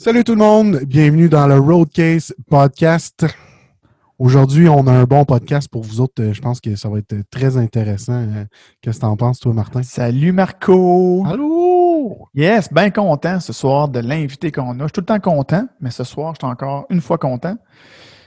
Salut tout le monde, bienvenue dans le Roadcase Podcast. Aujourd'hui, on a un bon podcast pour vous autres. Je pense que ça va être très intéressant. Qu'est-ce que t'en penses, toi, Martin? Salut Marco! Allô! Yes, bien content ce soir de l'invité qu'on a. Je suis tout le temps content, mais ce soir, je suis encore une fois content.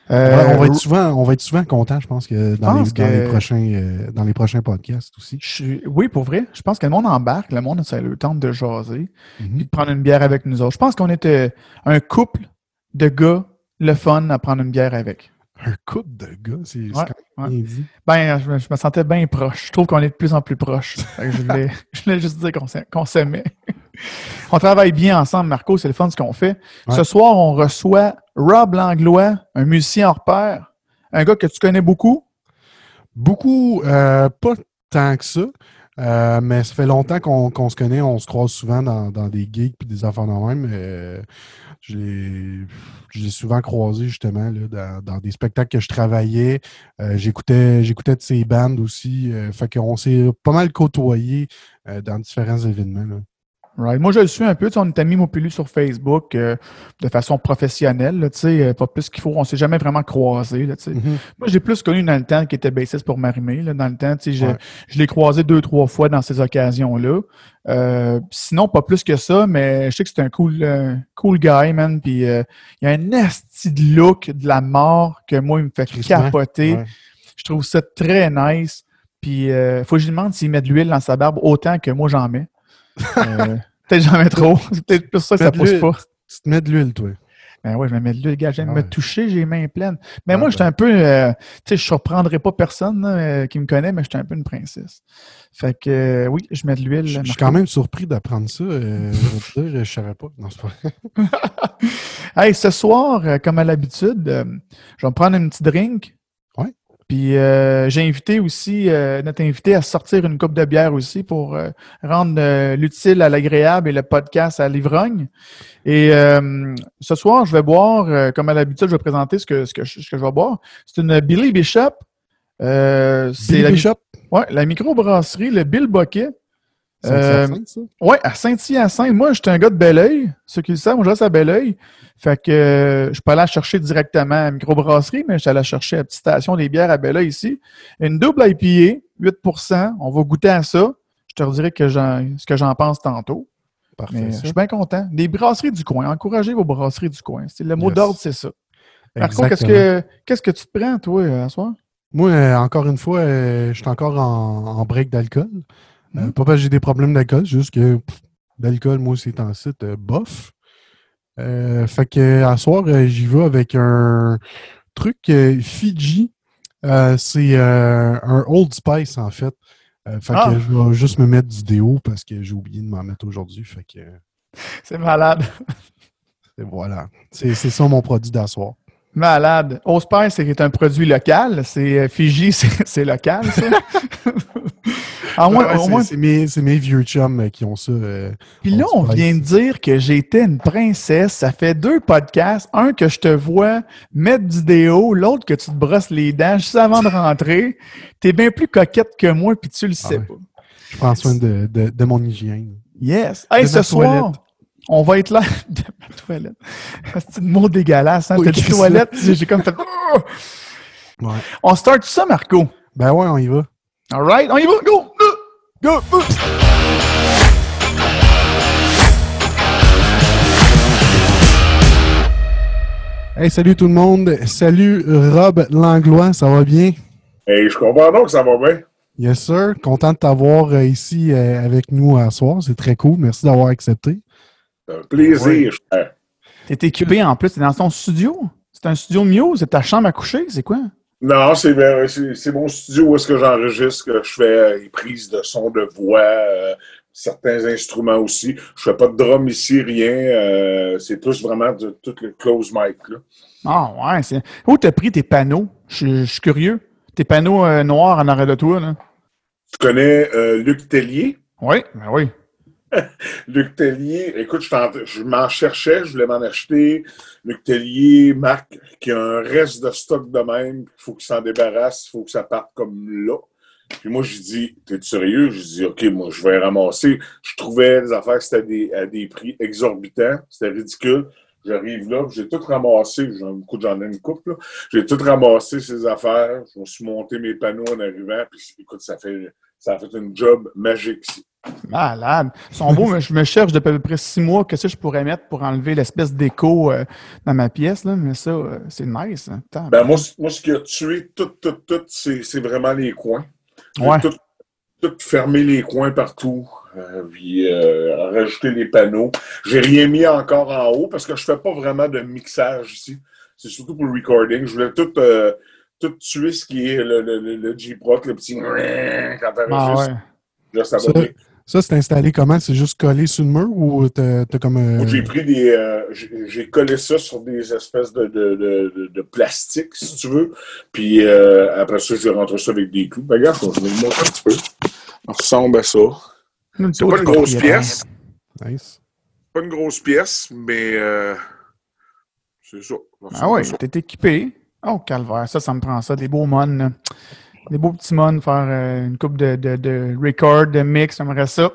Euh, on, va être souvent, on va être souvent content, je pense, que dans, les, dans les, prochains, euh, dans les prochains podcasts aussi. oui, pour vrai. Je pense que le monde embarque, le monde, ça le temps de jaser, mm de prendre une bière avec nous autres. Je pense qu'on était un couple de gars, le fun à prendre une bière avec. Un couple de gars, c'est ouais, bien dit. Ben, je, me sentais bien proche. Je trouve qu'on est de plus en plus proche. je, voulais, je, voulais, juste dire qu'on s'aimait. On travaille bien ensemble, Marco, c'est le fun ce qu'on fait. Ce soir, on reçoit Rob Langlois, un musicien hors pair, un gars que tu connais beaucoup. Beaucoup, euh, pas tant que ça. Euh, mais ça fait longtemps qu'on se connaît, on se croise souvent dans, des gigs et des affaires de même. Euh, je l'ai souvent croisé justement là, dans, des spectacles que je travaillais. J'écoutais de ses bandes aussi. fait qu'on s'est pas mal côtoyé dans différents événements. Là. Moi, je le suis un peu. On est amis Mopulu sur Facebook euh, de façon professionnelle. Euh, pas plus qu'il faut. On ne s'est jamais vraiment croisés. Mm-hmm. Moi, j'ai plus connu dans le temps qui était bassiste pour Marimé. Dans le temps, je, je l'ai croisé deux, trois fois dans ces occasions-là. Euh, sinon, pas plus que ça, mais je sais que c'est un cool, cool guy, man. Puis il y a un nasty look de la mort que moi, il me fait capoter. Je trouve ça très nice. Puis il faut que je lui demande s'il met de l'huile dans sa barbe autant que moi j'en mets. Euh, peut-être jamais trop. C'est peut-être plus ça que ça pousse pas. Tu te mets de l'huile, toi. Ben oui, je me mets de l'huile, gars. J'aime me toucher, j'ai les mains pleines. Mais moi, j'étais un peu. Euh, tu sais, je surprendrai pas personne euh, qui me connaît, mais j'étais un peu une princesse. Fait que oui, je mets de l'huile. Je suis quand même surpris d'apprendre ça. je ne savais pas. Non, c'est pas. hey, ce soir, comme à l'habitude, je vais me prendre un petit drink. Puis euh, j'ai invité aussi euh, notre invité à sortir une coupe de bière aussi pour euh, rendre l'utile à l'agréable et le podcast à l'ivrogne. Et ce soir, je vais boire, comme à l'habitude, je vais présenter ce que, ce que, je, vais boire. C'est une Billy Bishop. Billy la, Bishop? Oui, la microbrasserie, le Bill Bucket. Oui, à Saint-Hyacinthe. Moi, j'étais un gars de Belleuil. Ceux qui le savent, moi, je reste à Belleuil. Fait que euh, je suis pas allé chercher directement à la microbrasserie, mais je suis allé chercher à la petite station des bières à Bella ici. Une double IPA, 8% On va goûter à ça. Je te redirai que ce que j'en pense tantôt. Parfait. je suis bien content. Des brasseries du coin. Encouragez vos brasseries du coin. Le mot d'ordre, c'est ça. Marco, qu'est-ce que, qu'est-ce que tu te prends, toi, à soir? Moi, euh, encore une fois, euh, je suis encore en, break d'alcool. Hmm. pas parce que j'ai des problèmes d'alcool, juste que d'alcool, moi, c'est en site bof. Euh, fait que à soir, euh, j'y vais avec un truc euh, Fiji. c'est un Old Spice en fait. fait que ah! je vais juste me mettre du déo parce que j'ai oublié de m'en mettre aujourd'hui. Fait que. C'est malade. Voilà. C'est ça mon produit d'asseoir. Malade. Old Spice, c'est un produit local. C'est Fiji, c'est local, ça. c'est mes, vieux chums euh, qui ont ça. Euh, Puis là, on vient de dire que j'étais une princesse. Ça fait deux podcasts. Un que je te vois mettre du déo, l'autre que tu te brosses les dents juste avant de rentrer. T'es bien plus coquette que moi, puis tu le ah sais pas. Je prends soin de, de, mon hygiène. Yes. Hey, ce soir, on va être là. de ma toilette. C'est un mot dégueulasse. Hein? T'as dit toilette, j'ai comme fait. On start ça, Marco? Ben ouais, on y va. All right, on y va. Go! Go! Hey, salut tout le monde. Salut Rob Langlois, ça va bien? Hey, je comprends donc que ça va bien. Yes, sir. Content de t'avoir euh, ici euh, avec nous à soir. C'est très cool. Merci d'avoir accepté. Un plaisir, cher. T'es équipé en plus, t'es dans ton studio? C'est un studio Mio? C'est ta chambre à coucher? C'est quoi? Non, c'est mon studio où est-ce que j'enregistre, que je fais les prises de son, de voix, euh, certains instruments aussi. Je fais pas de drum ici, rien. Euh, c'est plus vraiment de tout le close mic. Là. Ah ouais, Où t'as pris tes panneaux? Je suis curieux. Tes panneaux euh, noirs en arrière de toi, là. Tu connais Luc Tellier? Oui, ben oui. Luc Tellier, écoute, je, m'en cherchais, je voulais m'en acheter. Luc Tellier, Marc, qui a un reste de stock de même, il faut qu'il s'en débarrasse, il faut que ça parte comme là. Puis moi, je dis, t'es sérieux? Je dis, OK, moi, je vais ramasser. Je trouvais les affaires, c'était à des prix exorbitants, c'était ridicule. J'arrive là, j'ai tout ramassé, j'en ai une coupe, J'ai tout ramassé ces affaires. Je me suis monté mes panneaux en arrivant, puis écoute, ça fait, ça a fait une job magique. Malade. Ils sont beaux, mais je me cherche depuis à peu près six mois que ça je pourrais mettre pour enlever l'espèce d'écho euh, dans ma pièce, là. mais ça, euh, c'est nice. Hein. Ben, moi, moi, ce qui a tué tout, tout, tout, c'est vraiment les coins. Ouais. Tout, tout fermer les coins partout. Euh, puis euh, rajouter les panneaux. J'ai rien mis encore en haut parce que je fais pas vraiment de mixage ici. C'est surtout pour le recording. Je voulais tout, tout tuer ce qui est le, le, le, G-Proc, le petit quand ah, ouais. Là, ça va ça, c'est installé comment? C'est juste collé sur le mur ou t'as as comme. J'ai pris des. j'ai collé ça sur des espèces de, de, de, de, plastique, si tu veux. Puis après ça, je vais rentrer ça avec des clous. Ben, regarde, je vais le montrer un petit peu. Ça ressemble à ça. C'est pas une grosse pièce. Nice. Pas une grosse pièce, mais euh, c'est ça. Ah oui, t'es équipé. Oh, calvaire, ça, ça me prend ça. Des beaux mon. Des beaux petits mon, faire euh, une coupe de, de, de, record, de mix, j'aimerais ça.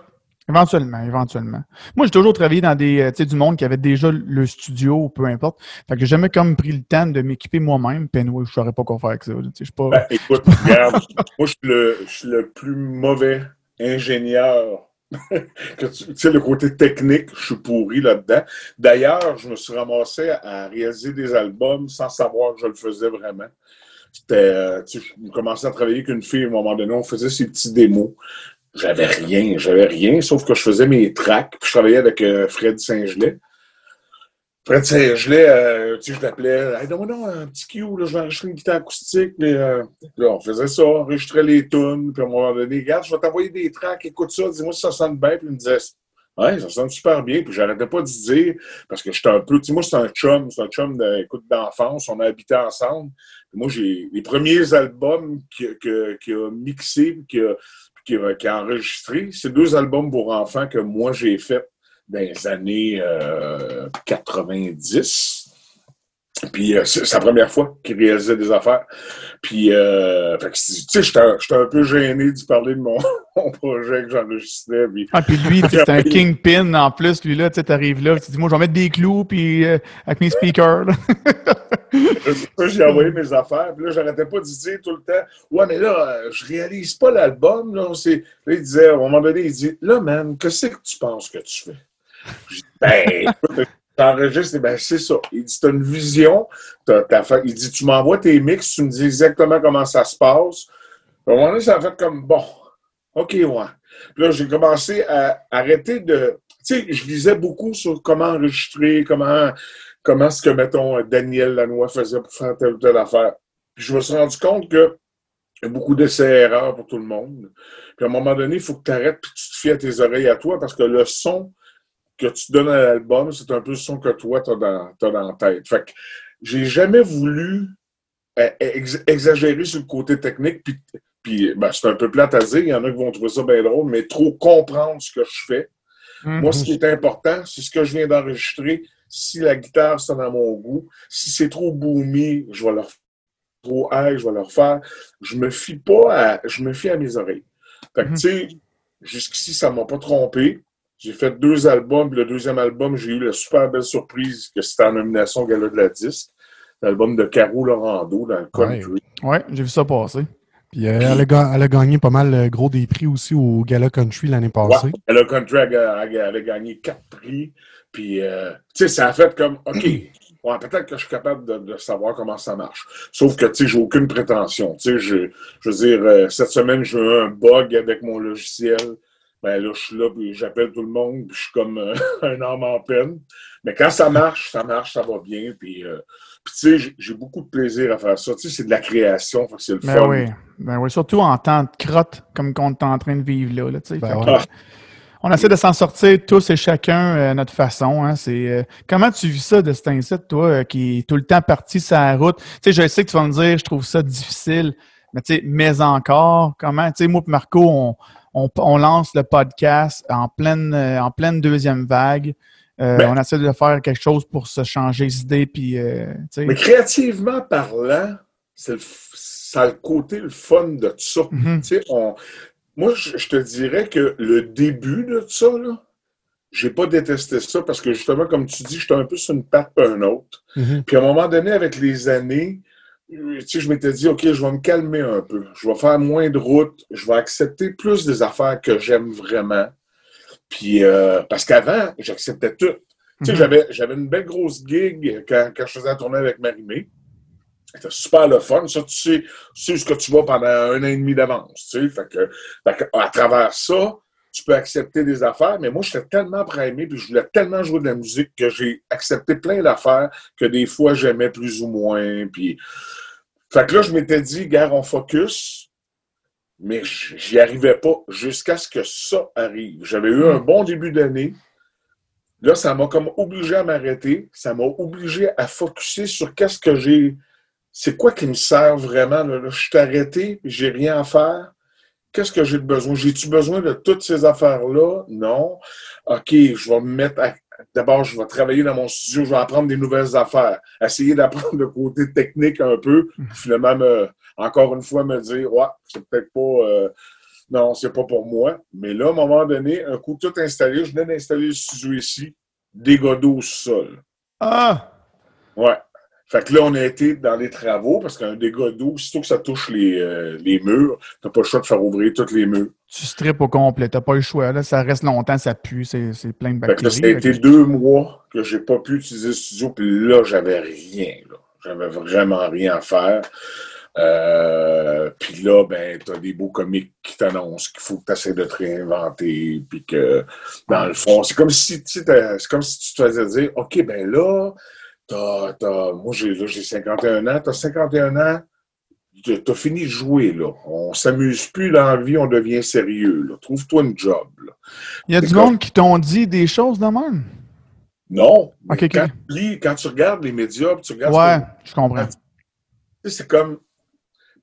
Éventuellement, éventuellement. Moi, j'ai toujours travaillé dans des, euh, tu sais, du monde qui avait déjà le studio, peu importe. Fait que j'ai jamais comme pris le temps de m'équiper moi-même. Puis, je saurais pas quoi faire avec ça. Pas... Ben, écoute, regarde, moi, je suis, le, je suis le plus mauvais ingénieur tu sais, le côté technique, je suis pourri là-dedans. D'ailleurs, je me suis ramassé à réaliser des albums sans savoir que je le faisais vraiment. Euh, tu je commençais à travailler avec une fille à un moment donné, on faisait ces petits démos. J'avais rien, j'avais rien, sauf que je faisais mes tracks, puis je travaillais avec euh, Fred Saint-Gelais. Fred Saint-Gelais, euh, tu je l'appelais, hey, donne-moi un petit cue, là, je vais enregistrer une guitare acoustique. Mais, là, on faisait ça, on enregistrait les tunes, puis à un moment donné, regarde, je vais t'envoyer des tracks, écoute ça, dis-moi si ça sonne bien. Puis il me disait, ouais, ça sonne super bien. Puis j'arrêtais pas de dire, parce que j'étais un peu, tu moi, c'est un chum, c'est un chum d'écoute d'enfance, on a habité ensemble. Puis moi, j'ai les premiers albums qu'il qui a mixés, qu'il a, qui a, enregistrés, c'est deux albums pour enfants que moi, j'ai fait dans les années 90. Euh, Puis euh, c'est sa première fois qu'il réalisait des affaires. Puis, euh, tu sais, j'étais un peu gêné d'y parler de mon, projet que j'enregistrais. Puis... Ah, puis lui, c'est un kingpin en plus, lui, là, tu arrives là, tu dis, moi, je vais mettre des clous, puis avec mes speakers. j'ai envoyé mes affaires, puis là, j'arrêtais pas de dire tout le temps, ouais, mais là, je réalise pas l'album, là. Là, il disait, à un moment donné, il dit, là, man, qu'est-ce que tu penses que tu fais? ben, t'enregistres, ben, c'est ça. Il dit, t'as une vision, fait... il dit, tu m'envoies tes mix, tu me dis exactement comment ça se passe. À un moment donné, ça a fait comme, bon, OK, ouais. Puis là, j'ai commencé à arrêter de... Tu sais, je lisais beaucoup sur comment enregistrer, comment, comment ce que, mettons, Daniel Lanois faisait pour faire telle ou telle affaire. Puis je me suis rendu compte que beaucoup d'essais-erreurs pour tout le monde. Puis à un moment donné, il faut que tu arrêtes et tu te fies à tes oreilles à toi parce que le son que tu donnes à l'album, c'est un peu le son que toi, tu as, dans, la tête. Fait que j'ai jamais voulu euh, exagérer sur le côté technique, puis, puis ben, c'est un peu plate à dire, il y en a qui vont trouver ça bien drôle, mais trop comprendre ce que je fais. Mm-hmm. Moi, ce qui est important, c'est ce que je viens d'enregistrer. Si la guitare, c'est dans mon goût, si c'est trop boomy, je vais leur trop high, je vais leur faire. Je me fie pas à, je me fie à mes oreilles. Fait que, mm-hmm. tu sais, jusqu'ici, ça m'a pas trompé. J'ai fait deux albums. Le deuxième album, j'ai eu la super belle surprise que c'était en nomination au Gala de la Disque. L'album de Caro Lorando dans le country. Ouais, j'ai vu ça passer. Puis, euh, elle, a, gagné pas mal euh, gros des prix aussi au Gala Country l'année passée. Ouais, Gala Country, elle a, gagné quatre prix. Puis, euh, tu sais, ça a fait comme, OK, ouais, peut-être que je suis capable de, savoir comment ça marche. Sauf que, tu sais, j'ai aucune prétention. Tu sais, je, je veux dire, cette semaine, j'ai eu un bug avec mon logiciel ben là, je suis là, puis j'appelle tout le monde, puis je suis comme euh, un homme en peine. Mais quand ça marche, ça marche, ça va bien, puis, euh, tu sais, j'ai beaucoup de plaisir à faire ça. Tu sais, c'est de la création, c'est le ben fun. Oui. Ben oui, surtout en temps de crotte, comme qu'on est en train de vivre là, là tu sais. Ben on essaie de s'en sortir tous et chacun euh, à notre façon. Hein. C'est comment tu vis ça de cet incite, toi, qui est tout le temps parti sur la route? Tu sais, je sais que tu vas me dire, je trouve ça difficile, mais tu sais, mais encore, comment, tu sais, moi et Marco, on, on, lance le podcast en pleine, euh, en pleine deuxième vague. Euh, ben on essaie de faire quelque chose pour se changer d'idée. Puis, euh, mais créativement parlant, c'est ça a le côté le fun de tout ça. Mm-hmm. moi, je, te dirais que le début de tout ça, j'ai pas détesté ça parce que justement, comme tu dis, j'étais un peu sur une patte un autre. Mhm. Puis à un moment donné, avec les années, sais, je m'étais dit, OK, je vais me calmer un peu. Je vais faire moins de route. Je vais accepter plus des affaires que j'aime vraiment. Puis, euh, parce qu'avant, j'acceptais tout. Tu sais, Mhm. j'avais, j'avais une belle grosse gig quand, quand je faisais la tournée avec Marie-Mé. C'était super le fun. Ça, tu sais, tu sais ce que tu vas pendant un an et demi d'avance. Tu sais, fait que, fait que à travers ça, tu peux accepter des affaires. Mais moi, j'étais tellement primé puis je voulais tellement jouer de la musique que j'ai accepté plein d'affaires que des fois, j'aimais plus ou moins. Puis, fait que là, je m'étais dit, gars, on focus. Mais j'y arrivais pas jusqu'à ce que ça arrive. J'avais eu un bon début d'année. Là, ça m'a comme obligé à m'arrêter. Ça m'a obligé à focuser sur qu'est-ce que j'ai. C'est quoi qui me sert vraiment? Là, je suis arrêté, j'ai rien à faire. Qu'est-ce que j'ai besoin? J'ai-tu besoin de toutes ces affaires-là? Non. OK, je vais me mettre à. D'abord, je vais travailler dans mon studio, je vais apprendre des nouvelles affaires, essayer d'apprendre le côté technique un peu, puis finalement, me- encore une fois, me dire, ouais, c'est peut-être pas. euh, non, c'est pas pour moi. Mais là, à un moment donné, un coup tout installé, je venais d'installer le studio ici, dégâts d'eau au sol. Ah! Ouais. Fait que là, on a été dans les travaux parce qu'un dégât d'eau, aussitôt que ça touche les, euh, les murs, t'as pas le choix de faire ouvrir tous les murs. Tu strips au complet, t'as pas le choix. Là, ça reste longtemps, ça pue, c'est plein de Fait que là, bactéries. ça a été que- deux mois que j'ai pas pu utiliser le studio, puis là, j'avais rien. J'avais vraiment rien à faire. Euh, puis là, ben, t'as des beaux comiques qui t'annoncent qu'il faut que tu essaies de te réinventer, puis que, dans le fond, c'est comme si, c'est comme si tu te faisais dire, OK, ben là, moi, j'ai, là, j'ai 51 ans, t'as 51 ans, t'as t'as fini de jouer, là. On s'amuse plus dans la vie, on devient sérieux. Trouve-toi une job, là. Il y a du monde qui t'ont dit des choses de même? Non. Quand, tu lis- quand tu regardes les médias, tu regardes Ouais, je comprends. Tu sais, c'est comme.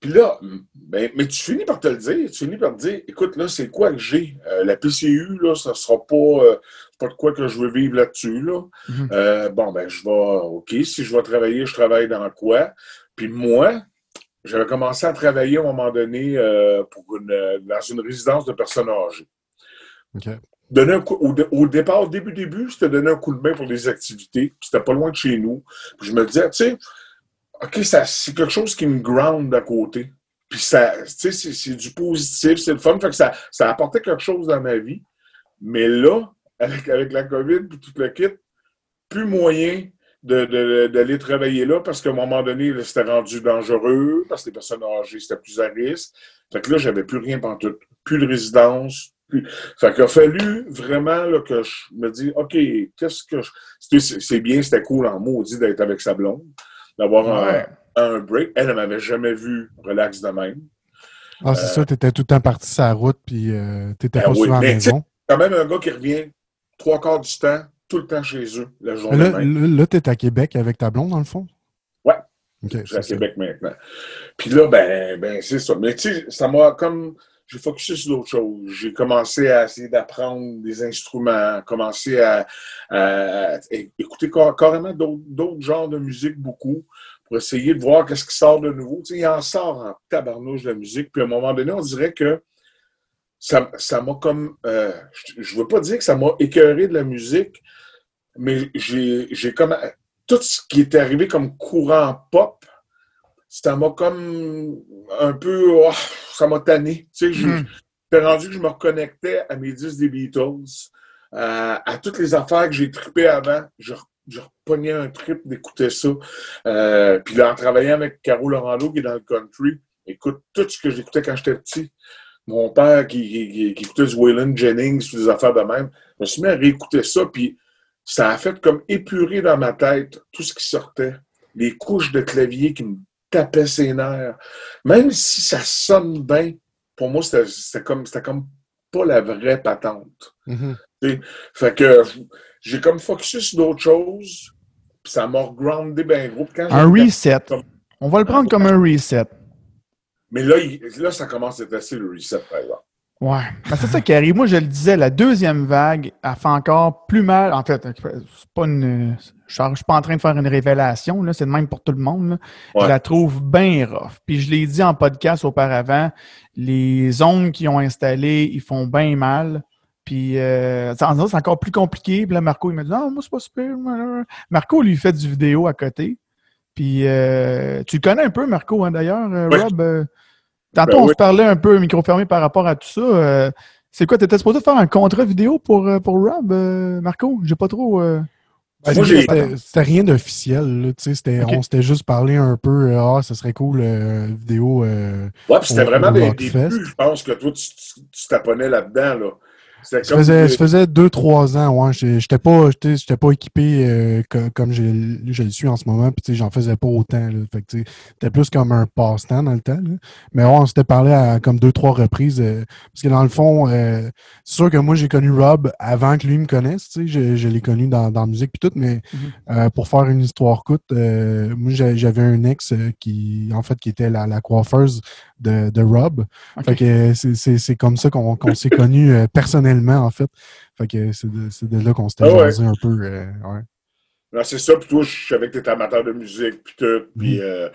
Puis là, ben, mais tu finis par te le dire. Tu finis par te dire écoute, là, c'est quoi que j'ai? Euh, La PCU, là, ça sera pas, euh, pas de quoi que je veux vivre là-dessus. Là. Mhm. Euh, bon, ben, je vais. OK, si je vais travailler, je travaille dans quoi? Puis moi, j'avais commencé à travailler à un moment donné euh, pour une, euh, dans une résidence de personnes âgées. OK. Donner un coup, au, au départ, au début, début, c'était donner un coup de main pour des activités. C'était pas loin de chez nous. Puis je me disais, tu sais, OK, c'est quelque chose qui me ground à côté. Puis ça, tu sais, c'est, c'est du positif, c'est le fun. Fait que ça, ça apportait quelque chose dans ma vie. Mais là, avec, avec la COVID et tout le kit, plus moyen de, de- d'aller travailler là parce qu'à un moment donné, c'était rendu dangereux, parce que les personnes âgées, c'était plus à risque. Fait que là, j'avais plus rien pantoute. Plus de résidence. Plus... Fait qu'il a fallu vraiment là, que je me dise, OK, qu'est-ce que je... C'est, bien, c'était cool en maudit d'être avec sa blonde, d'avoir un- Ouais. un, break. Elle ne m'avait jamais vu relax de même. Ah, c'est ça, t'étais tout le temps parti sur la route, puis euh, t'étais Ben pas oui, souvent à la mais maison. Quand même un gars qui revient trois quarts du temps, tout le temps chez eux, la journée là, même. là, là, t'es à Québec avec ta blonde, dans le fond? Ouais. OK, Je suis à. Québec maintenant. Puis là, ben, ben c'est ça. Mais tu sais, ça m'a comme. J'ai focusé sur d'autres choses. J'ai commencé à essayer d'apprendre des instruments, commencé à, à- à écouter car- carrément d'autres d'autres genres de musique beaucoup pour essayer de voir qu'est-ce qui sort de nouveau. Tu sais, il en sort en tabarnouche de la musique. Puis à un moment donné, on dirait que ça ça m'a comme. euh, je ne veux pas dire que ça m'a écœuré de la musique, mais j'ai j'ai comme. Tout ce qui est arrivé comme courant pop, ça m'a comme un peu. oh, ça m'a tanné. Tu sais, j'ai- j'étais rendu que je me reconnectais à mes disques des Beatles, à, à toutes les affaires que j'ai trippées avant. Je, je repognais un trip d'écouter ça. Euh, puis là, en travaillant avec Caro Laurando, qui est dans le country, écoute tout ce que j'écoutais quand j'étais petit. Mon père qui, qui- qui écoutait du Waylon Jennings, des affaires de même, je me suis mis à réécouter ça, puis ça a fait comme épurer dans ma tête tout ce qui sortait. Les couches de clavier qui me tapaient ses nerfs. Même si ça sonne bien, pour moi, c'était comme, comme pas la vraie patente. Mhm. Fait que j'ai comme focusé sur d'autres choses, puis ça m'a regroundé bien gros. Quand Un reset. On va le prendre comme un reset. Mais là, il- là, ça commence à être assez le reset, par exemple. Ouais. Ben, c'est ça qui arrive. Moi, je le disais, la deuxième vague, elle fait encore plus mal. En fait, c'est pas une. Je ne suis pas en train de faire une révélation, là, c'est de même pour tout le monde. là. Ouais. Je la trouve bien rough. Puis je l'ai dit en podcast auparavant, les ondes qu'ils ont installées, ils font bien mal. Puis, euh, c'est encore plus compliqué. Puis là, Marco, il m'a dit Non, moi, c'est pas super. Marco, lui, fait du vidéo à côté. Puis, euh, tu le connais un peu, Marco, hein, d'ailleurs, euh, Rob. Euh, tantôt, ben on se parlait un peu micro fermé par rapport à tout ça. c'est quoi, tu étais supposé faire un contrat vidéo pour, pour Rob, Marco? J'ai pas trop. Ben, c'était rien d'officiel. On s'était juste parlé un peu, ah, ça serait cool, vidéo. ouais, puis c'était vraiment des débuts. Je pense que toi, tu t'apponnais là-dedans. Là. Ça faisait, ça faisait deux, trois ans, ouais. J'étais pas, pas équipé euh, comme je, le suis en ce moment, puis j'en faisais pas autant. C'était plus comme un passe-temps dans le temps. Mais ouais, on s'était parlé à comme deux, trois reprises. Euh, parce que dans le fond, euh, c'est sûr que moi, j'ai connu Rob avant que lui me connaisse. Je, je l'ai connu dans, dans la musique puis tout, mais mm-hmm. pour faire une histoire courte, moi, j'avais un ex qui, en fait, qui était la, la coiffeuse de, de Rob. Fait que c'est comme ça qu'on s'est connus personnellement en fait. Fait que c'est de, là qu'on s'était ah un peu. Euh, ouais. c'est ça, puis toi, je savais que tu étais amateur de musique, puis tout. Puis, mm. euh,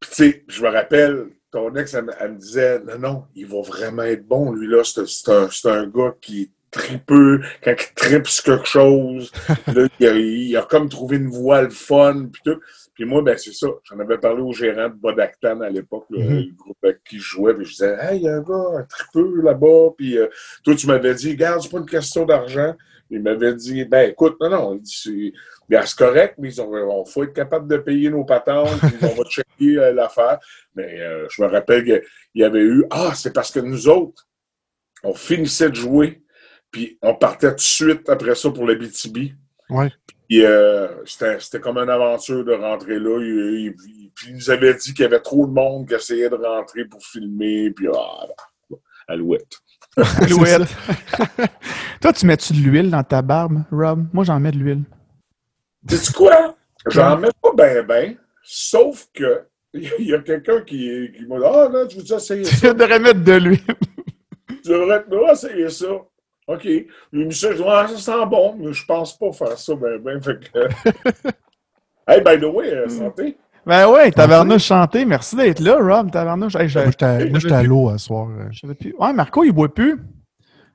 tu sais, je me rappelle, ton ex, elle, me disait Non, non, il va vraiment être bon, lui, là. C'est un, un, gars qui tripeux, quand il tripe sur quelque chose, là, il, a, comme trouvé une voix le fun, puis tout. Puis moi, ben c'est ça. J'en avais parlé au gérant de Bodactan à l'époque, le mm-hmm. groupe avec qui je jouais. Puis je disais, hey, il y a un gars, un tripeux là-bas. Puis euh, toi, tu m'avais dit, regarde, c'est pas une question d'argent. Il m'avait dit, ben écoute, non, non, c'est correct, mais il faut être capable de payer nos patentes, on va checker euh, l'affaire. Mais euh, je me rappelle qu'il y avait eu, ah, c'est parce que nous autres, on finissait de jouer, puis on partait tout de suite après ça pour le BTB. Ouais. Puis euh, c'était comme une aventure de rentrer là. Il, puis il nous avait dit qu'il y avait trop de monde qui essayait de rentrer pour filmer. Puis ah, alouette. Alouette. Toi, tu mets-tu de l'huile dans ta barbe, Rob? Moi, j'en mets de l'huile. Dis-tu quoi? J'en mets pas bien, bien. Sauf que il y a quelqu'un qui, qui m'a dit Ah, là, tu veux essayer ça? Tu devrais mettre de l'huile. tu devrais essayer ça. OK. Michel, ah, ça sent bon, mais je pense pas faire ça ben, ben. Fait que... hey, by the way, euh, santé. Ben ouais, Tavernouche chanté. Merci d'être là, Rob. Tavernouche. Hey, moi, j'étais à l'eau à soir. Euh. Je savais plus. Ouais, Marco, il boit plus.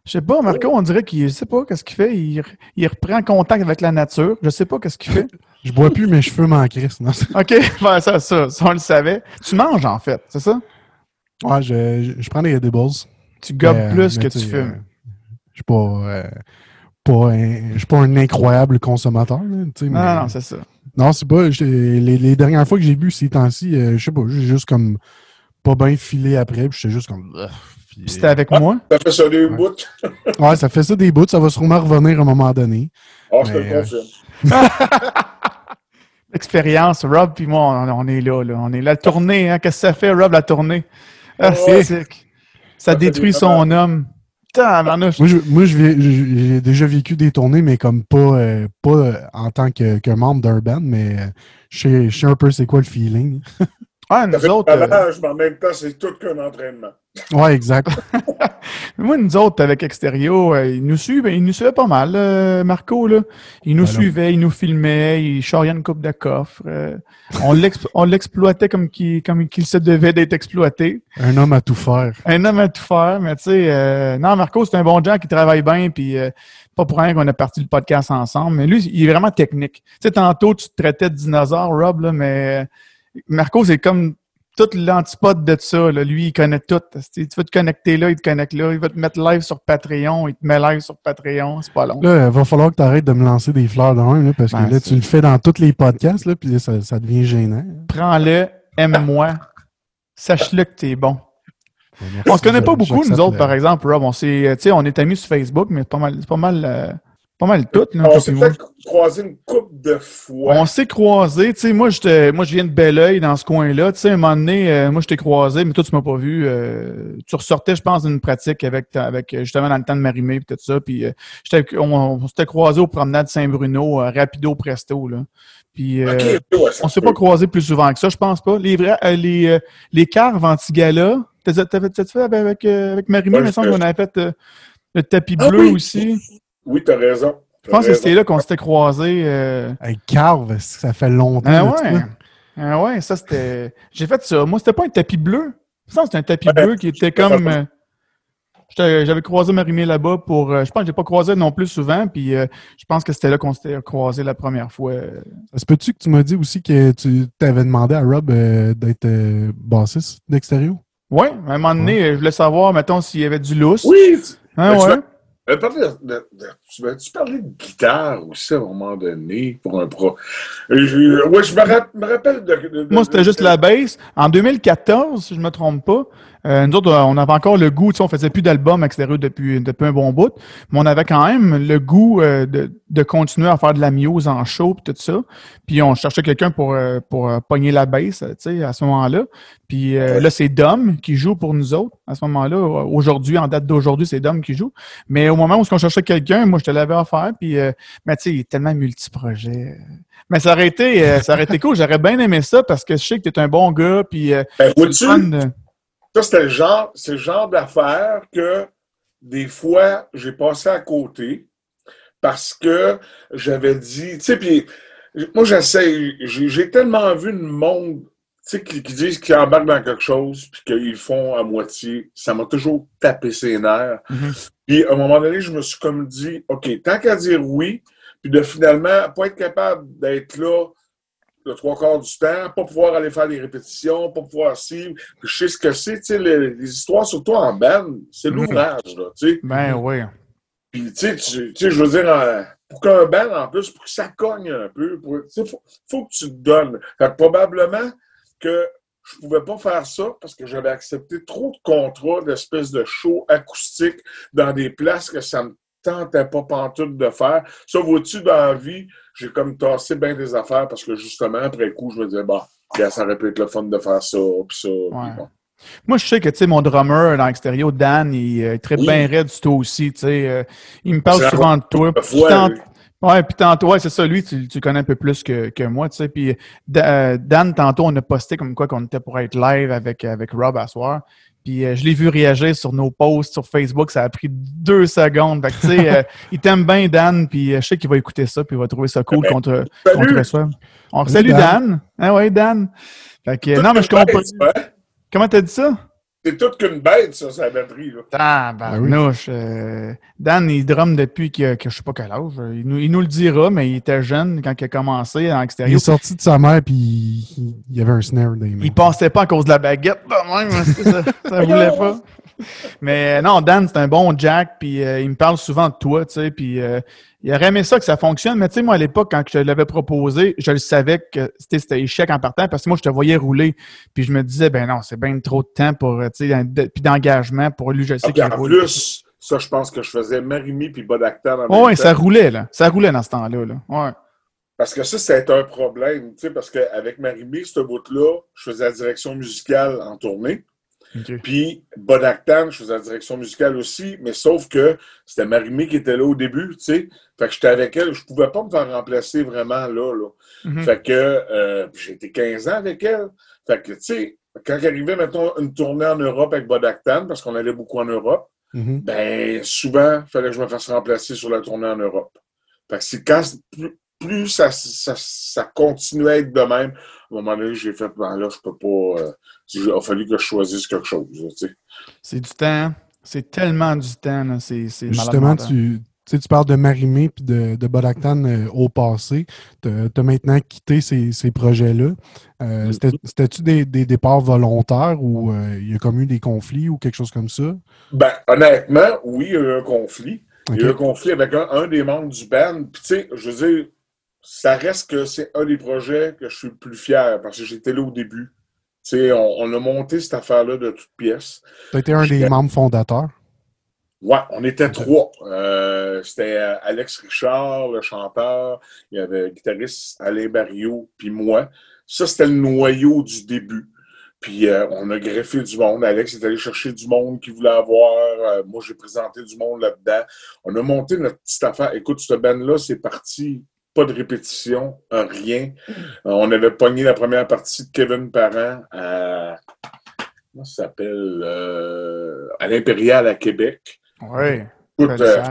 Je sais pas, Marco, on dirait qu'il, je sais pas qu'est-ce qu'il fait. Il, il, reprend contact avec la nature. Je sais pas qu'est-ce qu'il fait. je bois plus, mais je fume en crise. OK, ben ça, ça, ça, on le savait. Tu manges, en fait, c'est ça? Ouais, je, je, prends des edibles. Tu gobes plus que tu fumes. Je suis pas, euh, pas, un, suis pas un incroyable consommateur. non, non, c'est ça. Non, c'est pas. Les, les, dernières fois que j'ai bu ces temps-ci, euh, je sais pas, j'ai juste comme pas bien filé après, puis j'étais juste comme. C'était avec moi? Ça fait ça des bouts. ouais, ça fait ça des bouts, ça va sûrement revenir à un moment donné. Ah, je te le confirme. L'expérience, Rob puis moi, on, est là, là. On est là. La tournée, hein? Qu'est-ce que ça fait, Rob, la tournée? Ah, c'est Ça, ça détruit son homme. Moi, j'ai déjà vécu des tournées, mais comme pas, euh, pas euh, en tant que, que membre d'un band, mais euh, je sais un peu c'est quoi le feeling. Ah, nous autres. mais en même temps, c'est tout qu'un entraînement. Ouais, exact. Moi, nous autres, avec Extérieur, ils nous suivent, il nous suivait pas mal, Marco. Là. Il nous suivait, il nous filmait, il charriait une coupe de coffre. on l'exploitait comme qu'il comme se devait d'être exploité. Un homme à tout faire. Un homme à tout faire, mais tu sais, non, Marco, c'est un bon gars qui travaille bien, puis pas pour rien qu'on a parti le podcast ensemble, mais lui, il est vraiment technique. Tu sais, tantôt, tu te traitais de dinosaure, Rob, là, mais Marco, c'est comme tout l'antipode de ça. Lui, il connaît tout. Tu vas te connecter là, il te connecte là. Il va te mettre live sur Patreon, il te met live sur Patreon. C'est pas long. Là, il va falloir que tu arrêtes de me lancer des fleurs dans un, parce que ben, là, tu le fais dans tous les podcasts, là, puis ça, ça devient gênant. Prends-le, aime-moi, sache-le que tu es bon. Ben, on se connaît pas beaucoup, nous autres, par exemple, Rob. On, on est amis sur Facebook, mais c'est pas mal, pas mal euh, pas mal tout. on s'est peut-être croisé une couple de fois. On s'est croisé. Tu sais, moi, moi, je viens de Belleuil, dans ce coin-là. Tu sais, à un moment donné, euh, moi, je t'ai croisé, mais toi, tu m'as pas vu. Euh, tu ressortais, je pense, d'une pratique avec, avec justement dans le temps de Marimé et tout ça. Puis, euh, on, s'était croisé au promenade Saint-Bruno, Rapido Presto, là. Puis, on s'est pas croisé plus souvent que ça, je pense pas. Les vrais, les, les carves anti-gala, t'as fait avec, avec Marimé, il me semble qu'on avait fait le tapis ah bleu aussi. Oui, tu as raison. Je pense que c'était là qu'on s'était croisés. Euh... Avec Carve, ça fait longtemps. Ah ouais. Ah ouais, ça c'était. J'ai fait ça. Moi, c'était pas un tapis bleu. Ça, c'était un tapis bleu qui était comme. Euh, J'avais croisé Marimé là-bas pour. Euh, je pense que j'ai pas croisé non plus souvent, puis euh, je pense que c'était là qu'on s'était croisé la première fois. Est-ce peux-tu que tu m'as dit aussi que tu t'avais demandé à Rob d'être bassiste d'extérieur? Oui, à un moment donné, je voulais savoir, mettons, s'il y avait du lousse. Oui! Hein, Ben, tu De, tu m'as-tu parlé de guitare aussi à un moment donné pour un pro? Je, ouais, je me, rap- me rappelle de. Moi, c'était juste la bass. En 2014, si je me trompe pas, euh, nous autres, on avait encore le goût, tu sais, on faisait plus d'albums extérieurs depuis, depuis un bon bout, mais on avait quand même le goût euh, de, de continuer à faire de la muse en show et tout ça. Puis on cherchait quelqu'un pour, euh, pour euh, pogner la sais, à ce moment-là. Puis euh, là, c'est Dom qui joue pour nous autres à ce moment-là. Aujourd'hui, en date d'aujourd'hui, c'est Dom qui joue. Mais au moment où on cherchait quelqu'un, moi, je te l'avais offert. Puis, euh, mais tu sais, il est tellement multiprojet. Mais ça aurait été, ça aurait été cool. J'aurais bien aimé ça parce que je sais que tu es un bon gars. Puis, euh, Ben, ça, c'était le genre, c'est le genre d'affaire que des fois, j'ai passé à côté parce que j'avais dit, tu sais, puis moi, j'essaie, j'ai tellement vu le monde, tu sais, qui, qui disent qu'ils embarquent dans quelque chose puis qu'ils le font à moitié. Ça m'a toujours tapé ses nerfs. Mhm. Puis, à un moment donné, je me suis comme dit, OK, tant qu'à dire oui, puis de finalement pas être capable d'être là le trois quarts du temps, pas pouvoir aller faire les répétitions, pas pouvoir suivre. Puis je sais ce que c'est, tu sais, les, les histoires, surtout en band, c'est Mhm. l'ouvrage, là, tu sais. Ben oui. Puis, tu sais, tu tu sais, je veux dire, pour qu'un band, en plus, pour que ça cogne un peu, faut, faut que tu te donnes. Fait que probablement que je pouvais pas faire ça parce que j'avais accepté trop de contrats d'espèces de shows acoustiques dans des places que ça me tentait pas pantoute de faire. Ça, vois-tu, dans la vie, j'ai comme tassé bien des affaires parce que justement, après coup, je me disais, bah, ça aurait pu être le fun de faire ça, puis ça, puis bon. Moi, je sais que, tu sais, mon drummer dans l'extérieur, Dan, il est très Oui. bien raide du tout aussi, tu sais. euh, il me parle souvent de toi. Ouais, puis tantôt, ouais, c'est ça, lui, tu, tu connais un peu plus que, que moi, tu sais. Puis euh, Dan, tantôt, on a posté comme quoi qu'on était pour être live avec, avec Rob à soir. Puis euh, je l'ai vu réagir sur nos posts sur Facebook, ça a pris deux secondes. Fait que, tu sais, euh, il t'aime bien, Dan, puis euh, je sais qu'il va écouter ça, puis il va trouver ça cool contre, Salut! contre ça. On Salut, salue Dan. Dan. Ah ouais, Dan. Fait que, non, mais je comprends. hein? Comment t'as dit ça? C'est toute qu'une bête, ça, sa batterie, là. Ah, barnouche. euh, Dan, il drum depuis que, que je sais pas quel âge. Il nous, il nous le dira, mais il était jeune quand il a commencé en Il extérieur. est sorti de sa mère puis il, il y avait un snare dans les mains. Il passait pas à cause de la baguette, de même, hein, ça voulait pas. Mais euh, non, Dan, c'est un bon Jack, puis euh, il me parle souvent de toi, tu sais, puis euh, il aurait aimé ça que ça fonctionne, mais tu sais, moi, à l'époque, quand je l'avais proposé, je le savais que c'était c'était échec en partant, parce que moi, je te voyais rouler, puis je me disais, ben non, c'est bien trop de temps pour, tu sais, de- puis d'engagement pour lui, je sais Ah, qu'il roule. plus, ça, je pense que je faisais Marimi puis Ouais, même ouais, temps. ça roulait, là. Ça roulait dans ce temps-là, là. Ouais. Parce que ça, c'était un problème, tu sais, parce qu'avec Marimi, ce bout-là, je faisais la direction musicale en tournée. Puis Bodactan, je faisais la direction musicale aussi, mais sauf que c'était Marimé qui était là au début, tu sais. Fait que j'étais avec elle, je pouvais pas me faire remplacer vraiment là, là. Mhm. Fait que euh, j'ai été 15 ans avec elle. Fait que, tu sais, quand arrivait, mettons, une tournée en Europe avec Bodactan, parce qu'on allait beaucoup en Europe, Mhm. ben souvent, il fallait que je me fasse remplacer sur la tournée en Europe. Fait que c'est quand plus, ça, ça, ça continuait à être de même, à un moment donné, j'ai fait, ben là, je peux pas. euh, il a fallu que je choisisse quelque chose. tu sais. C'est du temps. C'est tellement du temps, là. C'est Justement, tu, tu sais, tu parles de Marimé puis de, de Bodactan euh, au passé. Tu as maintenant quitté ces, ces projets-là. Euh, Mm. c'était- C'était-tu des, des départs volontaires ou euh, il y a comme eu des conflits ou quelque chose comme ça? Ben, honnêtement, oui, il y a eu un conflit. Il y a eu un conflit avec un, un des membres du band. Puis, tu sais, je veux dire, ça reste que c'est un des projets que je suis le plus fier parce que j'étais là au début. On, on a monté cette affaire-là de toutes pièces. Tu été un des membres fondateurs? Ouais, on était trois. Euh, C'était Alex Richard, le chanteur. Il y avait le guitariste Alain Barriot, puis moi. Ça, c'était le noyau du début. Puis euh, on a greffé du monde. Alex est allé chercher du monde qu'il voulait avoir. Euh, moi, j'ai présenté du monde là-dedans. On a monté notre petite affaire. Écoute, ce band-là, c'est parti. Pas de répétition, euh, rien. Euh, on avait pogné la première partie de Kevin Parent à. Comment ça s'appelle? Euh, à l'Impérial à Québec. Oui. Écoute, euh,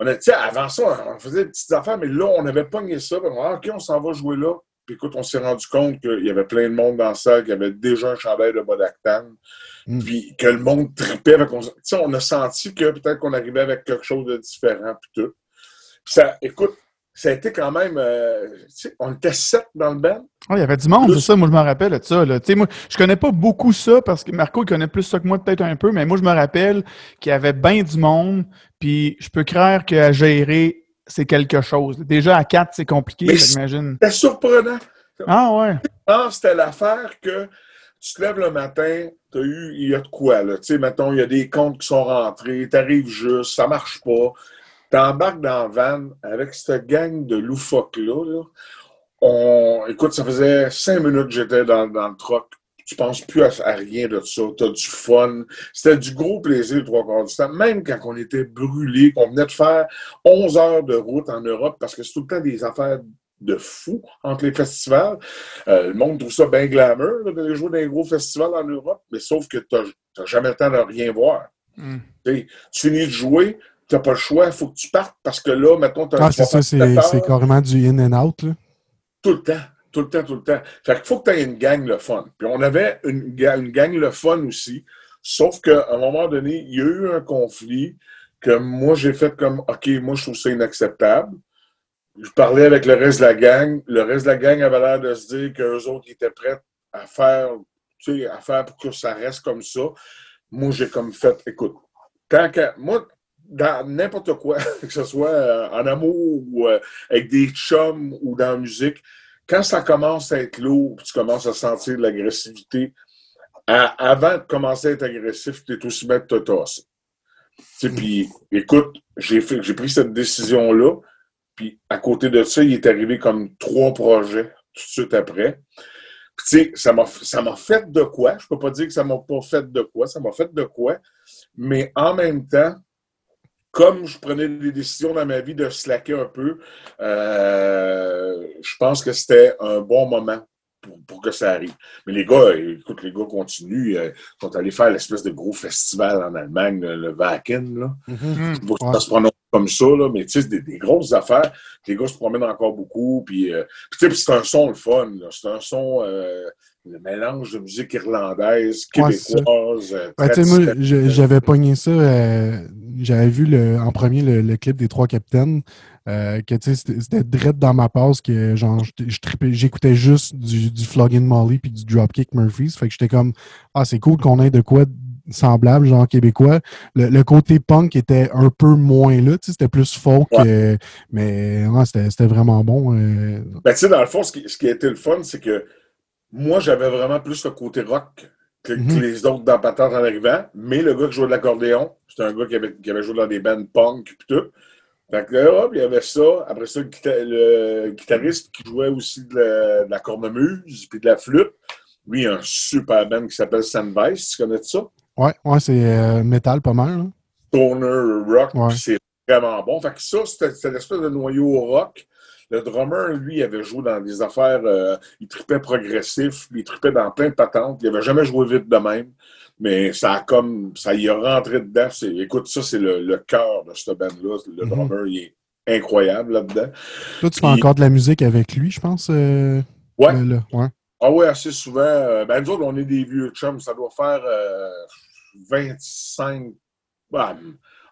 on a, avant ça, on faisait des petites affaires, mais là, on avait pogné ça. puis on a dit, OK, on s'en va jouer là. Puis écoute, on s'est rendu compte qu'il y avait plein de monde dans la salle qui avait déjà un chandail de Bodactan. Mm. Puis que le monde tripait. On, on a senti que peut-être qu'on arrivait avec quelque chose de différent. Puis tout. ça, écoute, ça a été quand même. Euh, on était sept dans le band. Ah, il y avait du monde, c'est ça. Moi, je me rappelle de ça. Là. Moi, je connais pas beaucoup ça parce que Marco, il connaît plus ça que moi, peut-être un peu, mais moi, je me rappelle qu'il y avait bien du monde. Puis je peux croire qu'à gérer, c'est quelque chose. Déjà, à quatre, c'est compliqué, j'imagine. C'était surprenant. Ah, ouais. c'était l'affaire que tu te lèves le matin, tu as eu, il y a de quoi, là. Tu sais, mettons, il y a des comptes qui sont rentrés, tu arrives juste, ça marche pas. Tu embarques dans la van avec cette gang de loufoques-là. On... Écoute, ça faisait cinq minutes que j'étais dans, dans, le truck. Tu penses plus à, rien de ça. Tu as du fun. C'était du gros plaisir trois quarts du temps. Même quand on était brûlés, qu'on venait de faire 11 heures de route en Europe, parce que c'est tout le temps des affaires de fou entre les festivals. Euh, le monde trouve ça bien glamour de jouer dans des gros festivals en Europe, mais sauf que tu n'as jamais le temps de rien voir. Hmm. Tu finis de jouer, tu n'as pas le choix, il faut que tu partes parce que là, mettons, tu as Ah, c'est ça, c'est carrément du in and out. Là. Tout le temps. Tout le temps, tout le temps. Fait qu'il faut que tu aies une gang le fun. Puis on avait une, une gang le fun aussi. Sauf qu'à un moment donné, il y a eu un conflit que moi, j'ai fait comme OK, moi, je trouve ça inacceptable. Je parlais avec le reste de la gang. Le reste de la gang avait l'air de se dire qu'eux autres étaient prêts à faire, tu sais, à faire pour que ça reste comme ça. Moi, j'ai comme fait, écoute, tant que. Moi, dans n'importe quoi, que ce soit euh, en amour ou euh, avec des chums ou dans la musique, quand ça commence à être lourd, tu commences à sentir de l'agressivité, avant de commencer à être agressif, tu es aussi bien de te tasser. Puis, écoute, j'ai pris cette décision-là, puis à côté de ça, il est arrivé comme trois projets tout de suite après. Tu sais, ça m'a fait de quoi? Je peux pas dire que ça m'a pas fait de quoi, ça m'a fait de quoi. Mais en même temps, comme je prenais des décisions dans ma vie de slacker un peu, euh, je pense que c'était un bon moment pour, que ça arrive. Mais les gars, écoute, les gars continuent. Euh, ils sont allés faire l'espèce de gros festival en Allemagne, le Wacken. Là. Mm-hmm. Ça se prononce comme ça, là, mais tu sais, des, des, grosses affaires. Les gars se promènent encore beaucoup. Puis, euh, puis c'est un son le fun. C'est un son le mélange de musique irlandaise, québécoise. Ouais, moi, j'avais pogné ça. Euh, j'avais vu le, en premier le, clip des Trois Capitaines. Euh, que c'était direct dans ma passe que genre j'écoutais juste du, du Flogging Molly puis du Dropkick Murphys. Fait que j'étais comme Ah, c'est cool qu'on ait de quoi semblable, genre québécois. Le, côté punk était un peu moins là, c'était plus folk, mais c'était vraiment bon. Euh. Ben, tu sais, dans le fond, ce qui, ce qui a été le fun, c'est que moi, j'avais vraiment plus le côté rock que, mhm. les autres dans Patente en arrivant. Mais le gars qui jouait de l'accordéon, c'était un gars qui avait, qui avait, joué dans des bands punk et tout. Fait que là, hop, il y avait ça. Après ça, le, guitariste qui jouait aussi de la, cornemuse puis de la flûte. Lui, un super band qui s'appelle Sandvice. Tu connais ça? Ouais, ouais, c'est euh, métal pas mal. Stoner rock, c'est vraiment bon. Fait que ça, c'était l'espèce de noyau rock le drummer, lui, avait joué dans des affaires, euh, il tripait progressif, il tripait dans plein de patentes. Il n'avait jamais joué vite de même. Mais ça a comme, ça y a rentré dedans. Écoute, ça, c'est le, cœur de cette band-là. Le mhm. drummer, il est incroyable là-dedans. Toi, tu fais encore de la musique avec lui, je pense. Euh, ouais. ouais. Ah ouais, assez souvent. Euh, ben, nous autres, on est des vieux chums. Ça doit faire 25,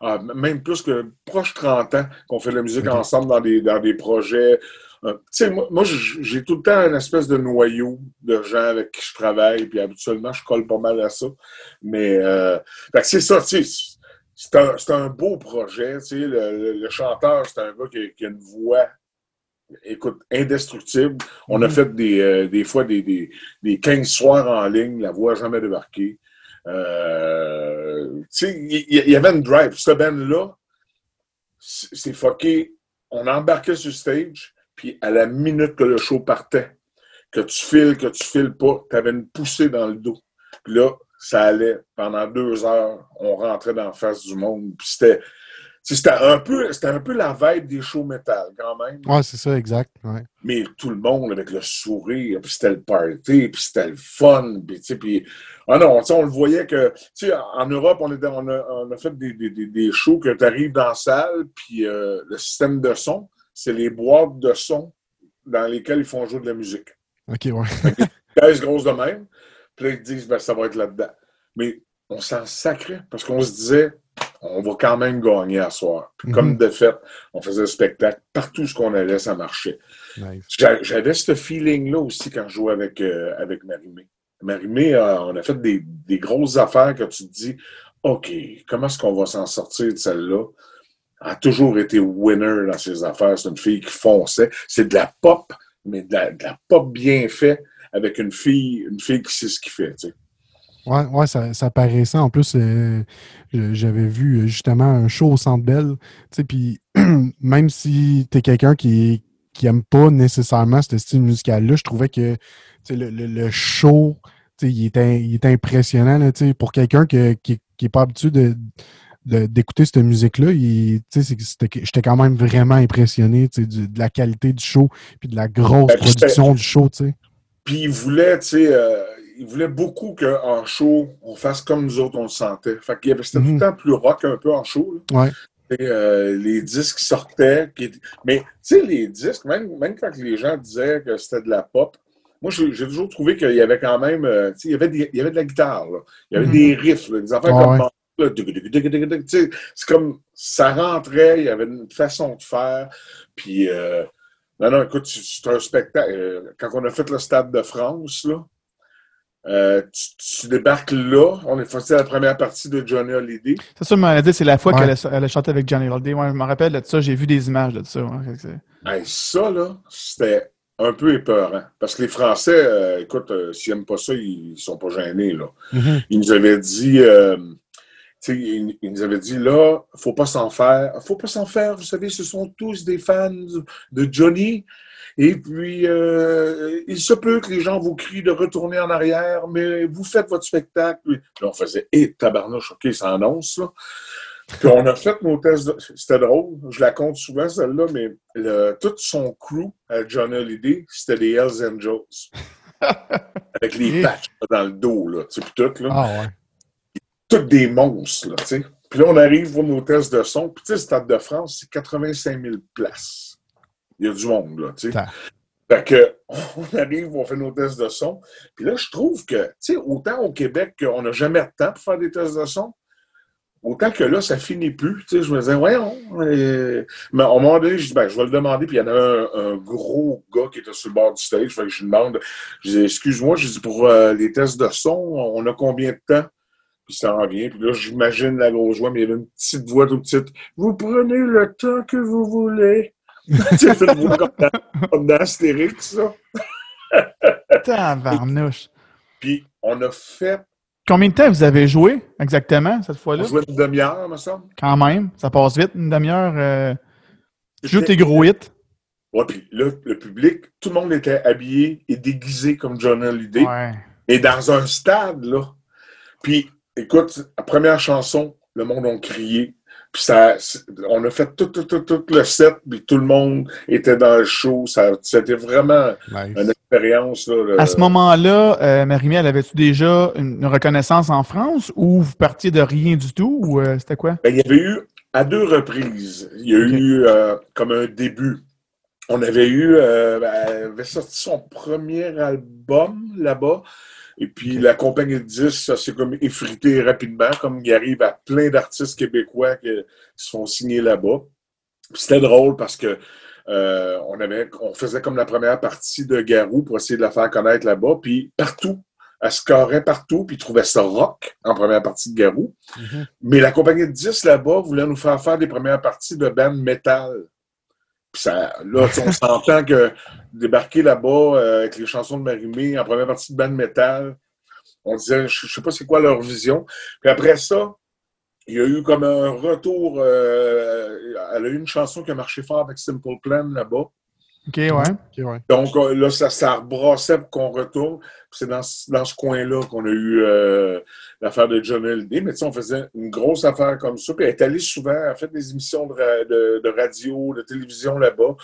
ah, même plus que proche 30 ans qu'on fait de la musique ensemble dans des, dans des projets. Euh, moi, moi j'ai tout le temps une espèce de noyau de gens avec qui je travaille, puis habituellement, je colle pas mal à ça. Mais euh, c'est ça, c'est un, un, beau projet. Le, le, chanteur, c'est un gars qui, a une voix écoute, indestructible. On a mm-hmm. fait des, euh, des fois des, des, des, 15 soirs en ligne, la voix n'a jamais débarqué. Euh, il y, avait une drive. Ce band-là, c'est fucké. On embarquait sur stage, puis à la minute que le show partait, que tu files, que tu files pas, tu avais une poussée dans le dos. Puis là, ça allait pendant deux heures. On rentrait dans la face du monde. C'était c'était un, peu, un peu la vibe des shows métal, quand même. Ouais, c'est ça, exact. Ouais. Mais tout le monde avec le sourire, puis c'était le party, puis c'était le fun. Puis, puis, ah non, on le voyait que, tu sais, en Europe, on, était, on, a, on a fait des, des, des, shows que tu arrives dans la salle, puis euh, le système de son, c'est les boîtes de son dans lesquels ils font jouer de la musique. OK, ouais. caisse grosse de même. Puis là, ils disent, ben, ça va être là-dedans. Mais on s'en sacrait parce qu'on se disait, on va quand même gagner à soir. Puis comme Mhm. de fait, on faisait le spectacle. Partout ce qu'on allait, ça marchait. Nice. J'avais ce feeling-là aussi quand je jouais avec, euh, avec Marimé. Marimé, euh, on a fait des, des grosses affaires que tu te dis, OK, comment est-ce qu'on va s'en sortir de celle-là? Elle a toujours été winner dans ses affaires. C'est une fille qui fonçait. C'est de la pop, mais de la, de la pop bien fait avec une fille, une fille qui sait ce qu'il fait. tu sais. Ouais, ouais, ça, ça paraissait. En plus, euh, j'avais vu euh, justement un show au Centre Bell. Tu puis même si t'es quelqu'un qui, qui aime pas nécessairement ce style musical-là, je trouvais que tu le, le, le show, tu il était, il était impressionnant. Là, tu pour quelqu'un que- qui n'est pas habitué de d'écouter cette musique-là, tu j'étais quand même vraiment impressionné tu du- de la qualité du show puis de la grosse Ben, production du show. tu sais. Puis il voulait, tu sais, euh, il voulait beaucoup qu'en show, on fasse comme nous autres, on le sentait. Fait qu'il y avait, c'était tout Mhm. le temps plus rock un peu en show. là. Ouais. Et, euh, les disques sortaient. qui Mais, tu sais, les disques, même, même quand les gens disaient que c'était de la pop, moi, j'ai j'ai toujours trouvé qu'il y avait quand même, euh, tu sais, il y avait, des- il y avait de la guitare, là. Il y avait Mhm. des riffs, là, des affaires Ah comme ouais. là, c'est comme ça rentrait, il y avait une façon de faire. Puis, euh, non, non, écoute, c'est c'est un spectacle. euh, quand on a fait le Stade de France, là, euh, tu, tu débarques là, on est fait la première partie de Johnny Hallyday. C'est ça, m'en a dit, c'est la fois Ouais. qu'elle a, elle a chanté avec Johnny Holiday. Ouais, je me rappelle de ça, j'ai vu des images de ça. ouais, Hey, ça, là, c'était un peu épeurant. Parce que les Français, euh, écoute, euh, s'ils n'aiment pas ça, ils sont pas gênés, là. Mhm. Ils nous avaient dit, euh, ils, ils nous avaient dit, là, faut pas s'en faire. Faut pas s'en faire, vous savez, ce sont tous des fans de Johnny. Et puis, euh, il se peut que les gens vous crient de retourner en arrière, mais vous faites votre spectacle. Là, on faisait, hé, tabarnouche, OK, ça annonce, là. Puis on a fait nos tests. de- C'était drôle, je la compte souvent, celle-là, mais le- tout son crew à John Hallyday, c'était des Hells Angels. Avec les patchs dans le dos, là, tu sais, puis tout, là. Ah ouais. Tous des monstres, là, tu sais. Puis là, on arrive pour nos tests de son. Puis tu sais, Stade de France, c'est 85 000 places. Il y a du monde, là, tu sais. Fait que, on arrive, on fait nos tests de son. Puis là, je trouve que, tu sais, autant au Québec qu'on n'a jamais de temps pour faire des tests de son, autant que là, ça finit plus. Tu sais, je me disais, voyons. Mais à un moment donné, je dis, ben, je vais le demander. Puis il y en a un, un gros gars qui était sur le bord du stage. Fait que je lui demande, je dis, excuse-moi, je dis, pour euh, les tests de son, on a combien de temps? Puis ça en vient. Puis là, j'imagine la grosse voix, mais il y avait une petite voix toute petite. Vous prenez le temps que vous voulez. fait une comme dans, comme dans Astérix, ça. Tabarnouche. Puis on a fait, Combien de temps vous avez joué exactement cette on fois-là? jouait une demi-heure, me semble. Quand même, ça passe vite, une demi-heure. Euh... Tu joues tes gros hits. Ouais, puis là, le public, tout le monde était habillé et déguisé comme John Hallyday. Ouais. Et dans un stade, là. Puis, écoute, la première chanson, le monde a crié. Puis ça, c'est- on a fait tout, tout, tout, tout le set, puis tout le monde était dans le show. Ça, c'était vraiment Nice. une expérience. Là, le- À ce moment-là, euh, Marimie, elle avait-tu déjà une, reconnaissance en France ou vous partiez de rien du tout ou euh, c'était quoi? Ben, il y avait eu, à deux reprises, il y a eu euh, comme un début. On avait eu, euh, ben, elle avait sorti son premier album là-bas. Et puis la compagnie de disques, ça s'est comme effrité rapidement, comme il arrive à plein d'artistes québécois qui, se font signer là-bas. C'était drôle parce que euh, on, avait, on faisait comme la première partie de Garou pour essayer de la faire connaître là-bas. Puis partout, elle scorait partout, puis ils trouvaient ça rock en première partie de Garou. Mhm. Mais la compagnie de 10 là-bas voulait nous faire faire des premières parties de band metal. Là, on s'entend que débarquer là-bas euh, avec les chansons de Marimé en première partie de band metal, on disait, je, je sais pas c'est quoi leur vision. Puis après ça, il y a eu comme un retour. euh, elle a eu une chanson qui a marché fort avec Simple Plan là-bas. OK, ouais. Ok, ouais. Donc euh, là, ça, ça rebrassait pour qu'on retourne. C'est dans, ce- dans ce coin-là qu'on a eu euh, l'affaire de John Hallyday. Mais tu sais, on faisait une grosse affaire comme ça. Puis elle est allée souvent, elle a fait des émissions de, de- de radio, de télévision là-bas.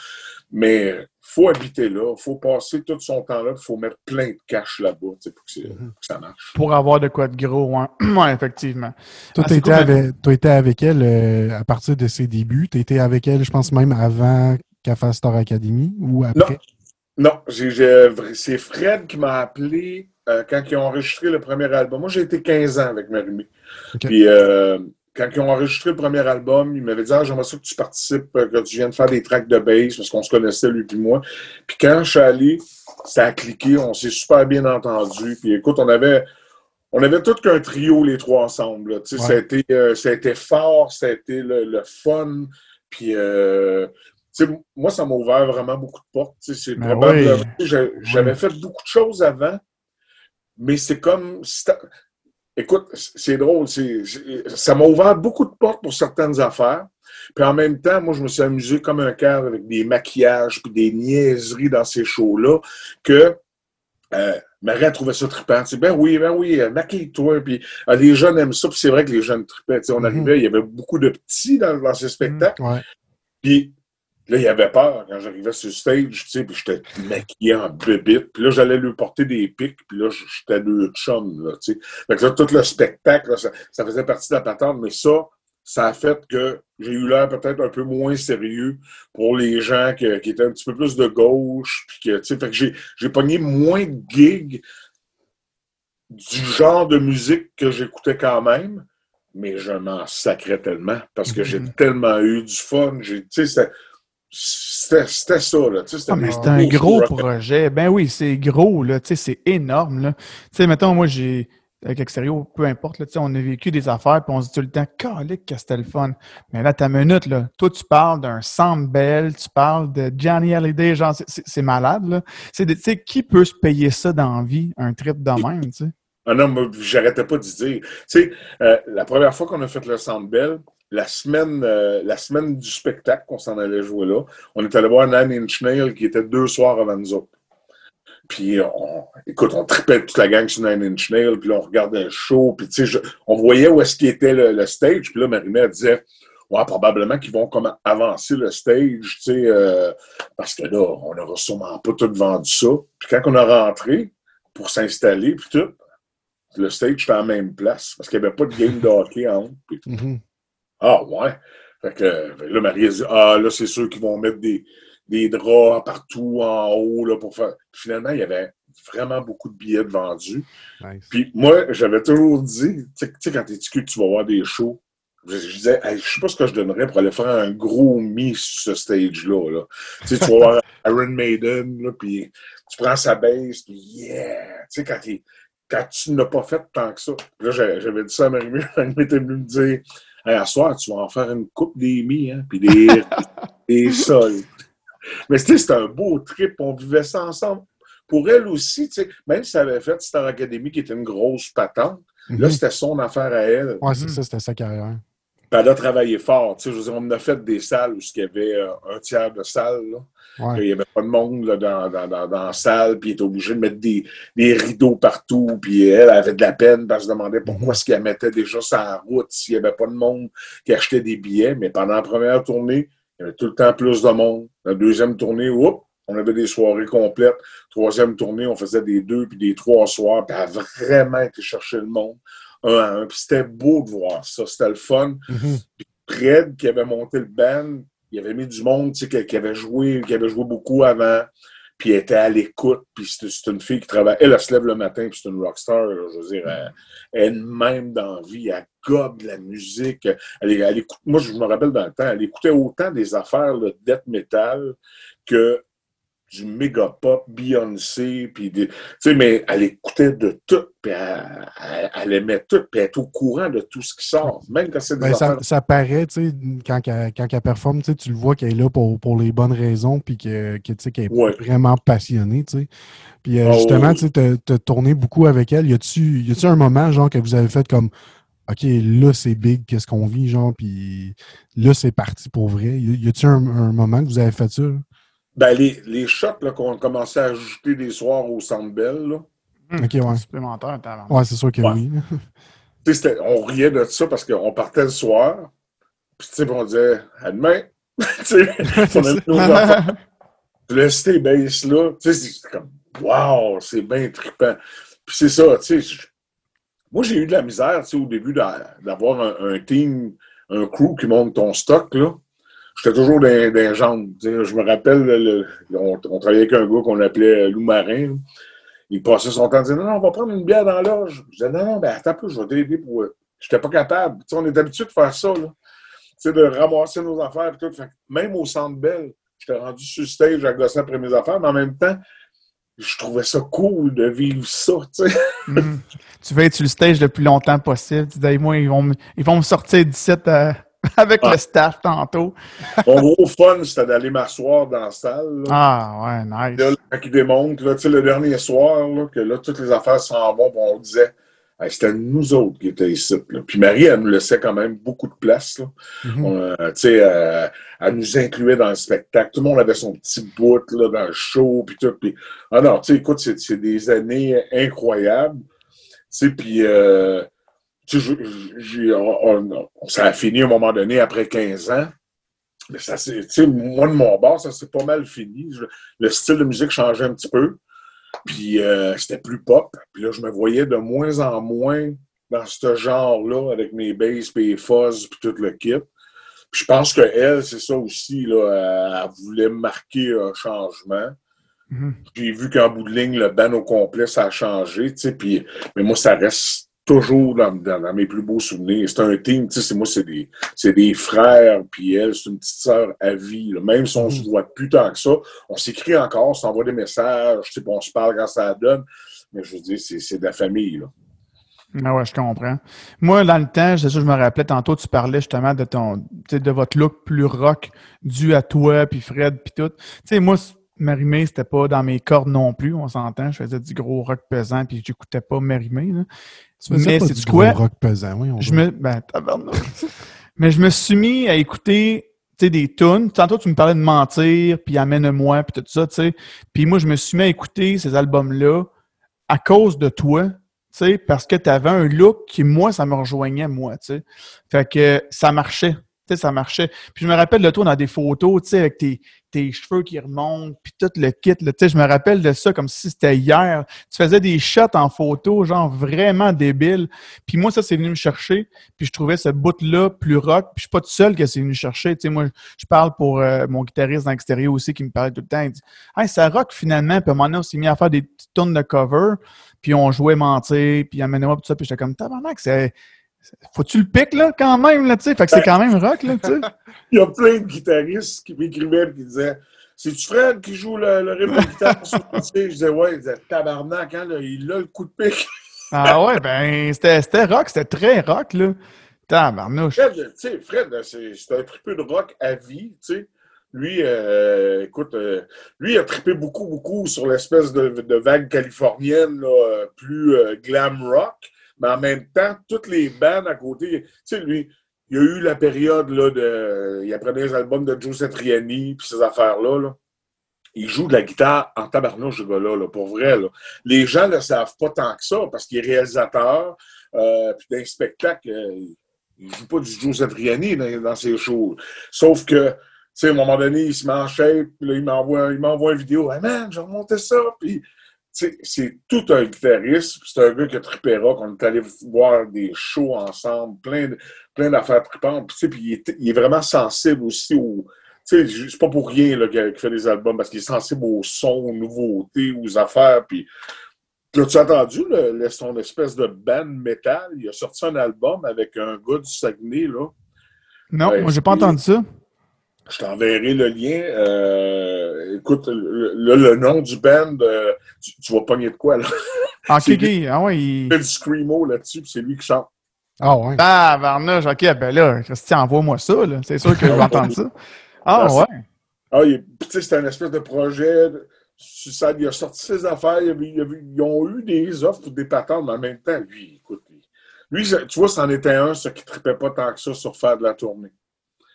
Mais faut habiter là, faut passer tout son temps là, il faut mettre plein de cash là-bas tu sais, pour que, Mhm. ça marche. Pour avoir de quoi de gros, ouais. ouais, effectivement. Toi, Ah, tu cool, avec, t'as été avec elle euh, à partir de ses débuts. Tu été avec elle, je pense, même avant fasse Star Academy ou après? Non, c'est Fred qui m'a appelé euh, quand ils ont enregistré le premier album. Moi, j'ai été 15 ans avec Marimé. Puis euh, quand ils ont enregistré le premier album, il m'avait dit ah, J'aimerais ça que tu participes, que tu viennes faire des tracks de bass, parce qu'on se connaissait, lui et moi. Puis quand je suis allé, ça a cliqué, on s'est super bien entendu. Puis écoute, on avait. On avait tout qu'un trio, les trois ensemble. Ça, a été, euh, ça, a été, fort, ça a été le, fun. Puis, euh, moi, ça m'a ouvert vraiment beaucoup de portes. C'est ben probable. J'avais fait beaucoup de choses avant, mais c'est comme. Écoute, c'est drôle. ça m'a ouvert beaucoup de portes pour certaines affaires. Puis en même temps, moi, je me suis amusé comme un cœur avec des maquillages puis des niaiseries dans ces shows-là que euh, Marie a trouvé ça trippant. ben oui, ben oui, euh, maquille-toi. Puis euh, les jeunes aiment ça. Puis c'est vrai que les jeunes trippaient. on mhm. arrivait, il y avait beaucoup de petits dans, dans ces spectacles. Puis Là, il avait peur quand j'arrivais sur le stage, tu sais, puis j'étais maquillé en bébite. Puis là, j'allais lui porter des pics, puis là, j'étais deux chums, là, tu sais. Fait que là, tout le spectacle, ça, faisait partie de la patente, mais ça, ça a fait que j'ai eu l'air peut-être un peu moins sérieux pour les gens qui, étaient un petit peu plus de gauche, puis que, tu sais, fait que j'ai, j'ai pogné moins de gigs du genre de musique que j'écoutais quand même, mais je m'en sacrais tellement parce que j'ai mm-hmm. tellement eu du fun. J'ai, tu sais, c'était ça, là. Ah, mais c'est un gros projet. Ben oui, c'est gros, là. C'est énorme, là. Tu sais, mettons, moi, j'ai, avec Extérieur, peu importe, là, on a vécu des affaires, puis on se dit tout le temps, calique que c'était le fun. Mais là, ta minute, là. Toi, tu parles d'un Bell, tu parles de Johnny Hallyday, genre, c'est malade, là. Tu sais, qui peut se payer ça dans vie, un trip de même, tu sais? Ah non, j'arrêtais pas de dire. Tu sais, euh, la première fois qu'on a fait le Bell la semaine, euh, la semaine du spectacle qu'on s'en allait jouer là, on est allé voir Nine Inch Nails qui était deux soirs avant nous autres. Puis, on, écoute, on tripait toute la gang sur Nine Inch Nails, puis là, on regardait le show, puis tu sais, on voyait où est-ce qu'il était le, stage, puis là, Marimé, disait, ouais, probablement qu'ils vont avancer le stage, tu sais, euh, parce que là, on n'aura sûrement pas tout vendu ça. Puis quand on a rentré pour s'installer, puis tout, le stage était à la même place, parce qu'il n'y avait pas de game de hockey en haut. Ah, ouais. Fait que, là, Marie a dit Ah, là, c'est sûr qu'ils vont mettre des, des draps partout en haut là, pour faire. finalement, il y avait vraiment beaucoup de billets vendus. Puis moi, j'avais toujours dit, tu sais, quand t'es que tu vas voir des shows. Je, disais, je sais pas ce que je donnerais pour aller faire un gros mi sur ce stage-là. Là. Tu sais, tu vas voir Iron Maiden, là, puis tu prends sa base, puis yeah! Tu sais, quand, quand tu n'as pas fait tant que ça. là, j'avais dit ça à Marie-Mé, elle m'était venue me dire Hey, à soir, tu vas en faire une coupe des mi, hein, puis des, des sols. Mais tu sais, c'était un beau trip, on vivait ça ensemble. Pour elle aussi, tu sais, même si elle avait fait Star Academy, qui était une grosse patente, là, mhm. c'était son affaire à elle. Oui, c'est ça, c'était sa carrière. Puis elle a travaillé fort. Tu sais, je veux dire, on a fait des salles où il y avait euh, un tiers de salle. Il n'y avait pas de monde dans, dans, dans, la salle, puis il était obligé de mettre des, des, rideaux partout, puis elle avait de la peine parce qu'elle se demandait pourquoi mhm. est-ce qu'elle mettait déjà sa route s'il n'y avait pas de monde qui achetait des billets. Mais pendant la première tournée, il y avait tout le temps plus de monde. La deuxième tournée, on avait des soirées complètes. Troisième tournée, on faisait des deux puis des trois soirs, puis elle a vraiment été chercher le monde un à un. Puis c'était beau de voir ça, c'était le fun. Mhm. Fred, qui avait monté le band, il avait mis du monde qui, qui, avait joué, qui avait joué beaucoup avant, puis elle était à l'écoute, puis c'est une fille qui travaille. Elle, elle, se lève le matin, puis c'est une rockstar, je veux dire, elle-même dans la vie, elle gobe la musique. Elle, elle, écoute, moi, je me rappelle dans le temps, elle écoutait autant des affaires de death metal que du méga pop, Beyoncé, puis tu sais, mais elle écoutait de tout, puis elle, aimait tout, puis elle est au courant de tout ce qui sort, même quand c'est des ben, ça, ça, paraît, tu sais, quand, quand, elle performe, tu le vois qu'elle est là pour, pour les bonnes raisons, puis qu'elle que, est vraiment passionnée, tu sais. Puis euh, ah justement, tu as tourné beaucoup avec elle. Y a-tu un moment, genre, que vous avez fait comme OK, là, c'est big, qu'est-ce qu'on vit, genre, puis là, c'est parti pour vrai? Y a-tu un, un, moment que vous avez fait ça? Ben, les, les shots qu'on a commencé à ajouter des soirs au Centre Bell, là. Hmm. OK, ouais. Supplémentaire, Ouais, c'est sûr que oui. on riait de ça parce qu'on partait le soir, puis tu sais, on disait à demain. tu sais, on a nos Tu laisses tes basses là. Tu sais, c'est comme, wow, c'est bien trippant. Puis c'est ça, tu sais. Moi, j'ai eu de la misère, tu sais, au début d'avoir un, un, team, un crew qui monte ton stock, là. J'étais toujours dans, dans les jambes. Je me rappelle, on, travaillait avec un gars qu'on appelait Lou Marin. Il passait son temps à dire Non, non, on va prendre une bière dans l'âge. Je disais Non, non, ben attends peu, je vais t'aider pour. J'étais pas capable. on est habitué de faire ça, là. de ramasser nos affaires tout. même au centre belle, j'étais rendu sur le stage à gosser après mes affaires, mais en même temps, je trouvais ça cool de vivre ça, tu. Tu veux être sur le stage le plus longtemps possible. Tu moi, ils vont, ils vont me sortir 17 euh, avec le staff tantôt. Mon gros fun, c'était d'aller m'asseoir dans la salle. Ah, ouais, nice. Là, quand ils démontrent, là, le dernier soir, là, que là, toutes les affaires s'en vont, on disait, c'était nous autres qui étaient ici. Puis Marie, elle nous laissait quand même beaucoup de place. Là. Sais, euh, elle nous incluait dans le spectacle. Tout le monde avait son petit bout là, dans le show. Puis tout. Puis... Ah non, tu sais, écoute, c'est des années incroyables. Puis, euh, on, ça a fini à un moment donné après 15 ans. Mais ça, moi, de mon bord, ça s'est pas mal fini. le style de musique changeait un petit peu. Puis euh, c'était plus pop. Puis là, je me voyais de moins en moins dans ce genre-là avec mes basses, mes fuzz, puis tout le kit. Puis je pense qu'elle, c'est ça aussi, là, elle, voulait marquer un changement. Mm-hmm. Puis vu qu'en bout de ligne, le band au complet, ça a changé, tu sais, puis, mais moi, ça reste toujours dans, mes plus beaux souvenirs. C'est un team, tu sais, moi, c'est des, des frères, puis elle, c'est une petite sœur à vie. Même si on se mm. voit plus tant que ça, on s'écrit encore, on s'envoie des messages, tu sais, on se parle quand ça donne. Mais je veux dire, c'est de la famille, là. Ah ouais, je comprends. Moi, dans le temps, c'est ça, je me rappelais tantôt, tu parlais justement de ton, de votre look plus rock dû à toi, puis Fred, puis tout. Tu sais, moi, Marimé, c'était pas dans mes cordes non plus, on s'entend. Je faisais du gros rock pesant, puis j'écoutais pas Marimé. Mais c'est du quoi? rock pesant, oui. je me, ben, mais je me suis mis à écouter des tunes. Tantôt, tu me parlais de mentir, puis amène-moi, puis tout ça, tu sais. Puis moi, je me suis mis à écouter ces albums-là à cause de toi, tu sais, parce que tu avais un look qui, moi, ça me rejoignait, moi, tu sais. Fait que ça marchait ça marchait. Puis je me rappelle de toi dans des photos, tu sais, avec tes, cheveux qui remontent, puis tout le kit, sais, je me rappelle de ça comme si c'était hier. Tu faisais des shots en photo, genre vraiment débiles. Puis moi, ça, c'est venu me chercher, puis je trouvais ce bout-là plus rock, puis je suis pas tout seul que c'est venu chercher. Tu sais, moi, je parle pour euh, mon guitariste dans l'extérieur aussi qui me parlait tout le temps. Il dit « Hey, ça rock finalement. » Puis à un moment donné, on s'est mis à faire des petites tournes de cover, puis on jouait mentir, puis amenez-moi tout ça, puis j'étais comme « Tabarnak, c'est... » Faut-tu le pic, là, quand même, là, tu sais? Fait que c'est quand même rock, là, tu sais. Il y a plein de guitaristes qui m'écrivaient et qui disaient C'est-tu Fred qui joue le, le rythme de guitare? Sur le Je disais Ouais, il disait Tabarnak, hein, il a le coup de pic. ah ouais, ben, c'était rock, c'était très rock, là. Tabarnouche. Fred, tu sais, Fred, c'est un peu de rock à vie, tu sais. Lui, euh, écoute, euh, lui a trippé beaucoup, beaucoup sur l'espèce de, de, vague californienne, là, plus euh, glam rock mais en même temps, toutes les bandes à côté, tu sais, lui, il y a eu la période là, de. Il apprenait les albums de Joe Satriani, puis ces affaires-là. Là. Il joue de la guitare en tabarnouche, ce gars-là, pour vrai. Là. Les gens ne le savent pas tant que ça, parce qu'il est réalisateur, euh, puis d'un spectacle, euh, il ne joue pas du Joe Satriani dans, ses shows. Sauf que, tu sais, à un moment donné, il se met puis là, il m'envoie, il m'envoie une vidéo. Hey man, j'ai remonté ça, puis c'est tout un guitariste. C'est un gars qui a trippé rock. On est allé voir des shows ensemble, plein, plein d'affaires trippantes. Puis, il, est, il est vraiment sensible aussi au. C'est pas pour rien qu'il fait des albums, parce qu'il est sensible au son, aux nouveautés, aux affaires. Puis, As-tu entendu le, son espèce de band metal? Il a sorti un album avec un gars du Saguenay, là. Non, moi, j'ai pas entendu ça. Je t'enverrai le lien. Euh, écoute, le, nom du band, euh, tu, vas pogner de quoi, là? Ah, ok, Ah il... fait du screamo là-dessus, c'est lui qui chante. Ah ouais. Ah, Varnage, ok, ben là, Christian, envoie-moi ça, là. C'est sûr que je vais entendre ça. Ah ouais. Ah, tu sais, c'est un espèce de projet. Ça, il a sorti ses affaires, ils ont eu des offres pour des patentes, mais en même temps, lui, écoute, lui, tu vois, c'en était un, ce qui ne tripait pas tant que ça sur faire de la tournée.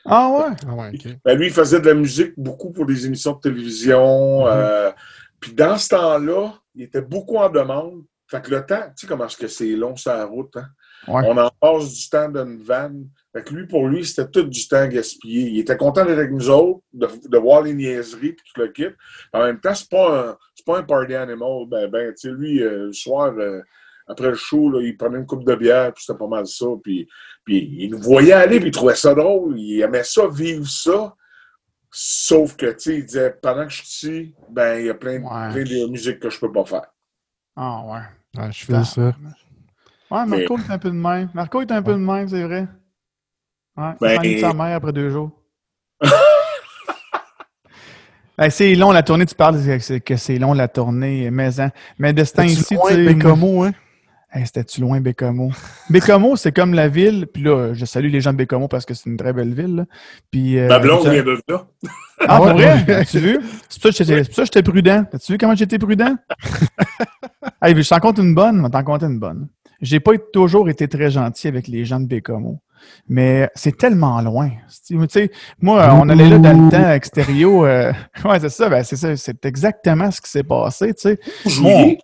Ah ouais? Ah ben, lui, il faisait de la musique beaucoup pour des émissions de télévision. Mhm. Euh, puis dans ce temps-là, il était beaucoup en demande. Fait que le temps, tu sais comment est-ce que c'est long, sa route, hein? On en passe du temps d'une vanne. Fait que lui, pour lui, c'était tout du temps gaspillé. Il était content d'être avec nous autres, de, voir les niaiseries, puis tout le kit. En même temps, c'est pas un, pas un party animal. Ben, ben, tu sais, lui, euh, le soir, euh, après le show, là, il prenait une coupe de bière, puis c'était pas mal ça. Puis, puis il nous voyait aller, puis il trouvait ça drôle. Il aimait ça, vivre ça. Sauf que, tu sais, il disait, pendant que je suis ici, ben, il y a plein, plein de musiques que je peux pas faire. Ah, ouais. ouais je fais ça. Ouais, Marco est un peu de même. Marco est un peu de même, c'est vrai. Ouais, il ben... sa mère après deux jours. Ben, c'est long la tournée, tu parles que c'est long la tournée, mais, hein, mais de ce temps-ci, tu sais. Bécomo, hein? C'était-tu loin, Bécomo? Bécomo, c'est comme la ville. Puis là, je salue les gens de Bécomo parce que c'est une très belle ville. Puis, euh, Ma blonde vient de là. Ah, pour vrai? As-tu vu? C'est pour ça que j'étais prudent. As-tu vu comment j'étais prudent? hey, je t'en compte une bonne, mais t'en compte une bonne. J'ai pas toujours été très gentil avec les gens de Bécomo. Mais c'est tellement loin. Tu sais, moi, on allait là dans le temps extérieur. Euh, ouais, c'est ça, ben, c'est ça. C'est exactement ce qui s'est passé, tu sais.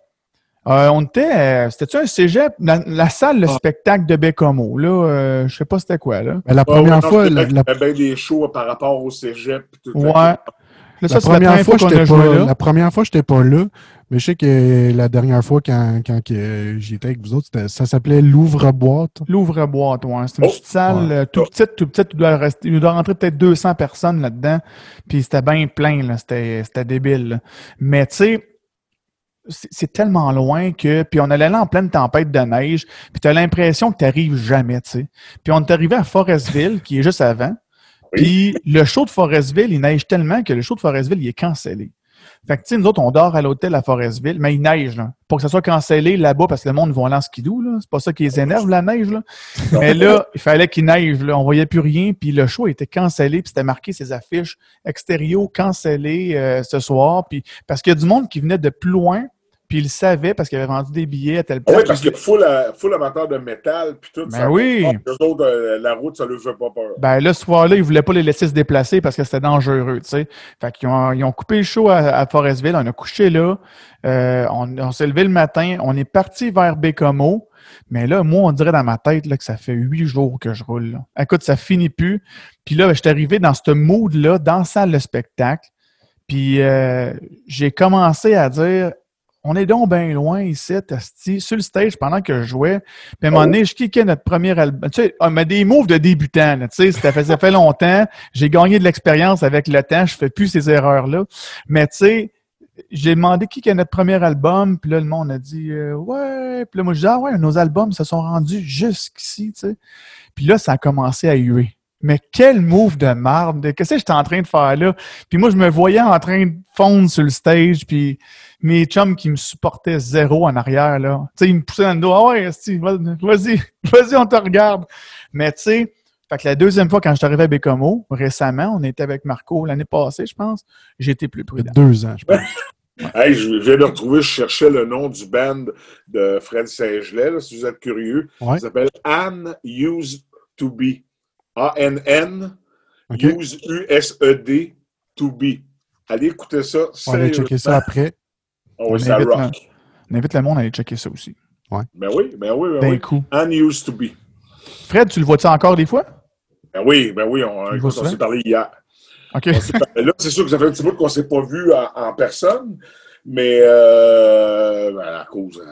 Euh, on était, euh, c'était-tu un cégep? La, salle, le ah. spectacle de Bécomo, là, euh, je sais pas c'était quoi, là. la première fois... Il y avait des shows par rapport au cégep. ouais. la, première fois, fois pas, la première fois, j'étais pas là, mais je sais que la dernière fois, quand, quand j'étais avec vous autres, ça s'appelait l'ouvre-boîte. L'ouvre-boîte, ouais. C'était une petite salle tout petite, tout petite. Il doit, rester, il doit rentrer peut-être 200 personnes là-dedans. Puis c'était bien plein, là. C'était débile. Mais tu sais, c'est tellement loin que. Puis on allait là en pleine tempête de neige, puis tu as l'impression que tu n'arrives jamais, tu sais. Puis on est arrivé à Forestville, qui est juste avant. Puis le show de Forestville, il neige tellement que le show de Forestville, il est cancellé. Fait que, tu sais, nous autres, on dort à l'hôtel à Forestville, mais il neige, là. Pour que ça soit cancellé là-bas, parce que le monde va aller en skidoo, là. C'est pas ça qui les énerve, la neige, là. mais là, il fallait qu'il neige, là. On voyait plus rien, puis le show était cancellé, puis c'était marqué ses affiches extérieurs cancellées euh, ce soir, puis parce qu'il y a du monde qui venait de plus loin puis il savait parce qu'il avait vendu des billets à tel point. oui, parce qu'il faut amateur de métal, puis tout. Ben ça oui. autres, euh, la route, ça ne leur fait pas peur. Ben là, ce soir-là, ils ne voulaient pas les laisser se déplacer parce que c'était dangereux, tu sais. Fait qu'ils ont, ils ont coupé le show à, Forestville, on a couché là, euh, on, s'est levé le matin, on est parti vers Bécomo. Mais là, moi, on dirait dans ma tête là, que ça fait huit jours que je roule. Là. Écoute, ça finit plus. Puis là, je suis arrivé dans ce mood-là, dans la salle de spectacle. Puis euh, j'ai commencé à dire on est donc bien loin ici, sur le stage pendant que je jouais. Puis à un moment donné, je kickais notre premier album. Tu sais, on met des moves de débutant, tu sais, ça fait, ça fait longtemps. J'ai gagné de l'expérience avec le temps, je fais plus ces erreurs-là. Mais tu sais, j'ai demandé qui est notre premier album, puis là, le monde a dit euh, Ouais. Puis là, moi, je dis Ah ouais, nos albums se sont rendus jusqu'ici, tu sais. Puis là, ça a commencé à huer. Mais quel move de marde! Qu'est-ce que j'étais en train de faire là? Puis moi, je me voyais en train de fondre sur le stage, puis mes chums qui me supportaient zéro en arrière, là. Tu sais, ils me poussaient dans le dos. Ah ouais, vas-y, vas-y, on te regarde. Mais tu sais, fait que la deuxième fois, quand je suis arrivé à Bécomo, récemment, on était avec Marco l'année passée, je pense, j'étais plus prudent. Deux ans, je pense. Hey, je viens de retrouver, je cherchais le nom du band de Fred Saint-Gelais, si vous êtes curieux. Ça s'appelle Anne Used to Be. A-N-N, Use U-S-E-D, to Be. Allez écouter ça. On va aller checker ça après. Oh, on, invite rock. on, invite le monde à aller checker ça aussi. Ouais. Ben oui, ben oui, ben, oui. Coup. Unused to be. Fred, tu le vois-tu encore des fois? Ben oui, ben oui, on, on s'est parlé hier. OK. là, c'est sûr que ça fait un petit bout qu'on ne s'est pas vu en, personne, mais euh, ben, à cause.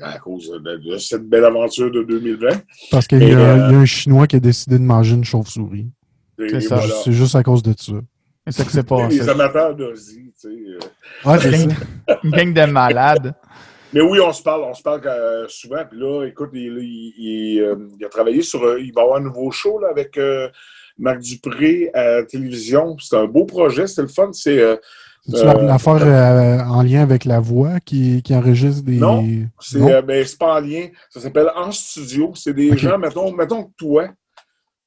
À cause de, cette belle aventure de 2020. Parce qu'il y, y, a euh, un Chinois qui a décidé de manger une chauve-souris. C'est juste à cause de ça. C'est que c'est passé. Les amateurs d'Ozzy, tu sais. Euh. Ouais, c'est. Une gang de malades. Mais oui, on se parle, on se parle euh, souvent. Puis là, écoute, il, il, euh, il, a travaillé sur. il va avoir un nouveau show là, avec Marc Dupré à la télévision. C'est un beau projet, c'est le fun. C'est. C'est l'affaire en lien avec la voix qui, qui enregistre des. Non, c'est ben, pas en lien. Ça s'appelle En Studio. C'est des gens, mettons, mettons que toi,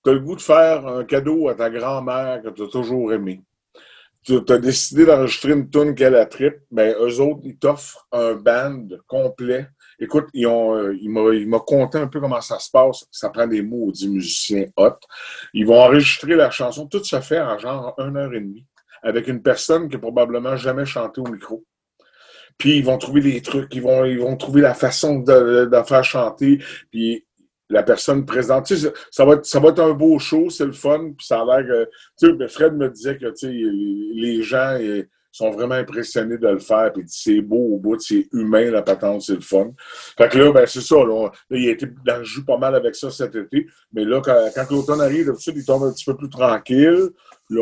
tu as le goût de faire un cadeau à ta grand-mère que tu as toujours aimé. Tu as décidé d'enregistrer une tune qu'elle a trip, ben eux autres, ils t'offrent un band complet. Écoute, ils ont, euh, conté un peu comment ça se passe. Ça prend des mots des musiciens hot. Ils vont enregistrer la chanson. Tout se fait en genre une heure et demie avec une personne qui a probablement jamais chanté au micro. Puis ils vont trouver des trucs, ils vont, ils vont trouver la façon de, de faire chanter. Puis la personne présente. Tu sais, ça, va être, ça va être un beau show, c'est le fun, puis ça a l'air que... Tu sais, Fred me disait que tu sais, les gens sont vraiment impressionnés de le faire. Puis c'est beau au bout, c'est humain, la patente, c'est le fun. Fait que là, ben, c'est ça. Là, il a été dans le jus pas mal avec ça cet été. Mais là, quand, quand l'automne arrive, d'habitude, il tombe un petit peu plus tranquille. Là,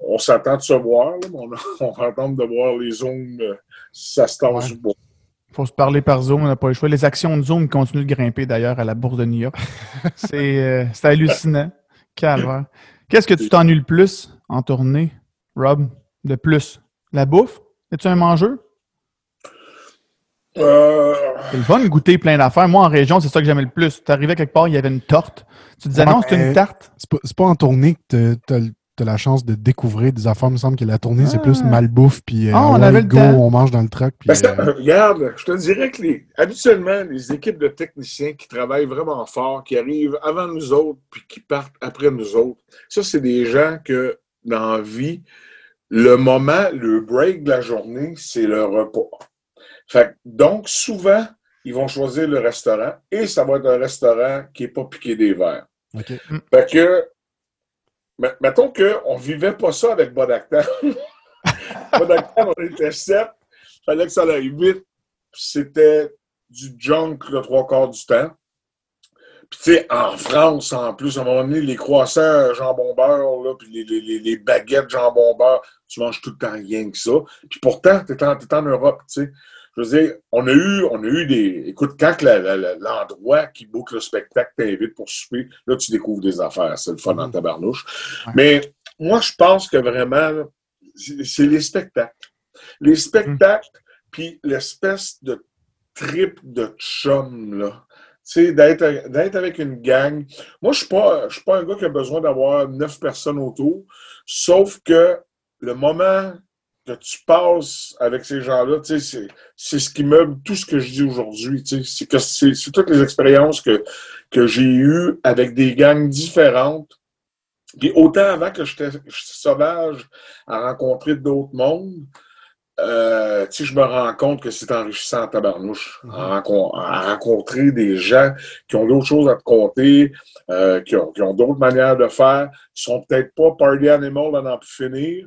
on, s'attend de se voir. on, on va attendre de voir les zooms euh, si ça se tend du bois. Il faut se parler par Zoom, on n'a pas le choix. Les actions de Zoom continuent de grimper d'ailleurs à la bourse de New York. C'est euh, hallucinant. Calvaire. Qu'est-ce que tu t'ennuies le plus en tournée, Rob? De plus? La bouffe? Es-tu un mangeur? Euh... C'est le fun de goûter plein d'affaires. Moi, en région, c'est ça que j'aimais le plus. Tu arrivais quelque part, il y avait une torte. Tu disais non, c'est une tarte? C'est pas, pas, en tournée que tu as, tu as la chance de découvrir des affaires. Il me semble que la tournée, c'est plus ah. malbouffe, puis euh, ah, on, avait le go, on mange dans le truck. Puis, ben, euh, regarde, je te dirais que les, habituellement, les équipes de techniciens qui travaillent vraiment fort, qui arrivent avant nous autres, puis qui partent après nous autres, ça, c'est des gens que, dans la vie, le moment, le break de la journée, c'est le repas. Fait, donc, souvent, ils vont choisir le restaurant et ça va être un restaurant qui n'est pas piqué des verres. Fait que mettons qu'on ne vivait pas ça avec Bodactan. Bodactan, on était sept. Il fallait que ça aille vite. C'était du junk le trois quarts du temps. Puis, tu sais, en France, en plus, à un moment donné, les croissants jambon-beurre, là, puis les, les, les baguettes jambon-beurre, tu manges tout le temps rien que ça. Puis pourtant, tu es, es, en Europe, tu sais je veux dire, on a eu, on a eu des. Écoute, quand l'endroit qui boucle le spectacle t'invite pour souper, là, tu découvres des affaires. C'est le fun en mm-hmm. tabarnouche. Mais moi, je pense que vraiment, c'est les spectacles. Les spectacles, puis l'espèce de trip de chum, là. Tu sais, d'être avec une gang. Moi, je suis pas, je suis pas un gars qui a besoin d'avoir neuf personnes autour, sauf que le moment que tu passes avec ces gens-là, c'est ce qui meuble tout ce que je dis aujourd'hui. C'est que c'est toutes les expériences que, que j'ai eues avec des gangs différentes. Puis autant avant que j'étais sauvage à rencontrer d'autres mondes, euh, je me rends compte que c'est enrichissant à tabarnouche, mm-hmm. à, rencontrer des gens qui ont d'autres choses à te compter, euh, qui ont, qui ont d'autres manières de faire, qui sont peut-être pas party animal à n'en plus finir,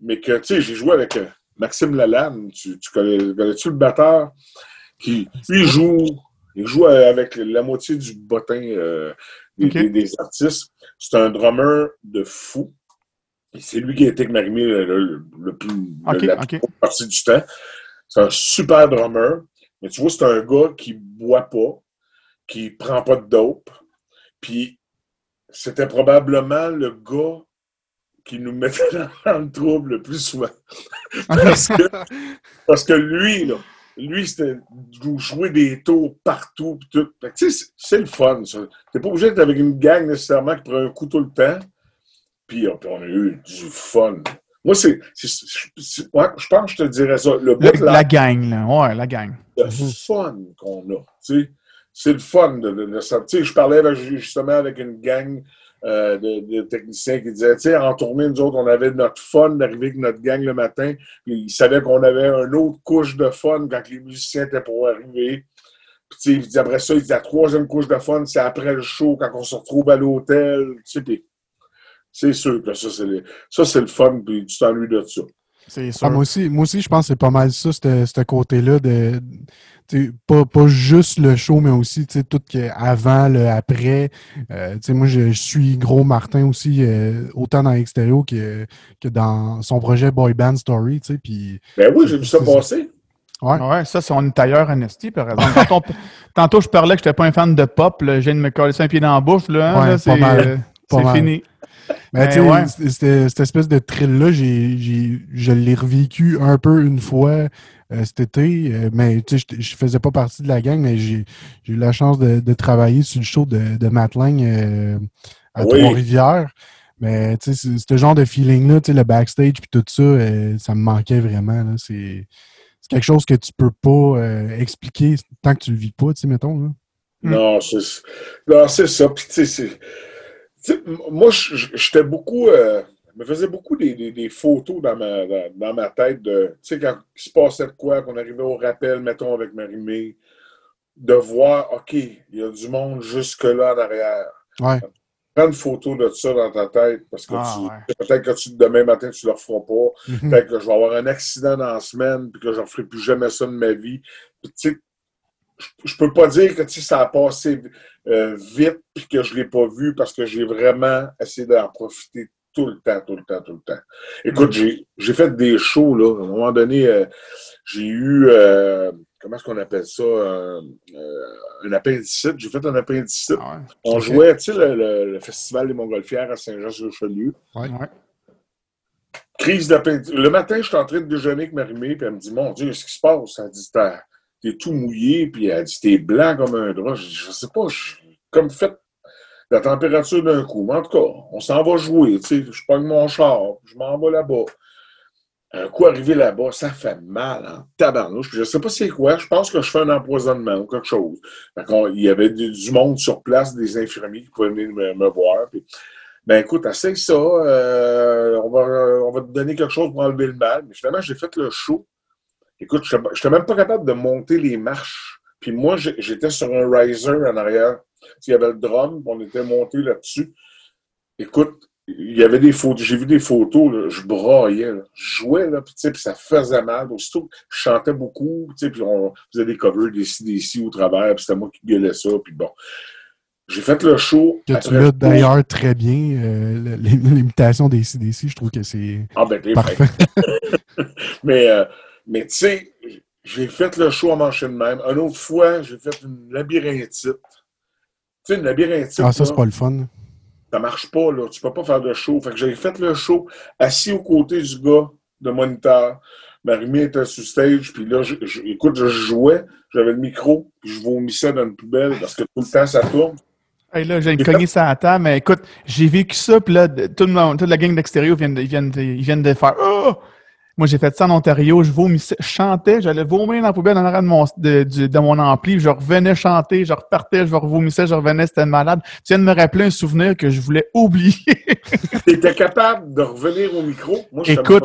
mais que, tu sais, j'ai joué avec euh, Maxime Lalanne, tu, tu connais-tu le batteur? Qui, lui, joue, il joue avec la moitié du bottin euh, des, artistes. C'est un drummer de fou. C'est lui qui a été avec Marimé le, le, plus la partie du temps. C'est un super drummer. Mais tu vois, c'est un gars qui boit pas, qui prend pas de dope. Puis c'était probablement le gars qui nous mettait dans le trouble le plus souvent. parce, que, parce que lui, là, lui, c'était jouer des tours partout. Tout. C'est le fun, ça. T'es pas obligé d'être avec une gang nécessairement qui prend un coup tout le temps. Puis on a eu du fun. Moi, c'est. Ouais, je pense que je te dirais ça. Le la, gang, là. Ouais, la gang. Le fun qu'on a. C'est le fun de, de, Je parlais justement avec une gang euh, de, techniciens qui disaient, tu sais, en tournée, nous autres, on avait notre fun d'arriver avec notre gang le matin. Puis ils savaient qu'on avait une autre couche de fun quand les musiciens étaient pour arriver. Puis, tu sais, après ça, il dit, la troisième couche de fun, c'est après le show, quand on se retrouve à l'hôtel. Tu sais, c'est sûr que ça, c'est le, ça, c'est le fun, puis tu t'ennuies de ça. C'est ah, moi, aussi, moi aussi, je pense que c'est pas mal ça, ce côté-là de pas, pas juste le show, mais aussi tout avant, le après. Euh, moi, je, suis gros Martin aussi, euh, autant dans l'extérieur que, que dans son projet Boy Band Story. Puis, ben oui, j'ai vu ça passer. Ouais. ouais, ça, c'est on tailleur Nasty, par exemple. tantôt, je parlais que je n'étais pas un fan de pop. Là. Je viens de me coller un pied dans la bouche. Là, hein, c'est fini. Mais tu sais, cette espèce de thrill-là, je l'ai revécu un peu une fois euh, cet été, euh, mais tu sais, je faisais pas partie de la gang, mais j'ai eu la chance de, travailler sur le show de, de euh, à Trois-Rivières. Mais tu sais, ce genre de feeling-là, tu sais, le backstage puis tout ça, ça me manquait vraiment. C'est quelque chose que tu peux pas expliquer tant que tu le vis pas, tu sais, mettons. Là. Non, c'est ça. Puis tu sais, moi, j'étais beaucoup me faisait beaucoup des, photos dans ma, dans, ma tête de, tu sais, quand il se passait de quoi, qu'on arrivait au rappel, mettons, avec Marie-Mé, de voir, OK, il y a du monde jusque-là en arrière. Ouais. prends une photo de ça dans ta tête parce que Ah, ouais. peut-être que tu, demain matin, tu ne le feras pas. Mhm. Peut-être que je vais avoir un accident dans la semaine puis que je ne ferai plus jamais ça de ma vie. Puis, tu sais, je, peux pas dire que tu sais, ça a passé euh, vite puis que je ne l'ai pas vu parce que j'ai vraiment essayé d'en profiter tout le temps, tout le temps, tout le temps. Écoute, j'ai j'ai fait des shows, là. À un moment donné, euh, j'ai eu, euh, comment est-ce qu'on appelle ça, euh, euh, un appendicite. J'ai fait un appendicite. Ah ouais. On jouait, tu sais, le, le- le Festival des Montgolfières à Saint-Jean-sur-Richelieu. Ouais. Ouais. Crise d'appendicite. Le matin, je suis en train de déjeuner avec Marimé, puis elle me dit Mon Dieu, qu'est-ce qui se passe Elle dit T'es tout mouillé, puis elle dit T'es blanc comme un drap. Je Je sais pas, je- comme fait la température d'un coup. Mais en tout cas, on s'en va jouer, tu sais. Je pogne mon char, je m'en vais là-bas. Un coup arrivé là-bas, ça fait mal en tabarnouche. Je sais pas c'est quoi. Je pense que je fais un empoisonnement ou quelque chose. Qu'on- il y avait du, monde sur place, des infirmiers qui pouvaient venir me, voir. Ben écoute, essaye ça. euh, on, va, on va te donner quelque chose pour enlever le mal. Mais finalement, j'ai fait le show. Écoute, je n'étais même pas capable de monter les marches. Puis moi, j'étais sur un riser en arrière. Il y avait le drum, on était monté là-dessus. Écoute, il y avait des photos, j'ai vu des photos, là, je braillais, là. je jouais, là, puis, ça faisait mal. Aussitôt, je chantais beaucoup, puis on faisait des covers des CDC au travers, puis c'était moi qui gueulais ça, puis bon. J'ai fait le show. Que tu l'as d'ailleurs très bien, euh, l'imitation des CDC, je trouve que c'est Ah ben, parfait. Mais, euh, mais tu sais, j'ai fait le show à mancher de même. Une autre fois, j'ai fait une labyrinthite. Tu sais, une labyrinthite, Ah, ça, c'est pas le fun. ça marche pas, là. Tu peux pas faire de show. Fait que j'ai fait le show assis aux côtés du gars de moniteur. Marimé était sur stage, puis là, je, je- écoute, je jouais, j'avais le micro, puis je vomissais dans une poubelle parce que tout le temps, ça tourne. Hey, là, j'ai cogné ça à table, mais écoute, j'ai vécu ça, puis là, tout le monde, toute la gang d'extérieur viennent de, ils viennent de, ils viennent de faire Oh! Moi, j'ai fait ça en Ontario, je vomissais, je chantais, j'allais vomir dans la poubelle en arrière de mon, de, de mon ampli, je revenais chanter, je repartais, je revomissais, je revenais, c'était malade. Tu viens de me rappeler un souvenir que je voulais oublier. T'étais capable de revenir au micro? Moi, je Écoute,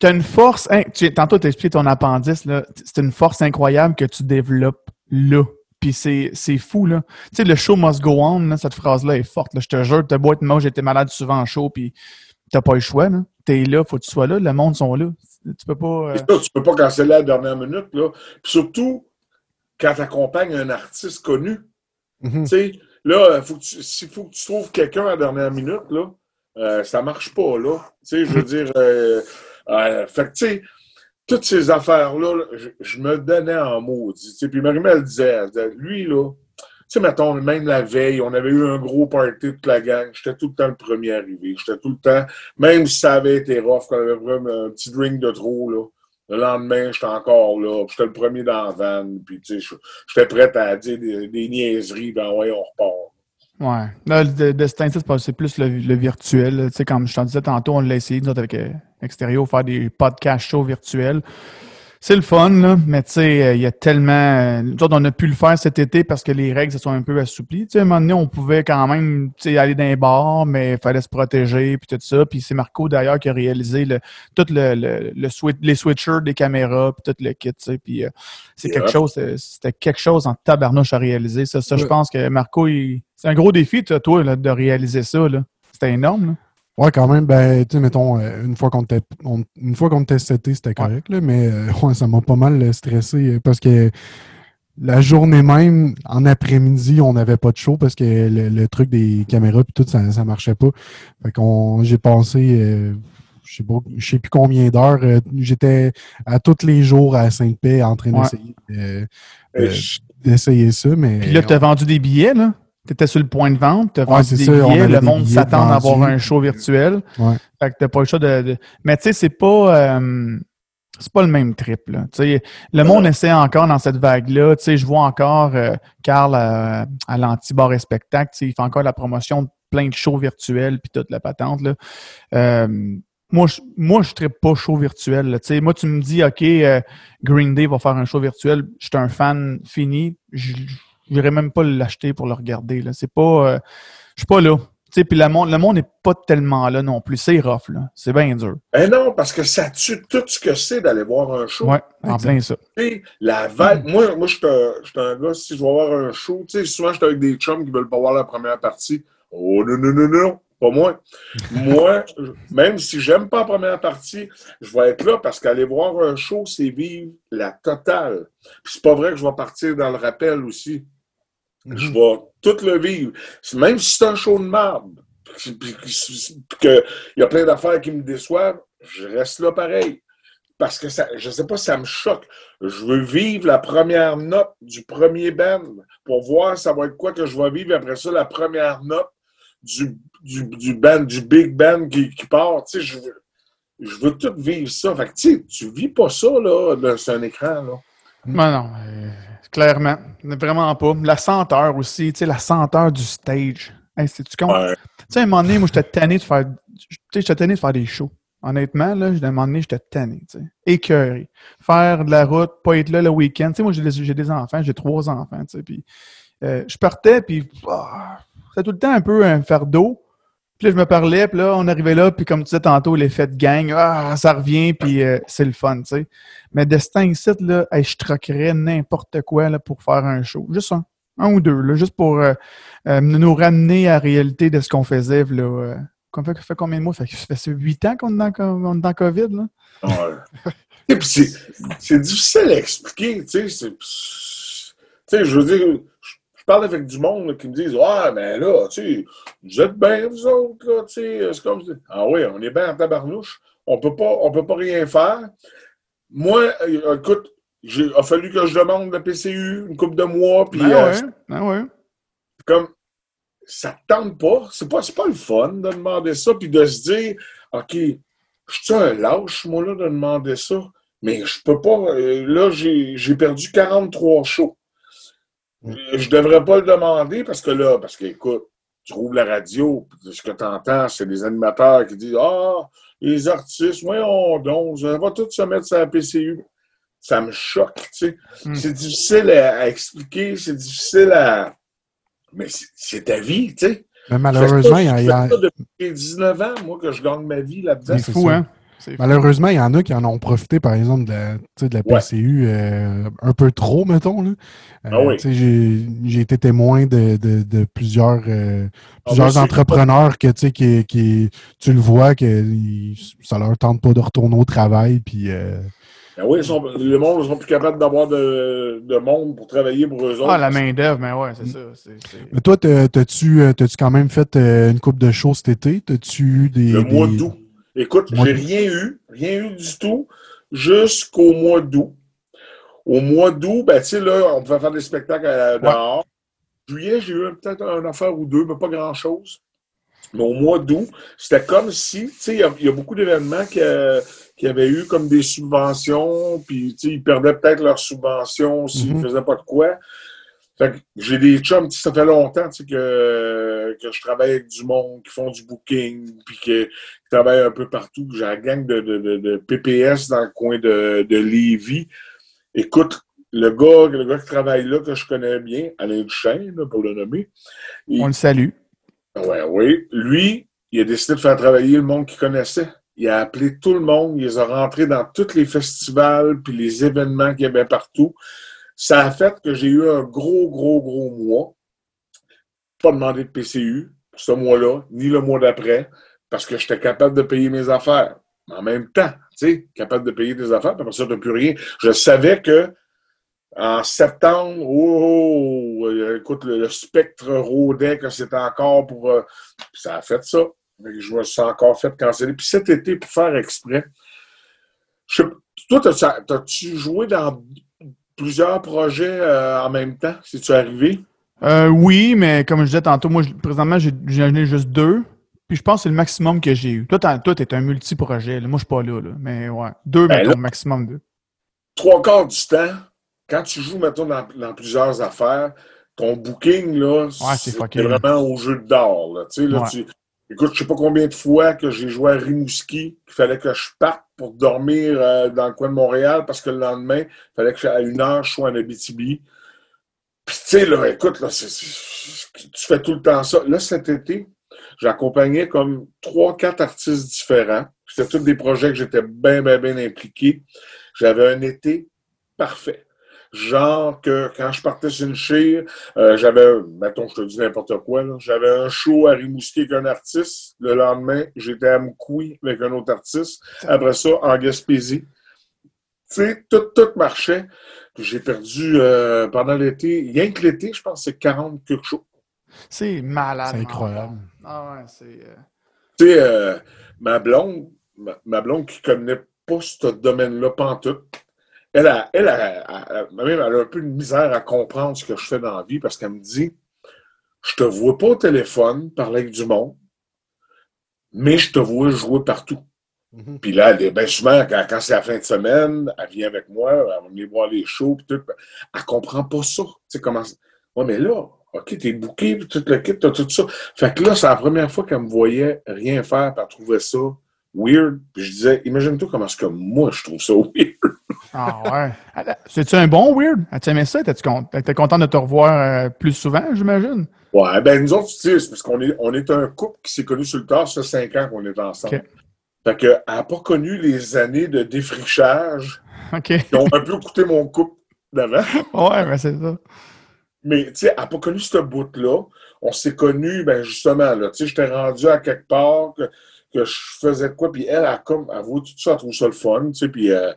tu as une force. hein, tu- tantôt, tu as expliqué ton appendice. là, C'est une force incroyable que tu développes là. Puis c'est c'est fou, là. Tu sais, le show must go on, là, cette phrase-là est forte. Là. Je te jure, t'as beau être moi, j'étais malade souvent en show, puis t'as pas le choix. là. T'es là, faut que tu sois là, le monde sont là. Tu peux pas. euh, tu peux pas canceller à la dernière minute. Là. Puis surtout, quand tu accompagnes un artiste connu, tu sais, là, faut que tu- s'il faut que tu trouves quelqu'un à la dernière minute, là, euh, ça marche pas, là. Tu sais, je veux dire, euh, euh, fait que, tu sais, toutes ces affaires-là, là, je, me donnais en maudit. Tu sais, puis Marie-Mé, elle disait, elle disait, lui, là, sais, mettons, même la veille, on avait eu un gros party toute la gang. J'étais tout le temps le premier arrivé. J'étais tout le temps, même si ça avait été rough, qu'on avait vraiment un petit drink de trop, là. Le lendemain, j'étais encore là. J'étais le premier dans la van. Puis, tu sais, j'étais prêt à dire des, niaiseries. Ben, ouais, on repart. Ouais. Là, de, de cet instant, c'est plus le, le virtuel. Tu sais, comme je t'en disais tantôt, on l'a essayé, nous autres, avec euh, Extérieur, faire des podcasts shows virtuels. C'est le fun, là, mais tu sais, euh, il y a tellement. euh, Nous autres, on a pu le faire cet été parce que les règles se sont un peu assouplies. Tu sais, à un moment donné, on pouvait quand même tu sais, aller dans les bars, mais il fallait se protéger, puis tout ça. Puis c'est Marco, d'ailleurs, qui a réalisé le, tout le, le, le switch- les switchers des caméras, puis tout le kit, tu sais. Puis euh, c'est quelque chose, euh, c'était quelque chose en tabarnouche à réaliser. Ça, ça je pense que Marco, il- c'est un gros défi, toi, toi, là, de réaliser ça, là. C'était énorme, là. Ouais, quand même, ben, tu sais, mettons, euh, une fois qu'on était, on- une fois qu'on était seté, c'était correct, là, mais euh, ouais, ça m'a pas mal euh, stressé parce que la journée même, en après-midi, on n'avait pas de show parce que le, le truc des caméras puis tout, ça, ça marchait pas. Fait qu'on, j'ai passé, euh, je sais pas, je sais plus combien d'heures, euh, j'étais à tous les jours à Sainte-Paix en train Ouais. d'essayer euh, Euh, d'essayer ça, mais. Puis là, tu as vendu des billets, là? Tu étais sur le point de vente, tu as Ouais, des ça, billets, le monde s'attend à avoir un show virtuel. Ouais. Fait que t'as pas le choix de. de- Mais tu sais, c'est pas. euh, c'est pas le même trip, là. Tu sais, le monde essaie encore dans cette vague-là. Tu sais, je vois encore euh, Carl à, à l'anti-bar et spectacle. Tu sais, il fait encore la promotion de plein de shows virtuels puis toute la patente, là. Euh, moi, je, moi, je ne pas show virtuel. là. Tu sais, moi, tu me dis, OK, euh, Green Day va faire un show virtuel. Je suis un fan fini. Je n'irai même pas l'acheter pour le regarder. Là. C'est pas. euh, je suis pas là. Puis le monde, le monde n'est pas tellement là non plus. C'est rough, là. C'est bien dur. Ben non, parce que ça tue tout ce que c'est d'aller voir un show. Ouais, en plein ça. La vague. Moi, moi je suis un, je gars, si je vais voir un show, tu sais, souvent, je suis avec des chums qui veulent pas voir la première partie. Oh non, non, non, non, pas moi. moi, même si j'aime pas la première partie, je vais être là parce qu'aller voir un show, c'est vivre la totale. Puis c'est pas vrai que je vais partir dans le rappel aussi. Je vais tout le vivre. Même si c'est un show de marde, qu'il y a plein d'affaires qui me déçoivent, je reste là pareil. Parce que ça, je sais pas, ça me choque. Je veux vivre la première note du premier band pour voir ça va être quoi que je vais vivre après ça, la première note du, du, du band, du big band qui, qui part. Tu sais, je veux, je veux tout vivre ça. Fait que, tu sais, tu vis pas ça, là, sur un écran, là. Non, non, euh, clairement. Vraiment pas. La senteur aussi, tu sais, la senteur du stage. Hey, c'est-tu con? Tu sais, à un moment donné, moi, j'étais tanné de faire. Tu sais, j'étais tanné de faire des shows. Honnêtement, là, à un moment donné, j'étais tanné, tu sais. Écœuré. Faire de la route, pas être là le week-end. Tu sais, moi, j'ai des, des, enfants, j'ai trois enfants, tu sais. Puis, euh, je partais, puis ah, c'était tout le temps un peu un fardeau. Puis là, je me parlais, puis là, on arrivait là, puis comme tu disais tantôt, l'effet de gang, ah, ça revient, puis euh, c'est le fun, tu sais. Mais Destin ici, là, je troquerais n'importe quoi là, pour faire un show. Juste un. Un ou deux, là, juste pour euh, nous ramener à la réalité de ce qu'on faisait, là, ça fait, fait, combien de mois? Ça fait, huit ans qu'on est dans, dans COVID, là? Ouais. c'est difficile à expliquer, tu sais. Tu sais, je veux dire, parle avec du monde qui me disent Ah, mais là, tu sais, vous êtes bien, vous autres, là, tu sais. C'est comme Ah oui, on est bien en tabarnouche. On peut pas, on peut pas rien faire. Moi, euh, écoute, il a fallu que je demande la PCU une couple de mois. Puis, ben euh, ouais, ben ouais. Comme, ça ne tente pas. C'est pas, pas le fun de demander ça, puis de se dire, OK, je suis un lâche, moi, là, de demander ça, mais je peux pas. Euh, là, j'ai perdu 43 shows. Je devrais pas le demander parce que là, parce qu'écoute, tu rouvres la radio, ce que tu entends, c'est des animateurs qui disent Ah, les artistes, voyons donc, on va tous se mettre sur la PCU. Ça me choque, tu sais. Mm. C'est difficile à expliquer, c'est difficile à, mais c'est ta vie, tu sais. Mais malheureusement, il y a. y a... depuis 19 ans, moi, que je gagne ma vie là-dedans. C'est fou, hein? Malheureusement, il y en a qui en ont profité, par exemple, de la, de la PCU euh, un peu trop, mettons. Là. Euh, ah oui. J'ai été témoin de, de, de plusieurs, euh, ah, plusieurs entrepreneurs que, qui, qui, tu le vois que ça leur tente pas de retourner au travail. Puis, ben oui, sont, le monde ne sont plus capables d'avoir de, de, monde pour travailler pour eux autres. Ah, la main-d'œuvre, mais ouais, c'est ça. Mais toi, t'as-tu as quand même fait une coupe de shows cet été? T'as-tu des. Le mois d'août. Écoute, j'ai rien eu, rien eu du tout, jusqu'au mois d'août. Au mois d'août, ben, tu sais, là, on pouvait faire des spectacles dehors. Juillet, j'ai eu peut-être un affaire ou deux, mais pas grand-chose. Mais au mois d'août, c'était comme si, tu sais, il y, a beaucoup d'événements qui, qui avaient eu comme des subventions, puis ils perdaient peut-être leurs subventions s'ils ne mhm. faisaient pas de quoi. J'ai des chums, ça fait longtemps que, que je travaille avec du monde qui font du booking, puis qui, travaillent un peu partout. J'ai la gang de, de, PPS dans le coin de, de Lévis. Écoute, le gars, le gars qui travaille là, que je connais bien, Alain Duchesne, pour le nommer. On le salue. Ouais, oui. Lui, il a décidé de faire travailler le monde qu'il connaissait. Il a appelé tout le monde, il les a rentrés dans tous les festivals puis les événements qu'il y avait partout. Ça a fait que j'ai eu un gros, gros, gros mois. Pas demandé de PCU pour ce mois-là, ni le mois d'après, parce que j'étais capable de payer mes affaires. En même temps, tu sais, capable de payer des affaires, puis après ça, tu plus rien. Je savais que en septembre, oh, oh, oh écoute, le, spectre rôdait que c'était encore pour. Euh, ça a fait ça je me suis encore fait canceller. Puis cet été, pour faire exprès, toi, as-tu joué dans plusieurs projets euh, en même temps? si tu arrivé? Euh, oui, mais comme je disais tantôt, moi, présentement, j'ai ai juste deux. Puis je pense que c'est le maximum que j'ai eu. Toi, tu es un multi-projet. Moi, je suis pas là, Mais ouais, deux, mais ben maximum deux. Trois quarts du temps, quand tu joues, mettons, dans, plusieurs affaires, ton booking, là, c'est vraiment au jeu d'or. Tu sais, là, tu, Écoute, je sais pas combien de fois que j'ai joué à Rimouski, qu'il fallait que je parte pour dormir euh, dans le coin de Montréal parce que le lendemain, il fallait que à une heure, je sois en Abitibi. Puis tu sais, là, écoute, là, tu fais tout le temps ça. Là, cet été, j'accompagnais comme trois, quatre artistes différents. C'était tous des projets que j'étais bien, bien, bien impliqué. J'avais un été parfait. Genre que quand je partais sur une chire, euh, j'avais, mettons, je te dis n'importe quoi, j'avais un show à Rimouski avec un artiste. Le lendemain, j'étais à Moukoui avec un autre artiste. Après ça, en Gaspésie. Tu sais, tout, tout marchait. J'ai perdu euh, pendant l'été, rien que l'été, je pense que c'est 40 quelque chose. C'est malade. C'est incroyable. Ah ouais, c'est. Euh, tu sais, ma blonde, ma, blonde qui connaît pas ce domaine-là, pantoute, elle a, elle, a, elle a un peu de misère à comprendre ce que je fais dans la vie parce qu'elle me dit Je te vois pas au téléphone parler avec du monde, mais je te vois jouer partout. Mm-hmm. Puis là, bien souvent, quand, c'est la fin de semaine, elle vient avec moi, elle va venir voir les shows, puis tout. Elle comprend pas ça. Tu sais, comment. Ouais, mais là, OK, t'es bouqué, tout le kit, t'as tout ça. Fait que là, c'est la première fois qu'elle me voyait rien faire, puis elle trouvait ça weird. Puis je disais, imagine-toi comment est-ce que moi, je trouve ça weird. Ah ouais. C'est-tu un bon weird? As-tu aimé ça? T'étais content de te revoir euh, plus souvent, j'imagine? Ouais, ben nous autres, tu sais, c'est parce qu'on est, on est un couple qui s'est connu sur le tard, ça cinq ans qu'on est ensemble. Fait qu'elle n'a pas connu les années de défrichage qui ont un peu coûté mon couple d'avant. ouais, mais c'est ça. Mais tu sais, elle n'a pas connu ce bout-là. On s'est connus, ben justement, là, tu sais, j'étais rendu à quelque part, que je faisais quoi, puis elle, a comme, elle voit tout ça, elle trouve ça le fun, tu sais, puis, euh,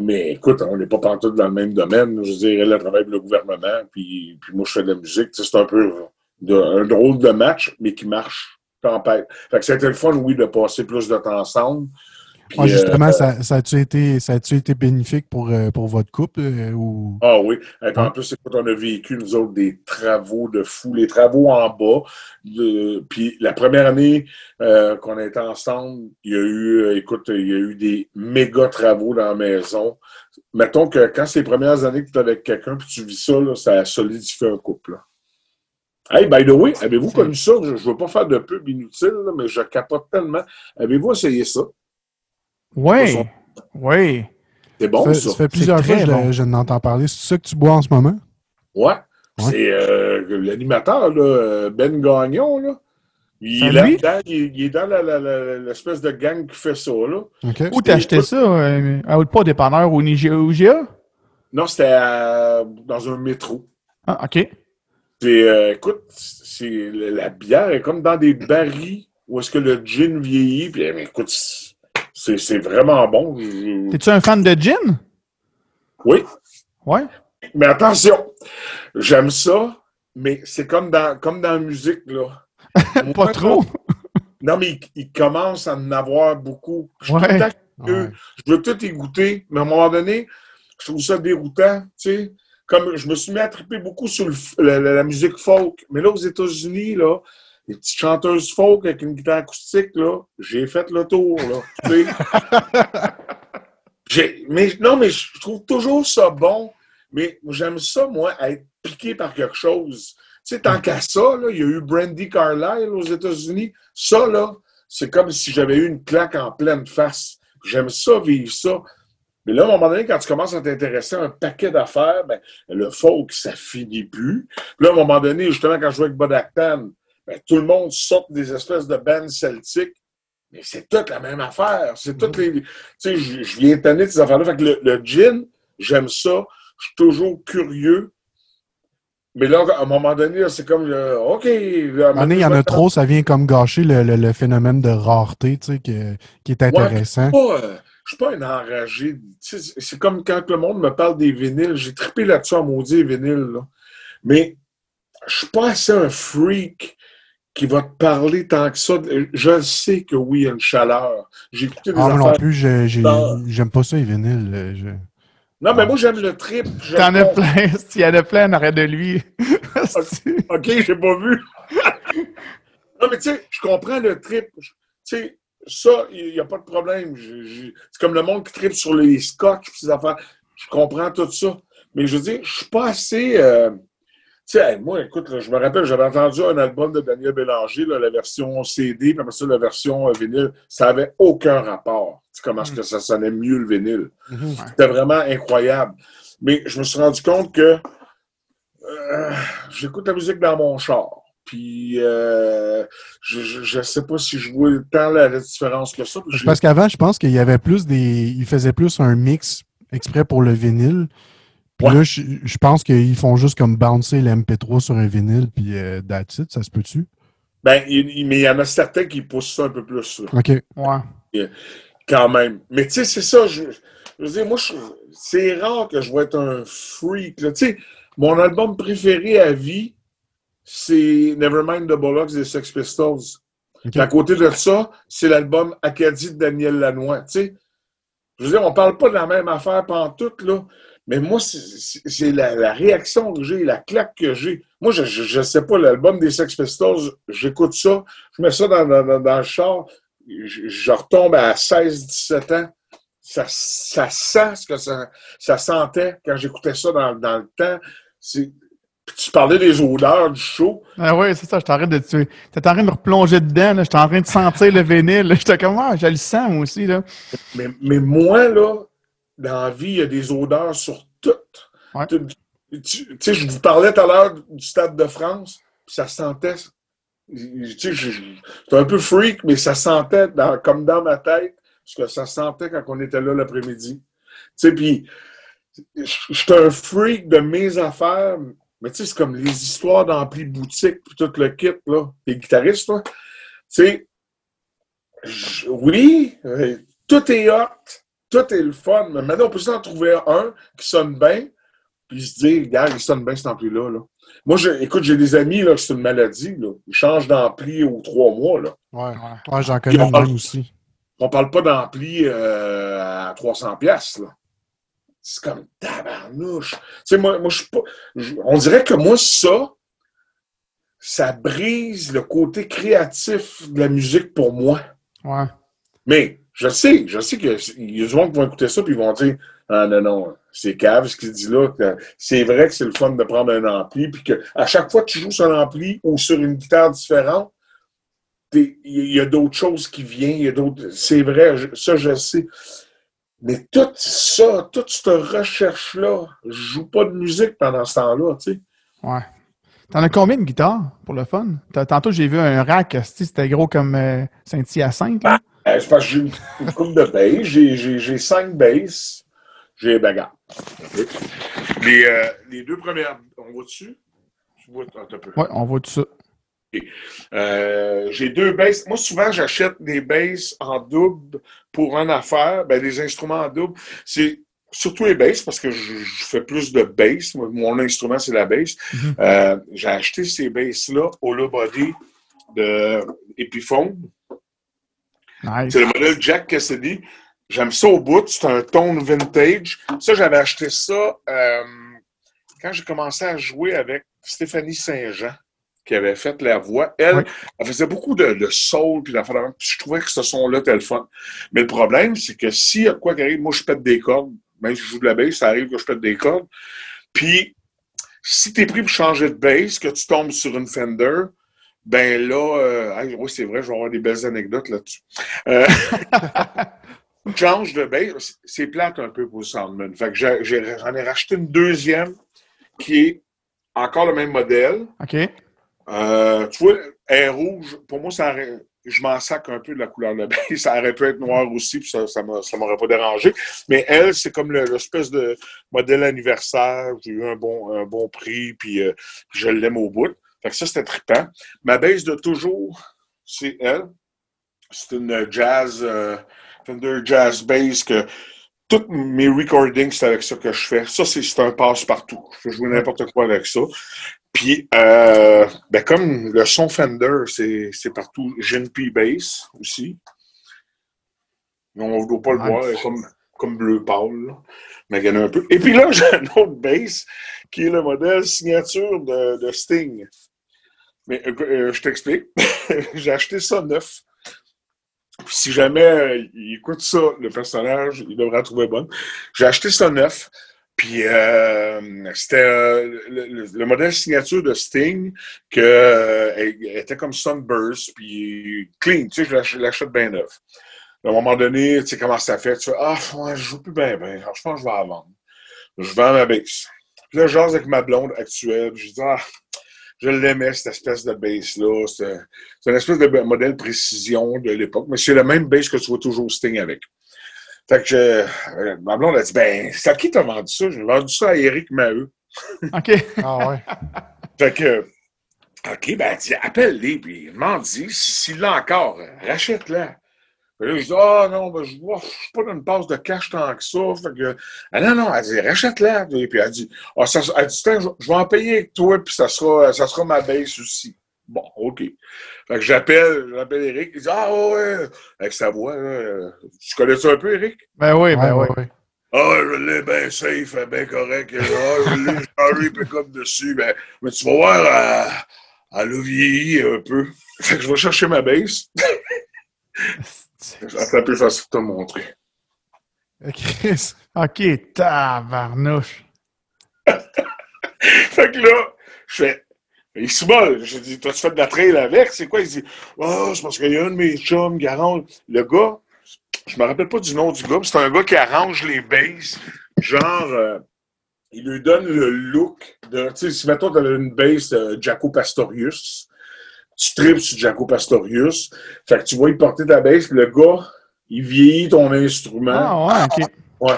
mais écoute, on n'est pas pantoute dans le même domaine, je veux dire, elle, travaille pour le gouvernement, puis, moi, je fais de la musique, c'est un peu un drôle de match, mais qui marche tempête. Fait que c'était le fun, oui, de passer plus de temps ensemble, justement, euh, ça, ça a-tu été, ça a été bénéfique pour, euh, pour votre couple? Euh, ou... Ah oui. Et en plus, écoute, on a vécu, nous autres, des travaux de fou, les travaux en bas. puis la première année qu'on a été ensemble, il y a eu, écoute, il y a eu des méga travaux dans la maison. Mettons que quand c'est les premières années que tu es avec quelqu'un puis tu vis ça, ça a solidifié un couple. Hey, by the way, avez-vous connu ça? Je ne veux pas faire de pub inutile, mais je capote tellement. Avez-vous essayé ça? Oui, oui. C'est bon, ça. Ça, fait plusieurs fois que je, n'entends parler. C'est ça que tu bois en ce moment? Ouais. C'est euh, l'animateur, Ben Gagnon. Là. Il, est là, il, est dans l'espèce de gang qui fait ça. Là. Où t'as acheté ça? Euh, pas au dépanneur au Nigeria? Non, c'était dans un métro. Ah, OK. Euh, écoute, la bière est comme dans des barils où est-ce que le gin vieillit. Puis, écoute, c'est vraiment bon. T'es-tu un fan de gin? Oui. Ouais. Mais attention, j'aime ça, mais c'est comme dans, comme dans la musique, là. Pas trop. non, mais il, commence à en avoir beaucoup. Je, je veux tout y goûter, mais à un moment donné, je trouve ça déroutant, tu sais. Comme je me suis mis à triper beaucoup sur la, musique folk. Mais là, aux États-Unis, là, les petites chanteuses folk avec une guitare acoustique, là, j'ai fait le tour, là. mais, non, mais je trouve toujours ça bon. Mais j'aime ça, moi, être piqué par quelque chose. Tu sais, tant qu'à ça, là, il y a eu Brandy Carlyle aux États-Unis. Ça, là, c'est comme si j'avais eu une claque en pleine face. J'aime ça, vivre ça. Mais là, à un moment donné, quand tu commences à t'intéresser à un paquet d'affaires, ben, le folk, ça finit plus. Puis là, à un moment donné, justement, quand je jouais avec Bud Actan, ben, tout le monde sort des espèces de bands celtiques. Mais c'est toute la même affaire. C'est toutes les. Tu sais, je, viens tanner de ces affaires-là. Fait que le, le gin, j'aime ça. Je suis toujours curieux. Mais là, à un moment donné, c'est comme, OK. Moment donné, il y en a trop, ça vient comme gâcher le, le, phénomène de rareté, tu sais, qui, qui est intéressant. Ouais, je ne suis pas un enragé. C'est comme quand le monde me parle des vinyles. J'ai trippé là-dessus à maudit les vinyles. Là. Mais je suis pas assez un freak qui va te parler tant que ça. Je sais que oui, il y a une chaleur. J'ai écouté des ah, non plus, j'aime pas ça, les vinyles. Euh, non, mais moi, j'aime le trip. T'en as plein. Il y en a plein en de lui. OK, j'ai pas vu. non, mais tu sais, je comprends le trip. Tu sais, ça, il n'y a pas de problème. C'est comme le monde qui tripe sur les scotch et ces affaires. Je comprends tout ça. Mais je veux dire, je suis pas assez... Euh, sais, moi, écoute, je me rappelle, j'avais entendu un album de Daniel Bélanger, la version CD, puis après ça, la version euh, vinyle. Ça n'avait aucun rapport. Tu sais, comment est-ce que ça sonnait mieux le vinyle? Mhm. C'était vraiment incroyable. Mais je me suis rendu compte que euh, j'écoute la musique dans mon char. Puis, euh, je ne sais pas si je vois tant la, la différence que ça. Parce qu'avant, je pense qu'il y avait plus des. Il faisait plus un mix exprès pour le vinyle. Puis là, je, pense qu'ils font juste comme bouncer l'MP3 sur un vinyle, puis euh, that's it, ça se peut-tu? Ben, il, mais il y en a certains qui poussent ça un peu plus. OK. Ouais. Quand même. Mais tu sais, c'est ça, je, je, veux dire, moi, c'est rare que je vais être un freak. Tu sais, mon album préféré à vie, c'est Nevermind the Bollocks des Sex Pistols. À côté de ça, c'est l'album Acadie de Daniel Lanois. Tu sais, je veux dire, on parle pas de la même affaire pantoute, là. Mais moi, c'est la, réaction que j'ai, la claque que j'ai. Moi, je ne sais pas, l'album des Sex Pistols, j'écoute ça, je mets ça dans, le char, je, retombe à 16-17 ans. Ça, ça sent ce que ça, ça sentait quand j'écoutais ça dans, dans le temps. Tu parlais des odeurs du show. Ah oui, c'est ça, je t'arrête de tuer. Tu en train de me replonger dedans, j'étais en train de sentir le vinyle. J'étais comme, ah, je le sens moi aussi. Là. Mais, mais moi, là, dans la vie, il y a des odeurs sur tout. Tu, sais, je vous parlais tout à l'heure du Stade de France, puis ça sentait. Tu sais, c'est un peu freak, mais ça sentait comme dans ma tête, ce que ça sentait quand on était là l'après-midi. Tu sais, puis j'étais un freak de mes affaires, mais tu sais, c'est comme les histoires d'ampli boutique, puis tout le kit, là. T'es guitariste, toi? Tu sais, oui, tout est hot, tout est le fun, mais maintenant, on peut s'en trouver un qui sonne bien, puis se dire, regarde, il sonne bien cet ampli-là. Là. Moi, je, écoute, j'ai des amis, là, c'est une maladie, là. Ils changent d'ampli aux trois mois, là. Ouais, ouais. j'en connais un aussi. On parle pas d'ampli euh, à 300 pièces là. C'est comme tabarnouche. Tu sais, moi, moi je suis pas... on dirait que moi, ça, ça brise le côté créatif de la musique pour moi. Ouais. Mais je sais, je sais qu'il y a du monde qui vont écouter ça puis ils vont dire Ah non, non, c'est cave ce qu'il dit là. C'est vrai que c'est le fun de prendre un ampli, puis qu'à chaque fois que tu joues sur un ampli ou sur une guitare différente, il y a d'autres choses qui viennent, C'est vrai, ça je sais. Mais tout ça, toute cette recherche-là, je joue pas de musique pendant ce temps-là, tu sais. Ouais. T'en as combien de guitares pour le fun? Tantôt, j'ai vu un rack, c'était gros comme euh, Saint-Hyacinthe. Ah, euh, c'est parce que j'ai une coupe de bass. J'ai cinq basses. J'ai bagarre. Les, euh, les, deux premières, on voit dessus? Oui, on voit tout ça. Euh, j'ai deux basses. Moi, souvent, j'achète des basses en double pour une affaire. Ben, des instruments en double. C'est surtout les basses parce que je, fais plus de bass. Mon instrument, c'est la bass. Mm-hmm. Euh, j'ai acheté ces basses-là au low body de Epiphone. C'est le modèle Jack Cassidy. J'aime ça au bout. C'est un tone vintage. Ça, j'avais acheté ça euh, quand j'ai commencé à jouer avec Stéphanie Saint-Jean, qui avait fait la voix. Elle, elle faisait beaucoup de, de soul, puis Je trouvais que ce son-là était le fun. Mais le problème, c'est que si quoi qu'il arrive, moi, je pète des cordes. Même si je joue de la bass, ça arrive que je pète des cordes. Puis, si tu es pris pour changer de bass, que tu tombes sur une Fender, ben là, euh, oui, c'est vrai, je vais avoir des belles anecdotes là-dessus. Euh, change de base, c'est plate un peu pour le Soundman. Fait que j'en ai, racheté une deuxième qui est encore le même modèle. OK. Euh, tu vois, elle est rouge. Pour moi, ça je m'en sac un peu de la couleur de base. Ça aurait pu être noir aussi, puis ça ne m'aurait pas dérangé. Mais elle, c'est comme l'espèce de modèle anniversaire. J'ai eu un bon, un bon prix, puis je l'aime au bout. Fait que ça, c'était trippant. Ma base de toujours, c'est elle. C'est une jazz, euh, Fender Jazz Bass que tous mes recordings, c'est avec ça que je fais. Ça, c'est un passe-partout. Je peux jouer n'importe quoi avec ça. Puis, euh, ben, comme le son Fender, c'est partout. J'ai une P-Bass aussi. On ne doit pas le voir, comme, comme bleu pâle, mais il y en a un peu. Et puis là, j'ai une autre bass qui est le modèle signature de, de Sting. Mais euh, euh, je t'explique. J'ai acheté ça neuf. si jamais euh, il écoute ça, le personnage, il devrait trouver bonne. J'ai acheté ça neuf. Puis c'était le, modèle signature de Sting que était comme Sunburst puis clean, tu sais, je l'achète bien neuf. À un moment donné, tu sais comment ça fait, tu fais Ah, je joue plus bien, bien. je pense que je vais la vendre. Je vends ma base. Puis là, j'ose avec ma blonde actuelle, je dis Ah, je l'aimais, cette espèce de base-là. C'est une espèce de modèle précision de l'époque, mais c'est le même base que tu vois toujours Sting avec. Fait que euh, ma blonde a dit Ben, c'est à qui t'as vendu ça? J'ai vendu ça à Eric Maheu. OK. Ah ouais. Fait que, OK, ben, elle dit, appelle-les, puis demande-y s'il l'a encore, rachète-la. Puis là, je dis, ah non, ben, je ne suis pas dans une passe de cash tant que ça. Fait que, ah, non, non, elle dit, rachète-la. Puis elle dit, ah, ça, elle dit, je je vais en payer avec toi, puis ça sera, ça sera ma base aussi. Bon, OK. Fait que j'appelle, j'appelle Eric, il dit, ah ouais, avec sa voix, là, tu connais ça un peu, Eric? Ben oui, ben oui. ouais. Ah, je l'ai bien safe, bien correct. Ah, je l'ai changé pick-up dessus. Ben, mais tu vas voir, elle, elle a vieilli un peu. Fait que je vais chercher ma base. C'est plus facile de te montrer. Chris. OK, tabarnouche. Fait que là, je fais. Il se molle. Je dis, t'as-tu fait de la trail avec? C'est quoi? Il dit, oh, c'est parce qu'il y a un de mes chums qui arrange. Le gars, je me rappelle pas du nom du gars, mais c'est un gars qui arrange les bases. Genre, euh, il lui donne le look de. Tu sais, si mettons, t'as une base de Jaco Pastorius, tu tripes sur Jaco Pastorius. Fait que tu vois, il porter ta base, puis le gars, il vieillit ton instrument. Ah ouais, OK. Ouais.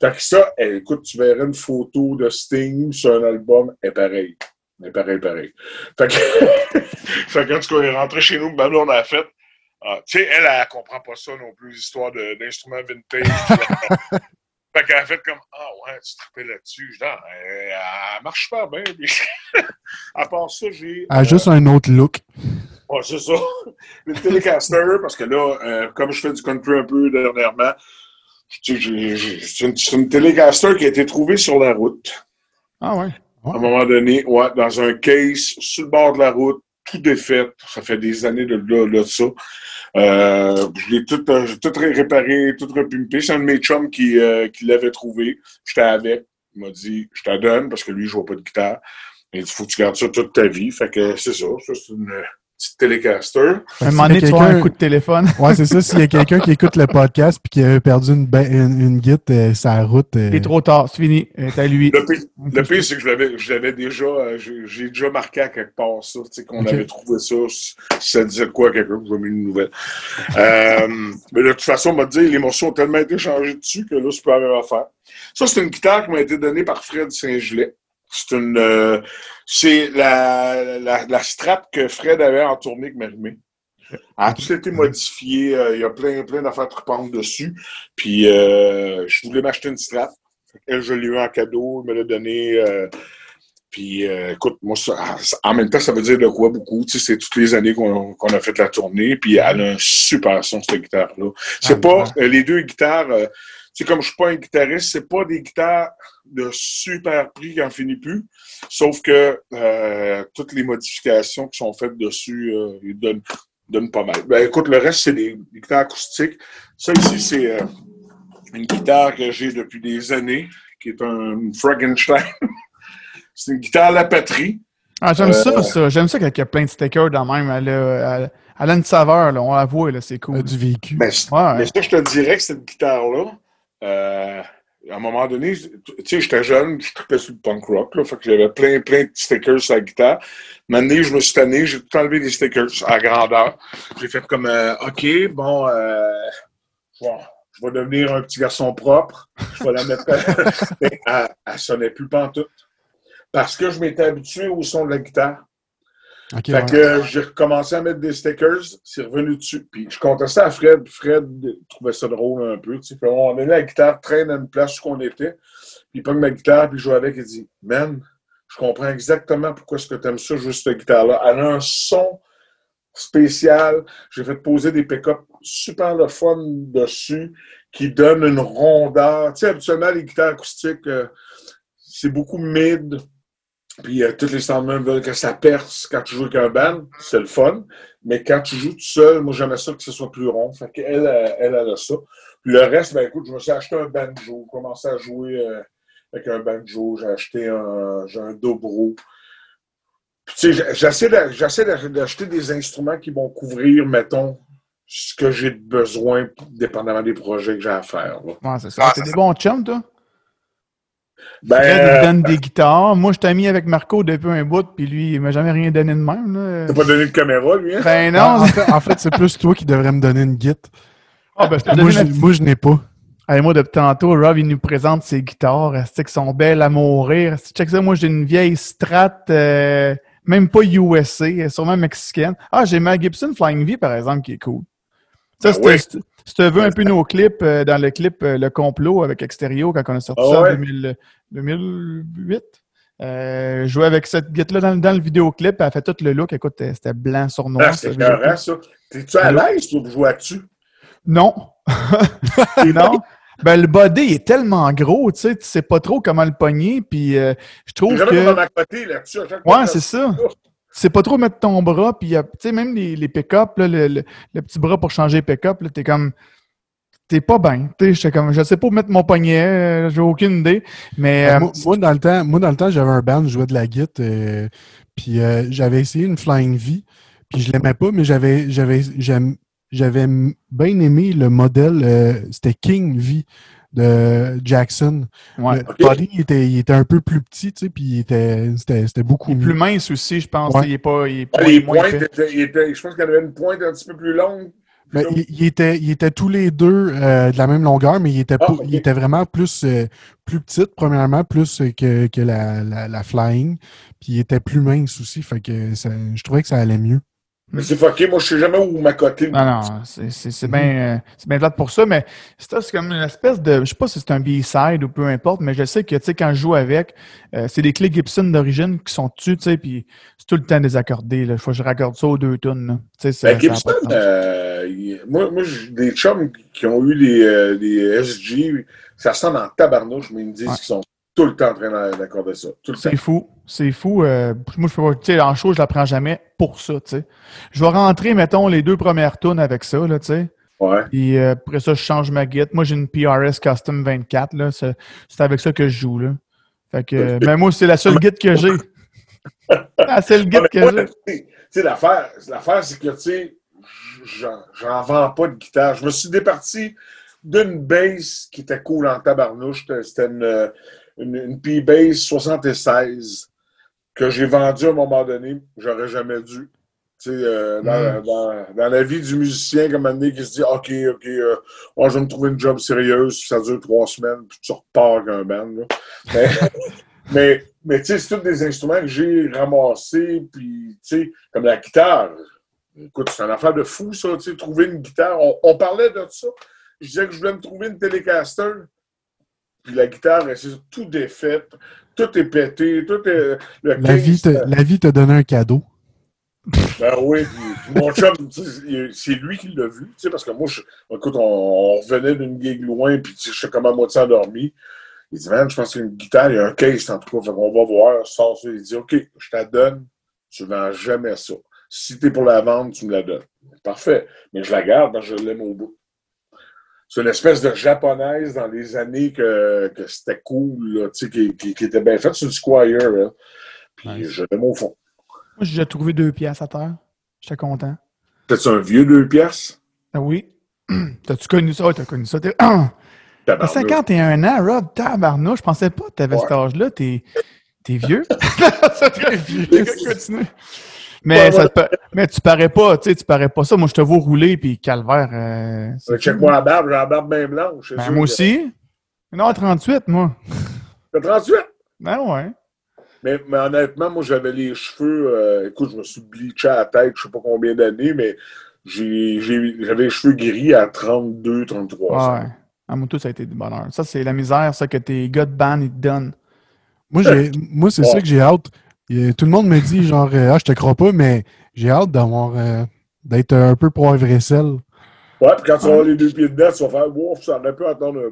Fait que ça, eh, écoute, tu verrais une photo de Sting sur un album, est pareil. Est pareil, pareil. Fait que, fait que quand tu es rentré chez nous, ben là, on a fait. ah, tu sais, elle, elle comprend pas ça non plus, l'histoire de- d'instruments vintage. fait qu'elle a fait comme Ah ouais, tu te rappelles là-dessus. Je dis, Ah, elle, elle marche pas bien. Puis, à part ça, j'ai. Ah, euh, juste un autre look. Ouais, c'est ça. Le Telecaster, parce que là, euh, comme je fais du country un peu dernièrement, c'est une, c'est une Telecaster qui a été trouvée sur la route. Ah ouais. À un moment donné, ouais, dans un case, sur le bord de la route, tout défait. Ça fait des années de là, de ça. Euh, je l'ai tout, euh, tout ré- réparé, tout repimpé. C'est un de mes chums qui, euh, qui l'avait trouvé. J'étais avec. Il m'a dit, je te donne parce que lui, il joue pas de guitare. Il dit, faut que tu gardes ça toute ta vie. Fait que c'est ça. Ça, c'est une petite Telecaster. À un moment donné, tu a avoir un coup de téléphone. Ouais, c'est ça. S'il y a quelqu'un qui écoute le podcast puis qui a perdu une, une, une guite euh, la route. euh, Il est trop tard, c'est fini. C'est à lui. Le pire, c'est que je l'avais, je l'avais déjà, euh, j'ai déjà marqué à quelque part ça, tu sais, qu'on avait trouvé ça, si ça disait de quoi à quelqu'un, j'ai mis une nouvelle. Euh, mais de toute façon, on m'a dit, les morceaux ont tellement été changés dessus que là, c'est pas la même affaire. Ça, c'est une guitare qui m'a été donnée par Fred Saint-Gelais. C'est une, euh, c'est la, la, la strap que Fred avait en tournée avec Marimé. Elle a tout été modifiée. euh, Il y a plein, plein d'affaires tripantes dessus. Puis, euh, je voulais m'acheter une strap. Elle, je l'ai eu en cadeau, il me l'a donné. puis, écoute, moi, ça- en même temps, ça veut dire de quoi beaucoup. Tu sais, c'est toutes les années qu'on qu'on a fait la tournée. Puis, elle a un super son, cette guitare-là. C'est Ah, pas ouais. les deux guitares. Sais, comme je suis pas un guitariste, c'est pas des guitares de super prix qui en finit plus. Sauf que euh, toutes les modifications qui sont faites dessus, euh, ils donnent, donnent pas mal. Ben, écoute, le reste, c'est des, des guitares acoustiques. Ça ici, c'est euh, une guitare que j'ai depuis des années, qui est un Frankenstein. c'est une guitare à la patrie. Ah, j'aime Euh, ça, ça. J'aime ça qu'il y a plein de stickers dans même. Elle a, elle- elle a une saveur, là. On la voit, là. C'est cool. du véhicule. Ouais. mais ça, je te dirais que cette guitare-là, euh, à un moment donné, tu sais, j'étais jeune, je tripais sur le punk rock, là, fait que j'avais plein, plein de stickers sur la guitare. Maintenant, je me suis tanné, j'ai tout enlevé des stickers à grandeur. J'ai fait comme, euh, OK, bon, euh, bon, je vais devenir un petit garçon propre. Je vais la mettre. Mais elle, elle sonnait plus pantoute. Parce que je m'étais habitué au son de la guitare. Fait ouais. que j'ai recommencé à mettre des stickers, c'est revenu dessus. Puis je comptais ça à Fred, Fred trouvait ça drôle un peu. tu sais. Puis on a mis la guitare traîne à une place où on était. Puis il pogne ma guitare, puis il joue avec, il dit Man, je comprends exactement pourquoi est-ce que tu aimes ça, juste cette guitare-là. Elle a un son spécial. J'ai fait poser des pick-up super le fun dessus qui donnent une rondeur. Tu sais, habituellement, les guitares acoustiques, euh, c'est beaucoup mid. Puis euh, tous les standards veulent que ça perce quand tu joues avec un band, c'est le fun. Mais quand tu joues tout seul, moi j'aimais ça que ce soit plus rond. Fait qu'elle, euh, elle, elle a ça. Puis le reste, ben écoute, je me suis acheté un banjo, commencé à jouer euh, avec un banjo, j'ai acheté un, j'ai un dobro. Puis, tu sais, j'essaie de- j'essaie de- d'acheter des instruments qui vont couvrir, mettons, ce que j'ai besoin, dépendamment des projets que j'ai à faire. là. Ouais, c'est ça. Ah, T'es des bons chums, toi? Ben, Fred, il euh, donne des guitares. Moi, je t'ai mis avec Marco depuis un bout, puis lui, il m'a jamais rien donné de même. Là. t'as pas donné de caméra, lui, hein? Ben Ah, non. en, fait, en fait, c'est plus toi qui devrais me donner une guite. Ah, ben, Moi, je, moi, je n'ai pas. Hey, moi, depuis tantôt, Rob, il nous présente ses guitares. C'est qui sont belles à mourir? Check ça, moi, j'ai une vieille Strat, euh, même pas USA, sûrement mexicaine. Ah, j'ai ma Gibson Flying V, par exemple, qui est cool. Ça, Ah c'était si tu veux un peu nos clips, euh, dans le clip euh, Le Complot avec Extérieur, quand on a sorti Ah ça ouais? en 2000 2008, euh, jouais avec cette guitare-là dans, dans le vidéoclip. Elle a fait tout le look. Écoute, euh, c'était blanc sur noir. Ah, ce c'est ça. T'es-tu à l'aise jouer là-dessus? Non. non. Ben, le body est tellement gros, tu sais, tu sais pas trop comment le pogner, puis euh, je trouve que... côté là-dessus. à chaque fois Ouais, c'est ça. Tu sais pas trop mettre ton bras, puis a- tu sais, même les, les pick-up, le, le- le petit bras pour changer les pick-up, t'es comme... T'es pas bien. Comme... Je sais pas où mettre mon poignet, euh, j'ai aucune idée, mais... euh, moi, moi, dans le temps, moi, dans le temps, j'avais un band, je jouais de la guitare, euh, puis euh, j'avais essayé une Flying V, puis je l'aimais pas, mais j'avais j'avais j'avais bien aimé le modèle, euh, c'était King V de Jackson. ouais. Le body, il était, il était un peu plus petit, tu sais, puis il était, c'était, c'était beaucoup Il est plus mince aussi, je pense. Ouais. Il est pas... Il est Ah, pas- les moins pointes, épais. étaient- il était- je pense qu'il avait une pointe un petit peu plus longue. Ben, il, il était, il était tous les deux euh, de la même longueur, mais il était, Ah, il était vraiment plus, euh, plus petite, premièrement, plus euh, que, que la, la, la Flying. Puis il était plus mince aussi, fait que ça- je trouvais que ça allait mieux. Mais c'est fucké. Moi, je sais jamais où m'accoter. Non, non, c'est c'est- c'est bien euh, plate pour ça, mais c'est c'est comme une espèce de. Je sais pas si c'est un B-side ou peu importe, mais je sais que, tu sais, quand je joue avec, euh, c'est des clés Gibson d'origine qui sont dessus, tu sais, puis c'est tout le temps désaccordé, là. Faut que je raccorde ça aux deux tonnes, Ben, Gibson, euh, moi, moi j'ai des chums qui ont eu des, euh, des SG, ça sonne en tabarnouche, mais ils me disent Ouais. qu'ils sont tout le temps en train d'a- d'accorder ça. C'est fou, c'est fou. euh, moi, je peux pas, tu sais, en show, je la prends jamais pour ça. Je vais rentrer, mettons, les deux premières tonnes avec ça, là, tu sais. Ouais. Puis euh, après ça, je change ma guide. Moi, j'ai une PRS Custom 24. là. C'est avec ça que je joue. Là. Fait que, euh, mais moi, c'est la seule guide que j'ai. La seule guide mais que j'ai. tu sais, l'affaire, l'affaire, c'est que, tu sais, j'en, vends pas de guitare. Je me suis départi d'une bass qui était cool en tabarnouche. C'était- C'était une, une, une P-Bass 76 que j'ai vendue à un moment donné. J'aurais jamais dû. Tu sais, euh, dans, Mm. dans- dans la vie du musicien, comme un donné, qui se dit OK, OK, euh, oh, je vais me trouver une job sérieuse, ça dure trois semaines, puis tu repars avec un band. là. Mais, mais, mais tu sais, c'est tous des instruments que j'ai ramassés, puis tu sais, comme la guitare. Écoute, c'est une affaire de fou, ça, tu sais, trouver une guitare. On, on parlait de ça. Je disais que je voulais me trouver une Telecaster. Puis la guitare, c'est tout défaite. Tout est pété. Tout est. Le La vie, te, la vie t'a donné un cadeau. ben oui, puis, mon chum, c'est lui qui l'a vu, tu sais, parce que moi, je, écoute, on, on revenait d'une gig loin, puis je suis comme à moitié endormi. Il dit, man, je pense qu'il y a une guitare, il y a un case en tout cas, fait qu'on va voir, sort ça. Il dit, OK, je te la donne, tu ne vends jamais ça. Si t'es pour la vendre, tu me la donnes. Parfait, mais je la garde, je l'aime au bout. C'est une espèce de japonaise dans les années que, que c'était cool, là, tu sais, qui, qui, qui était bien faite. C'est une Squire, là. Puis Nice. je l'aime au fond. Moi, j'ai trouvé deux pièces à terre. J'étais content. C'est un vieux deux pièces? Ah oui. T'as-tu connu ça? Ouais, t'as connu ça. T'es- T'as Tabarnak. 51 ans, Rob. Tabarnouche. Je pensais pas que t'avais cet Ouais. âge-là. T'es t'es vieux. ça, t'es vieux. Continue. Mais, ça te mais tu parais pas, tu sais, tu parais pas ça. Moi, je te vois rouler, puis calvaire. euh. Check-moi la barbe, j'ai la barbe bien blanche. Ben, moi aussi. Non, 38, moi. T'as 38? Ben ouais. Mais, mais honnêtement, moi, j'avais les cheveux. euh, écoute, je me suis bleaché à la tête, je sais pas combien d'années, mais j'avais les cheveux gris à 32, 33 ans. Ouais. À moi, tout, ça a été du bonheur. Ça, c'est la misère, ça, que tes gars de band, ils te donnent. Moi, c'est Ouais. ça que j'ai hâte. Et tout le monde me dit, genre, euh, ah, je te crois pas, mais j'ai hâte d'avoir, euh, d'être un peu poivre et sel. Ouais, puis quand tu vas avoir les deux pieds dedans, tu vas faire Wow, ça aurait pu attendre un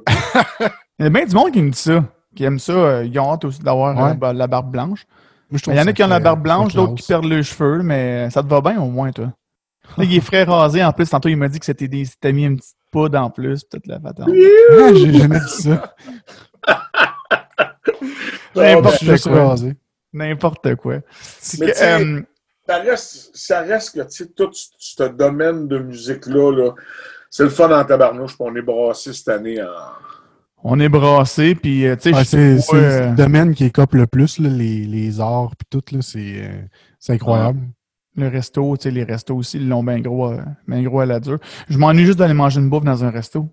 peu. Il y a bien du monde qui me dit ça, qui aime ça. euh, Ils ont hâte aussi d'avoir Ouais. euh, la barbe blanche. Moi, je trouve Il y en a qui ont la barbe blanche, d'autres qui perdent les cheveux, mais ça te va bien au moins, toi. Là, il est frais rasé en plus. Tantôt, il m'a dit que c'était des. T'as mis une petite poudre en plus, peut-être la patente. J'ai jamais dit ça. N'importe Je suis quoi. rasé. N'importe quoi. Mais Que, euh, ça, reste, ça reste que, tu sais, tout ce domaine de musique-là, là, c'est le fun en tabarnouche, puis on est brassé cette année en. on est brassé, puis euh, tu sais, c'est, c'est euh, le domaine qui écope le plus, là, les, les arts puis tout, là, c'est, euh, c'est incroyable. le resto, tu sais, les restos aussi, ils l'ont bien gros, bien gros à la dure. Je m'ennuie juste d'aller manger une bouffe dans un resto.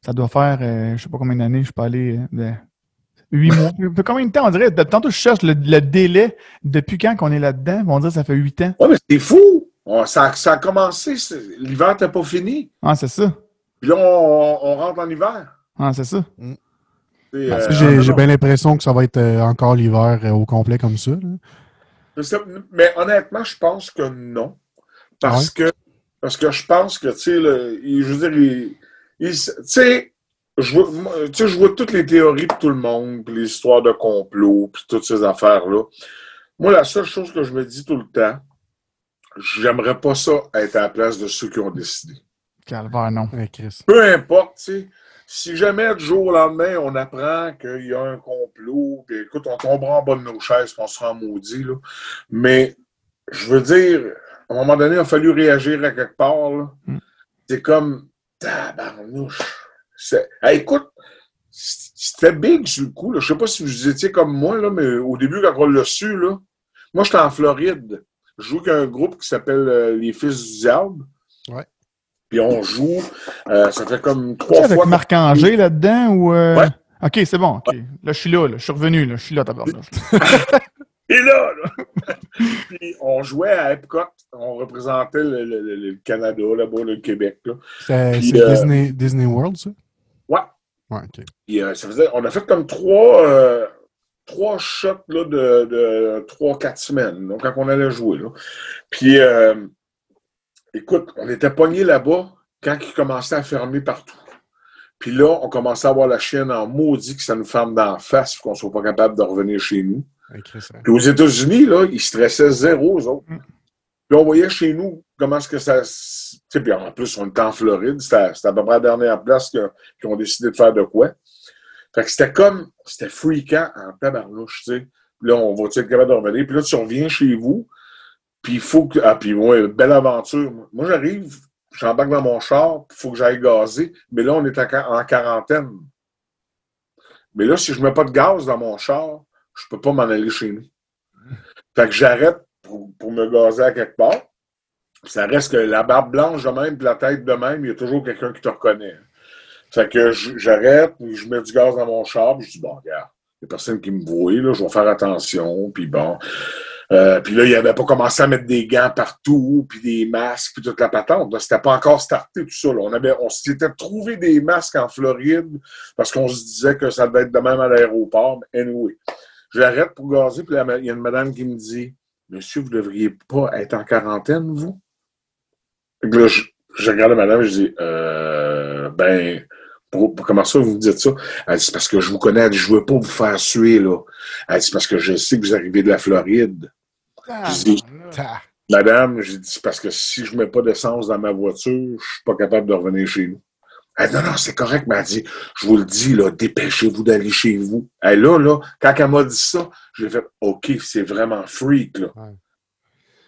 ça doit faire, euh, je sais pas combien d'années, je suis pas allé. Euh, huit mois. Combien de temps, on dirait? Tantôt, je cherche le, délai depuis quand qu'on est là-dedans. On dirait que ça fait huit ans. Oui, mais c'est fou! ça, ça, a commencé, l'hiver n'était pas fini. Ah, c'est ça. Puis là, on, rentre en hiver. Ah, c'est ça. Mm. Euh, j'ai bien l'impression que ça va être encore l'hiver au complet comme ça. Mais honnêtement, je pense que non. Parce que parce que je pense que, tu sais, je veux dire, tu sais, je vois, je vois toutes les théories de tout le monde, puis les histoires de complot, puis toutes ces affaires-là. Moi, la seule chose que je me dis tout le temps, j'aimerais pas ça être à la place de ceux qui ont décidé. Calvaire, non. Peu importe, tu sais. Si jamais du jour au lendemain, on apprend qu'il y a un complot, puis écoute, on tombera en bas de nos chaises, puis on sera maudit, là. Mais, je veux dire, à un moment donné, il a fallu réagir à quelque part. Mm. C'est comme tabarnouche. Écoute, c'était big sur le coup. Je ne sais pas si vous étiez comme moi, là, mais au début, quand on l'a su, là, moi, j'étais en Floride. Je joue avec un groupe qui s'appelle euh, Les Fils du Diable. Ouais. Puis on joue, euh, ça fait comme trois fois. avec Marc-Angé là-dedans ou. Euh? Ouais. OK, c'est bon. Là, je suis là, là, Je suis revenu. Là. Je suis là, tabarnouche. Et là, là. puis on jouait à Epcot. On représentait le, Canada, là-bas, le Québec. C'est euh, Disney, Disney, World, ça? Ouais. OK. Euh, ça faisait, on a fait comme trois, euh, trois shots là, de, de trois, quatre semaines, donc, quand on allait jouer. Là. Puis, écoute, on était pognés là-bas quand ils commençaient à fermer partout. Puis là, on commençait à avoir la chienne en maudit que ça nous ferme d'en face, qu'on ne soit pas capable de revenir chez nous. Puis aux États-Unis, là, ils stressaient zéro aux autres. Mm. Puis on voyait chez nous comment est-ce que ça. Tu puis en plus, on était en Floride. C'était à peu près la dernière place qu'ils ont décidé de faire de quoi. Fait que c'était comme. C'était freakant en tabarnouche, tu sais. Là, on va être capable de revenir. Puis là, tu reviens chez vous. Puis il faut que. Ah, puis moi, belle aventure. Moi, j'arrive, j'embarque dans mon char, il faut que j'aille gazer. Mais là, on est en quarantaine. Mais là, si je ne mets pas de gaz dans mon char, je peux pas m'en aller chez nous. Fait que j'arrête pour, me gazer à quelque part. Ça reste que la barbe blanche de même, puis la tête de même, il y a toujours quelqu'un qui te reconnaît. Fait que j'arrête, je mets du gaz dans mon char, puis je dis, bon, regarde, il n'y a personne qui me voit, là, je vais faire attention, puis bon. Euh, puis là, il avait pas commencé à mettre des gants partout, puis des masques, puis toute la patente. C'était pas encore starté tout ça. On, avait, on s'était trouvé des masques en Floride parce qu'on se disait que ça devait être de même à l'aéroport. Mais anyway, J'arrête pour gazer, puis il y a une madame qui me dit Monsieur, vous devriez pas être en quarantaine, vous Là, je, regarde la madame et je dis euh, Ben, pour, comment ça vous me dites ça Elle dit C'est parce que je vous connais, elle dit Je ne veux pas vous faire suer, là. Elle dit C'est parce que je sais que vous arrivez de la Floride. Ah, je dis Madame, j'ai dit, c'est parce que si je ne mets pas d'essence dans ma voiture, je ne suis pas capable de revenir chez nous. Elle dit, non, non, c'est correct, mais elle dit, je vous le dis, là, dépêchez-vous d'aller chez vous. Et là, là, quand elle m'a dit ça, j'ai fait, OK, c'est vraiment freak, là.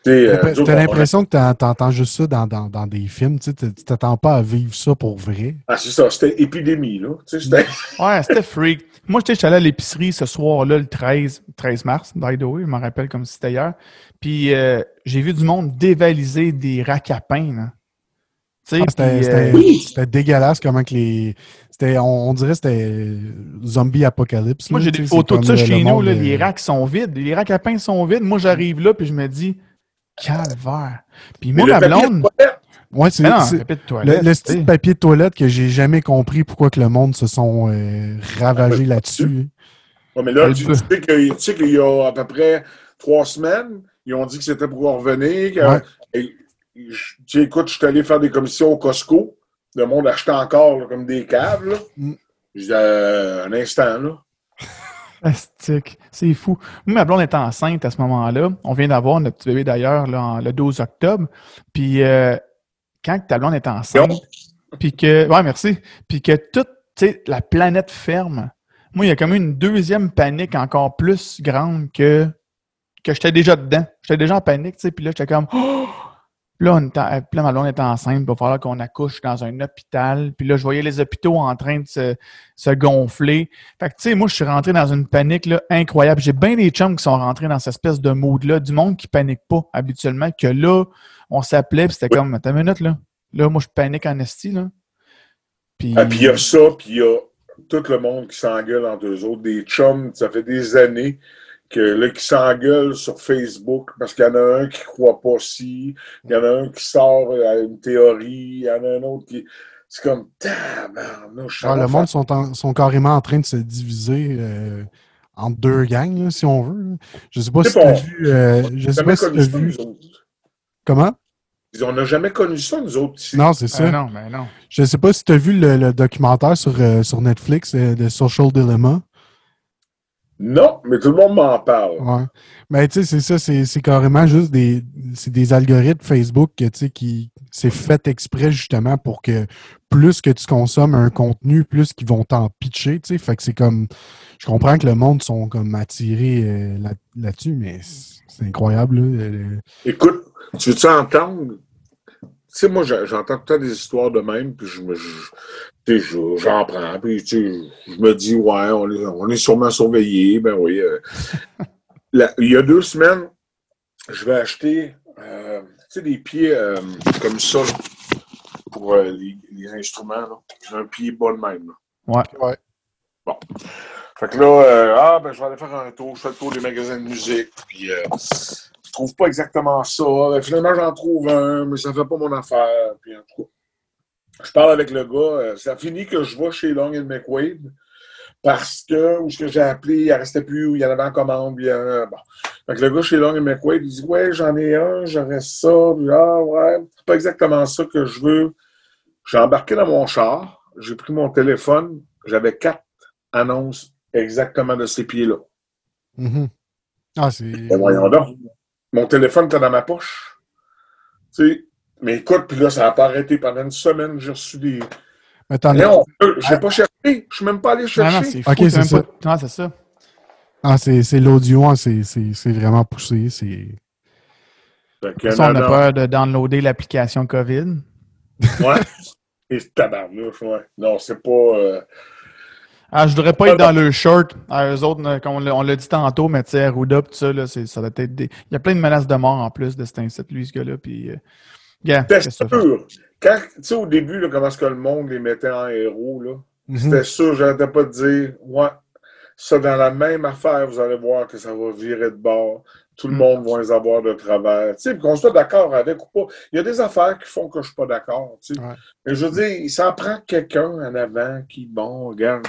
T'as l'impression que t'entends juste ça dans, dans, dans des films, tu t'attends pas à vivre ça pour vrai. Ah, c'est ça, c'était épidémie, là. ouais, c'était freak. Moi, j'étais allé à l'épicerie ce soir-là, le 13, 13 mars, by the way, je m'en rappelle comme si c'était hier. Puis euh, j'ai vu du monde dévaliser des racks à pain, là. Ah, euh, c'était dégueulasse comment que les. On, on, dirait que c'était zombie apocalypse. Moi, j'ai des photos de ça chez nous. Là, Les racks sont vides. Les racks à pain sont vides. Moi, j'arrive là puis je me dis calvaire. Puis moi, ma blonde. Ouais, c'est le, le style papier de toilette que j'ai jamais compris pourquoi que le monde se sont euh, ravagés là-dessus. Ouais, mais là, tu, sais qu'il y a à peu près trois semaines, ils ont dit que c'était pour revenir. Que, tu écoute, je suis allé faire des commissions au Costco. Le monde achetait encore comme des câbles. Là. Mm. Je dis, euh, un instant, là. C'est fou. Moi, ma blonde était enceinte à ce moment-là. On vient d'avoir notre petit bébé d'ailleurs le 12 octobre. Puis euh, quand ta blonde est enceinte, puis que. Ouais, merci. Puis que toute la planète ferme. Moi, il y a comme une deuxième panique encore plus grande que, que j'étais déjà dedans. J'étais déjà en panique, tu sais. Puis là, j'étais comme. Oh! Là, on était, euh, là, ma blonde était enceinte, il va falloir qu'on accouche dans un hôpital. Puis là, je voyais les hôpitaux en train de se, gonfler. Fait que, tu sais, moi, je suis rentré dans une panique là, incroyable. J'ai bien des chums qui sont rentrés dans cette espèce de mood-là, du monde qui panique pas habituellement, que là, on s'appelait, puis c'était comme, t'as une minute, là. Là, moi, je panique en esti, là. Puis, Ah, puis il y a ça, puis il y a tout le monde qui s'engueule entre eux autres, des chums, ça fait des années que là, qui s'engueulent sur Facebook parce qu'il y en a un qui croit pas si, il y en a un qui sort à une théorie, il y en a un autre qui. C'est comme tabarnouche. Ah, le monde sont, en- sont carrément en train de se diviser euh, entre deux gangs, là, si on veut. Je sais pas si tu as vu. euh, je sais pas si as ça, vu. nous autres. Comment? On n'a jamais connu ça, nous autres, ici. Non, c'est ça. Ah, non, mais non. Je sais pas si tu as vu le, le documentaire sur, euh, sur Netflix, euh, de Social Dilemma. Non, mais tout le monde m'en parle. Ouais. Mais tu sais, c'est ça, c'est carrément juste des, c'est des algorithmes Facebook que, tu sais, qui c'est fait exprès justement pour que plus que tu consommes un contenu, plus qu'ils vont t'en pitcher, tu sais. Fait que c'est comme, je comprends que le monde sont comme attirés euh, là- là-dessus, mais c'est incroyable, là. Écoute, tu veux-tu entendre? Tu sais, moi, j'entends tout le temps des histoires de même, puis je me, j'en prends, puis tu sais, je me dis, ouais, on est, on est sûrement surveillé. Ben oui. euh. La- il y a deux semaines, je vais acheter, euh, tu sais, des pieds euh, comme ça, là, pour euh, les, les instruments, là. J'ai un pied bas de même, là. Ouais. Ouais. Bon. Fait que là, euh, ah, ben, je vais aller faire un tour. Je fais le tour des magasins de musique. Puis, euh, je trouve pas exactement ça. Finalement, j'en trouve un, mais ça fait pas mon affaire. Puis, en tout cas, je parle avec le gars. euh, ça finit que je vais chez Long McWade parce que, où ce que j'ai appelé, il ne restait plus, ou il y en avait en commande. Puis, euh, bon. Fait que le gars chez Long McWade, il dit Ouais, j'en ai un, j'aurais ça. Puis, ah, ouais, c'est pas exactement ça que je veux. J'ai embarqué dans mon char, j'ai pris mon téléphone, j'avais quatre annonces exactement de ces pieds-là. mhm. Ah, c'est. Ben voyons donc. Mon téléphone était dans ma poche. Tu sais, mais écoute, puis là, ça n'a pas arrêté pendant une semaine. J'ai reçu des. Mais Non, je n'ai pas cherché. Je suis même pas allé Non, chercher. non, c'est fou. Ok, t'as c'est ça. pas- Non, c'est ça. Ah, c'est c'est l'audio, hein, c'est c'est- c'est vraiment poussé. C'est. On non, a non. peur de downloader l'application COVID. Ouais. Et tabarnouche, ouais. Non, c'est pas. euh, Ah, je voudrais pas être dans le short. Ah, eux autres, comme on l'a- dit tantôt, mais tu sais, pis tout ça, là, ça doit être des... Il y a plein de menaces de mort en plus de cet incite, lui, ce gars-là. Puis, euh, sûr? Quand, tu sais, au début, là, comment est-ce que le monde les mettait en héros, là, Mhm. c'était sûr, j'arrêtais pas de dire, ouais, ça, dans la même affaire, vous allez voir que ça va virer de bord. Tout le monde va les avoir de travers. Tu sais, qu'on soit d'accord avec ou pas. Il y a des affaires qui font que je suis pas d'accord, tu sais. Ouais. Mais je veux dire, il s'en prend quelqu'un en avant qui, bon, regarde,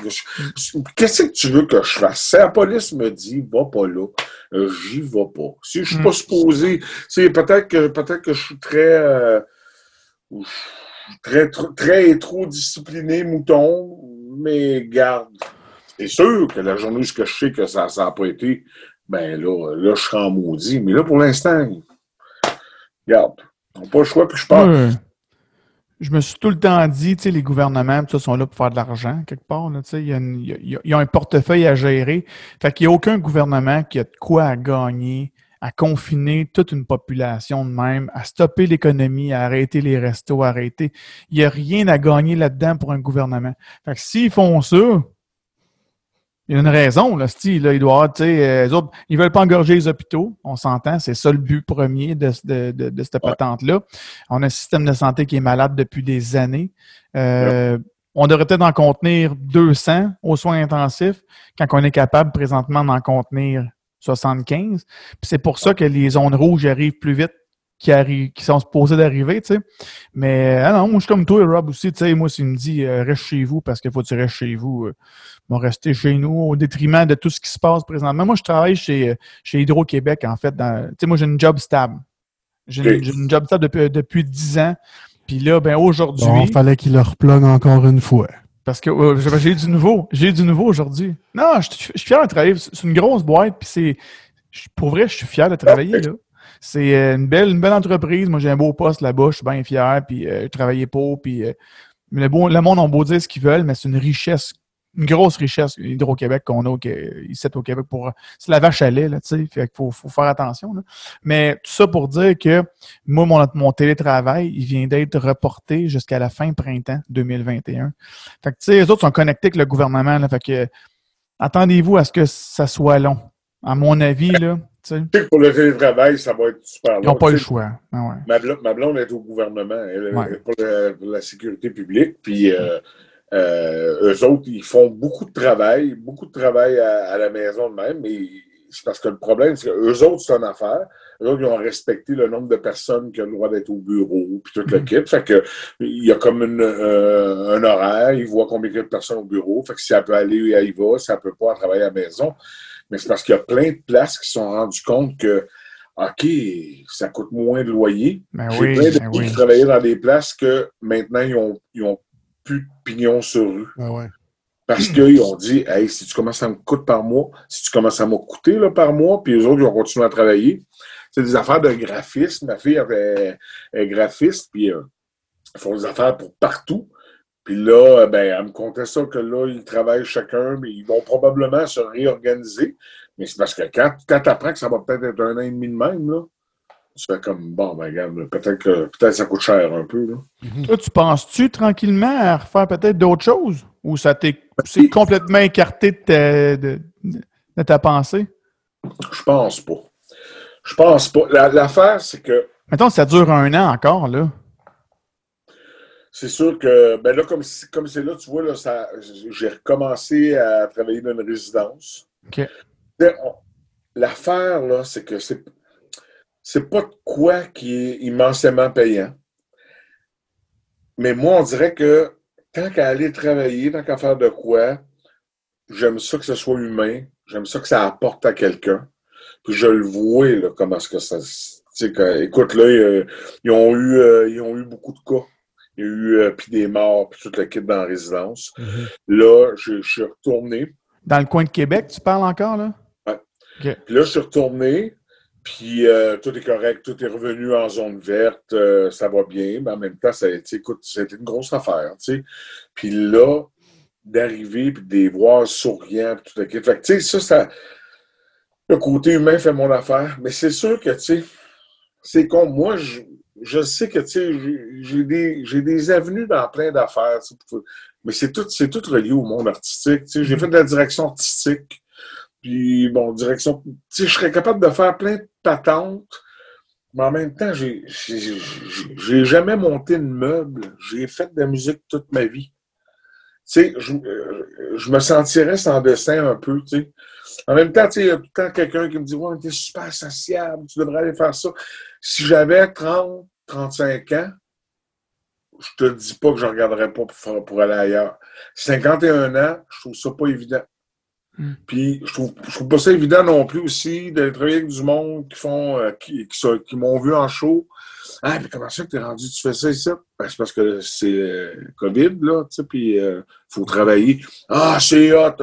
qu'est-ce que tu veux que je fasse? Si la police me dit, va pas là, euh, j'y vais pas. Si je suis Mm. pas supposé, sais, peut-être que, peut-être que je suis très, euh, très, trop- très trop discipliné, mouton, mais garde. C'est sûr que la journée où je sais que ça n'a pas été, ben là, là, je serai en maudit. Mais là, pour l'instant, garde. On n'a pas le choix, puis je pense. Je me suis tout le temps dit, tu sais, les gouvernements, ça, sont là pour faire de l'argent, quelque part. Là, tu sais, il y a il y a- un portefeuille à gérer. Fait qu'il n'y a aucun gouvernement qui a de quoi à gagner, à confiner toute une population de même, à stopper l'économie, à arrêter les restos, à arrêter. Il n'y a rien à gagner là-dedans pour un gouvernement. Fait que s'ils font ça, il y a une raison, là, style, là, ils doivent, tu sais, euh, autres, ils veulent pas engorger les hôpitaux, on s'entend, c'est ça le but premier de, de, de, de cette Ouais. patente-là. On a un système de santé qui est malade depuis des années. Euh, On devrait peut-être en contenir 200 aux soins intensifs, quand on est capable présentement d'en contenir 75. Puis c'est pour ça que les zones rouges arrivent plus vite qui, arrivent, qui sont supposées d'arriver, tu sais. Mais ah non, moi, je suis comme toi, Rob, aussi, tu sais. Moi, s'il me dit euh, reste chez vous parce qu'il faut que tu restes chez vous, euh, vont rester chez nous au détriment de tout ce qui se passe présentement. Moi, je travaille chez, euh, chez Hydro-Québec, en fait. dans- Tu sais, moi, j'ai une job stable. J'ai une, job stable depuis, depuis 10 ans. Puis là, ben aujourd'hui, Bon, fallait qu'il le replogue encore une fois. parce que euh, j'ai eu du nouveau. J'ai eu du nouveau aujourd'hui. Non, je, suis- je suis fier de travailler. C'est une grosse boîte, puis c'est. Pour vrai, je suis fier de travailler là. C'est euh, une belle, une belle entreprise. Moi, j'ai un beau poste là-bas. Je suis bien fier. Puis euh, travailler pour. Puis euh, le, beau- le monde a beau dire ce qu'ils veulent, mais c'est une richesse, une grosse richesse Hydro-Québec qu'on a ici au Québec pour. C'est la vache à lait, là, tu sais. Fait qu'il faut, faut faire attention. là. Mais tout ça pour dire que moi, mon, mon télétravail, il vient d'être reporté jusqu'à la fin printemps 2021. Fait que, tu sais, les autres sont connectés avec le gouvernement. Là, fait que, attendez-vous à ce que ça soit long. À mon avis, là, tu sais, Tu sais que pour le télétravail, ça va être super long. ils n'ont pas le choix. Ah ouais. Ma blonde, ma blonde est au gouvernement, elle est Ouais. pour, la, pour la sécurité publique, puis euh, Euh, eux autres, ils font beaucoup de travail, beaucoup de travail à, la maison de même, mais c'est parce que le problème, c'est qu'eux autres, c'est une affaire. Eux autres, ils ont respecté le nombre de personnes qui ont le droit d'être au bureau, puis tout le mm-hmm. kit. Fait que, il y a comme une, euh, un horaire, ils voient combien de personnes au bureau. Fait que si elle peut aller, elle y va. Si elle peut pas, travailler à la maison. Mais c'est parce qu'il y a plein de places qui se sont rendues compte que, OK, ça coûte moins de loyer. Ben J'ai plein de ben qui travaillaient dans des places que maintenant, ils ont, ils ont plus de pignon sur rue. Ah Parce qu'ils ont dit, hey, si tu commences à me coûter par mois, si tu commences à me coûter là, par mois, puis les autres, ils ont continué à travailler. C'est des affaires de graphisme. Ma fille est, graphiste, puis euh, ils font des affaires pour partout. Puis là, ben, elle me contait ça que là, ils travaillent chacun, mais ils vont probablement se réorganiser. Mais c'est parce que quand, quand tu apprends que ça va peut-être être un an et demi de même, là, tu fais comme, bon, ben, regarde, peut-être que peut-être ça coûte cher un peu. Là. Mhm. Toi, tu penses-tu tranquillement à refaire peut-être d'autres choses? Ou ça t'est ben, complètement écarté de ta, pensée? Je pense pas. Je pense pas. L'affaire, c'est que. Mettons, ça dure un an encore, là. C'est sûr que, ben là, comme c'est comme là, tu vois, là, j'ai recommencé à travailler dans une résidence. OK. L'affaire, là, c'est que c'est c'est pas de quoi qui est immensément payant. Mais moi, on dirait que tant qu'à aller travailler, tant qu'à faire de quoi, j'aime ça que ce soit humain, j'aime ça que ça apporte à quelqu'un. Puis je le vois, là, comment est-ce que ça. écoute, là, ils ont, eu, euh, ils ont eu beaucoup de cas. Il y a eu euh, puis des morts, puis toute l'équipe dans la résidence. Mm-hmm. Là, je, suis retourné. Dans le coin de Québec, tu parles encore, là? Oui. Puis là, je suis retourné. Puis euh, tout est correct, tout est revenu en zone verte, euh, ça va bien, mais en même temps, ça, écoute, c'était une grosse affaire. sais. Puis là, d'arriver puis de les voir souriants, puis tout Fait que, tu sais, ça, ça. Le côté humain fait mon affaire. Mais c'est sûr que, tu sais, c'est comme moi, je, je sais que, tu sais, j'ai des, des avenues dans plein d'affaires. Mais c'est tout, tout relié au monde artistique. Tu sais, j'ai mm-hmm. fait de la direction artistique. Puis, bon, direction. Tu sais, je serais capable de faire plein de patentes, mais en même temps, j'ai jamais monté de meuble. J'ai fait de la musique toute ma vie. Tu sais, je, je me sentirais sans dessin un peu, tu sais. En même temps, tu sais, il y a tout le temps quelqu'un qui me dit Ouais, t'es super sociable, tu devrais aller faire ça. Si j'avais 30, 35 ans, je te dis pas que je regarderais pas pour, pour aller ailleurs. 51 ans, je trouve ça pas évident. Mm. Puis je trouve, je trouve pas ça évident non plus aussi d'aller travailler avec du monde qui font euh, qui, qui, m'ont vu en show. Ah, mais comment ça que t'es rendu, tu fais ça ici? Ben, c'est parce que c'est euh, COVID, là, tu sais, puis il euh, faut travailler. Ah, c'est hot,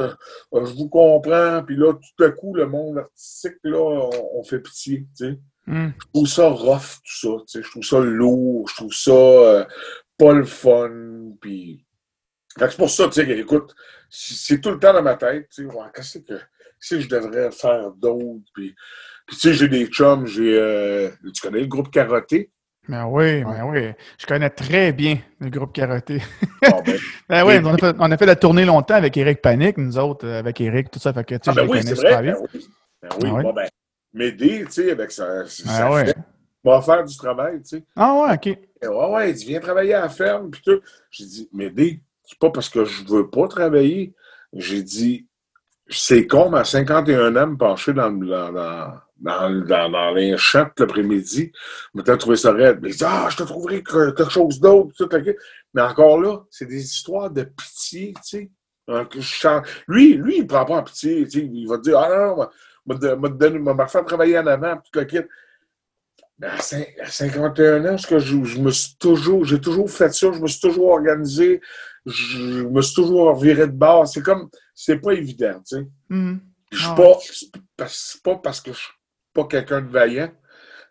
je vous comprends. Puis là, tout à coup, le monde artistique, là, on, fait pitié, tu sais. Mm. Je trouve ça rough, tout ça, tu sais. Je trouve ça lourd, je trouve ça pas le fun, puis... c'est pour ça, tu sais, écoute, c'est tout le temps dans ma tête, tu sais, qu'est-ce que, je devrais faire d'autre? Puis, tu sais, j'ai des chums, j'ai. Euh, tu connais le groupe Carotté? Ben oui, ben oui. Je connais très bien le groupe Carotté. ben, ben oui, on a, fait, on a, fait, la tournée longtemps avec Eric Panic, nous autres, euh, avec Eric, tout ça. Fait que, tu sais, ah, ben je oui, c'est vrai. Ben oui, ben oui. Ah bon, ben, m'aider, tu sais, avec ça. ça fait, va faire du travail, tu sais. Ah ouais, OK. Ouais, ouais, il dit, viens travailler à la ferme, puis tout. J'ai dit, m'aider, c'est pas parce que je veux pas travailler. J'ai dit, c'est con, à 51 ans, me pencher dans, dans, dans, dans, dans champs l'après-midi. M'étais trouvé ça raide. Mais ah, je te trouverai quelque chose d'autre. Mais encore là, c'est des histoires de pitié, tu sais. Lui, lui, il ne prend pas en pitié. Tu sais. Il va te dire, ah non, non, me faire travailler en avant, tout le kit. À 51 ans, ce que je, je, me suis toujours, j'ai toujours fait ça, je me suis toujours organisé, je me suis toujours viré de bord. C'est comme, c'est pas évident, tu sais. Mm-hmm. Je suis ah pas, c'est pas parce que je suis pas quelqu'un de vaillant.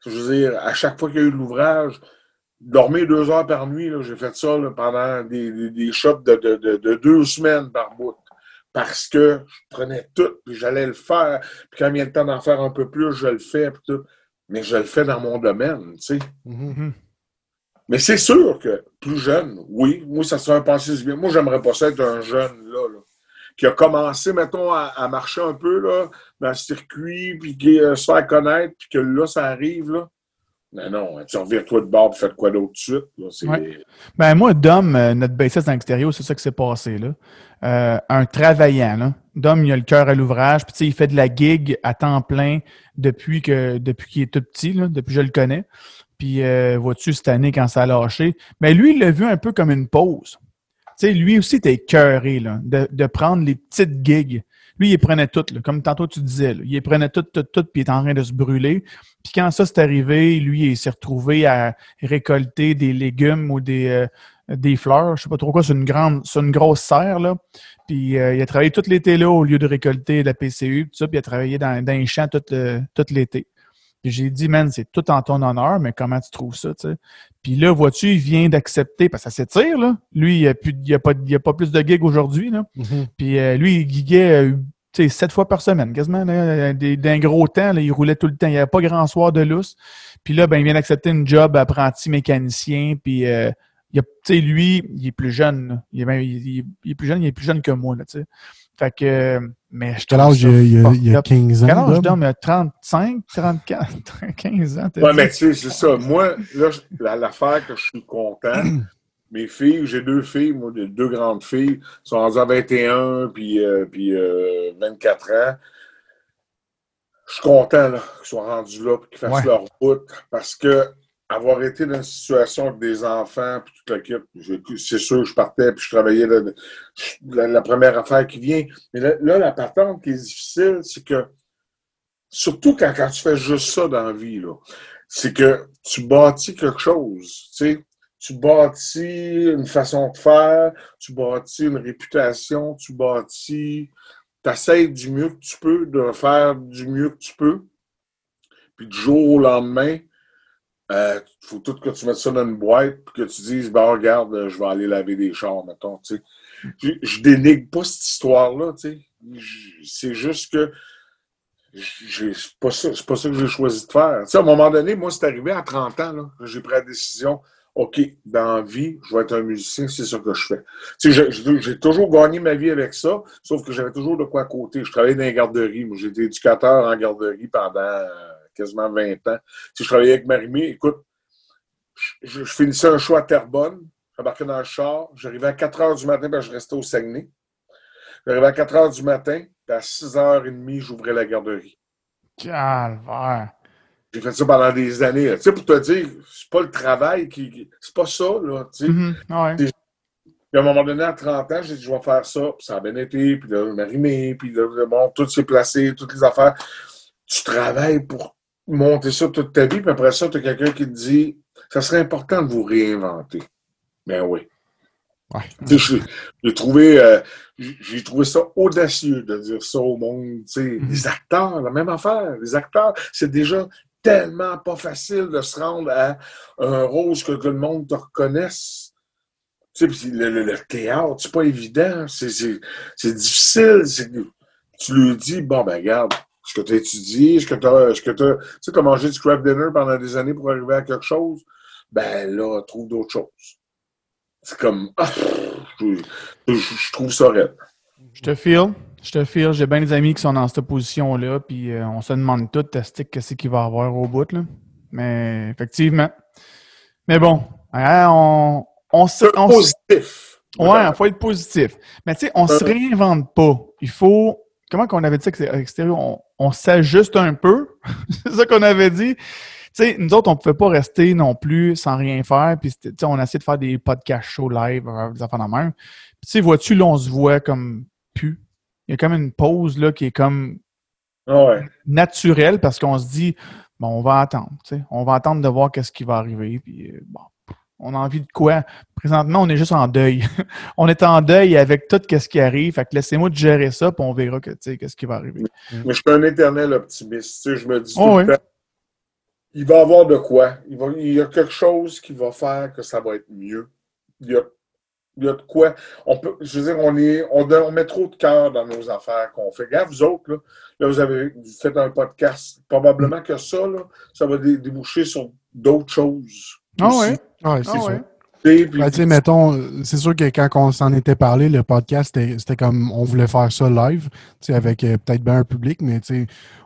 Je veux dire, à chaque fois qu'il y a eu l'ouvrage, dormir deux heures par nuit, j'ai fait ça pendant des, des, shops de, de, de, deux semaines par bout. Parce que je prenais tout, puis j'allais le faire. Puis quand il y a le temps d'en faire un peu plus, je le fais, puis tout. Mais je le fais dans mon domaine, tu sais. Mm-hmm. Mais c'est sûr que plus jeune, oui, moi, ça serait un passé bien. Moi, j'aimerais pas ça être un jeune, là, qui a commencé, mettons, à, marcher un peu, là, dans le circuit, puis qui euh, se faire connaître, puis que là, ça arrive, là. Mais non, tu revires-toi de bord et fais quoi d'autre de suite. Ben, moi, Dom, euh, notre bassiste dans l'extérieur, c'est ça qui s'est passé. Là. Euh, un travaillant. Là. Dom, il a le cœur à l'ouvrage. Puis, il fait de la gig à temps plein depuis que depuis qu'il est tout petit, là, depuis que je le connais. Puis, euh, vois-tu, cette année, quand ça a lâché? Mais lui, il l'a vu un peu comme une pause. sais, lui aussi, était cœuré là, de, prendre les petites gigs. Lui, il prenait tout, comme tantôt tu disais. Il prenait tout, tout, tout, puis il était en train de se brûler. Puis quand ça s'est arrivé, lui, il s'est retrouvé à récolter des légumes ou des, euh, des fleurs. Je sais pas trop quoi, c'est une grande, c'est une grosse serre, là. Puis euh, il a travaillé tout l'été là au lieu de récolter de la PCU, tout ça, puis il a travaillé dans, dans un champ tout, tout l'été. Puis j'ai dit, man, c'est tout en ton honneur, mais comment tu trouves ça, tu sais? Puis là, vois-tu, il vient d'accepter, parce que ça s'étire, là. Lui, il n'y a, plus, il a, pas, il a pas plus de gigs aujourd'hui, là. Mm-hmm. Puis euh, lui, il giguait, euh, tu sais, sept fois par semaine, quasiment, d'un gros temps, là, il roulait tout le temps. Il n'y avait pas grand soir de lousse. Puis là, ben, il vient d'accepter une job apprenti mécanicien, puis... Euh, tu sais, lui, il est plus jeune. Il est, il, est, plus jeune, il est plus jeune que moi, là, tu sais. Fait que, mais je Quel âge il, a, il a 15 ans? Quel âge il a 35, 34, 15 ans? Ouais, mais tu sais, c'est ça. Moi, là, l'affaire que je suis content, mes filles, j'ai deux filles, moi, deux grandes filles, sont rendues à 21 puis, euh, puis 24 euh, ans. Je suis content qu'ils soient rendus là et qu'ils fassent leur route parce que avoir été dans une situation avec des enfants, puis toute l'équipe, c'est sûr, je partais, puis je travaillais la, première affaire qui vient. Mais là, la patente qui est difficile, c'est que, surtout quand, quand tu fais juste ça dans la vie, c'est que tu bâtis quelque chose, tu sais. Tu bâtis une façon de faire, tu bâtis une réputation, tu bâtis, tu du mieux que tu peux de faire du mieux que tu peux. Puis du jour au lendemain, il euh, faut tout que tu mettes ça dans une boîte et que tu dises, ben regarde, je vais aller laver des chars, mettons. Je, je dénigre pas cette histoire-là. C'est juste que c'est pas, ça, pas ça que j'ai choisi de faire. À un moment donné, moi, c'est arrivé à 30 ans, j'ai pris la décision. OK, dans la vie, je vais être un musicien, c'est ça que je fais. J'ai toujours gagné ma vie avec ça, sauf que j'avais toujours de quoi côté. Je travaillais dans les garderies. Moi, j'étais éducateur en garderie pendant quasiment 20 ans. Si je travaillais avec Marimé, écoute, je, finissais un show à Terrebonne, j'embarquais dans le char, j'arrivais à 4 heures du matin, puis je restais au Saguenay. J'arrivais à 4 heures du matin, puis à 6 h 30 j'ouvrais la garderie. Calvaire! J'ai fait ça pendant des années. Tu sais, pour te dire, c'est pas le travail qui. C'est pas ça, là. Tu sais. Mm-hmm. à un moment donné, à 30 ans, j'ai dit, je vais faire ça. Puis ça a bien été. Puis là, Marimé. Puis là, bon, tout s'est placé, toutes les affaires. Tu travailles pour monter ça toute ta vie, puis après ça, tu as quelqu'un qui te dit ça serait important de vous réinventer. Ben oui. J'ai trouvé, euh, j'ai trouvé ça audacieux de dire ça au monde. Mm-hmm. Les acteurs, la même affaire. Les acteurs, c'est déjà tellement pas facile de se rendre à un rose que le monde te reconnaisse. Tu sais, le, le, le, théâtre, c'est pas évident. C'est difficile. Tu lui dis, bon, ben regarde, est-ce que tu as étudié? Est-ce que tu as, est-ce que tu sais, mangé du craft dinner pendant des années pour arriver à quelque chose? Ben là, trouve d'autres choses. C'est comme, ah, je, trouve ça raide. Je te file. Je te file. J'ai bien des amis qui sont dans cette position-là, puis euh, on se demande tout, Tastic, qu'est-ce qu'il va avoir au bout, là. Mais effectivement. Mais bon, hein, on, on se. positif. Ouais, il faut être positif. Mais tu sais, on ne se réinvente pas. Il faut. Comment qu'on avait dit que c'est extérieur? On, on s'ajuste un peu. c'est ça qu'on avait dit. sais, nous autres, on ne pouvait pas rester non plus sans rien faire. Puis, on a essayé de faire des podcasts show live, euh, des affaires de même. Puis, vois-tu, là, on se voit comme plus. Il y a comme une pause là, qui est comme ah naturelle parce qu'on se dit, bon, on va attendre. On va attendre de voir qu'est-ce qui va arriver. Puis, euh, bon, on a envie de quoi? Présentement, on est juste en deuil. on est en deuil avec tout ce qui arrive. Fait que laissez-moi gérer ça, puis on verra qu'est-ce qui va arriver. Mais je suis un éternel optimiste. Je me dis oh, tout le temps, il va y avoir de quoi. Il, y a quelque chose qui va faire que ça va être mieux. Il y a, de quoi. On peut, je veux dire, on, est, on, met trop de cœur dans nos affaires qu'on fait. Regarde, vous autres, là, vous avez fait un podcast. Probablement que ça, ça va déboucher sur d'autres choses. Ah oui, ouais, c'est ah ben, mettons, c'est sûr que quand on s'en était parlé, le podcast, c'était comme on voulait faire ça live, avec euh, peut-être bien un public, mais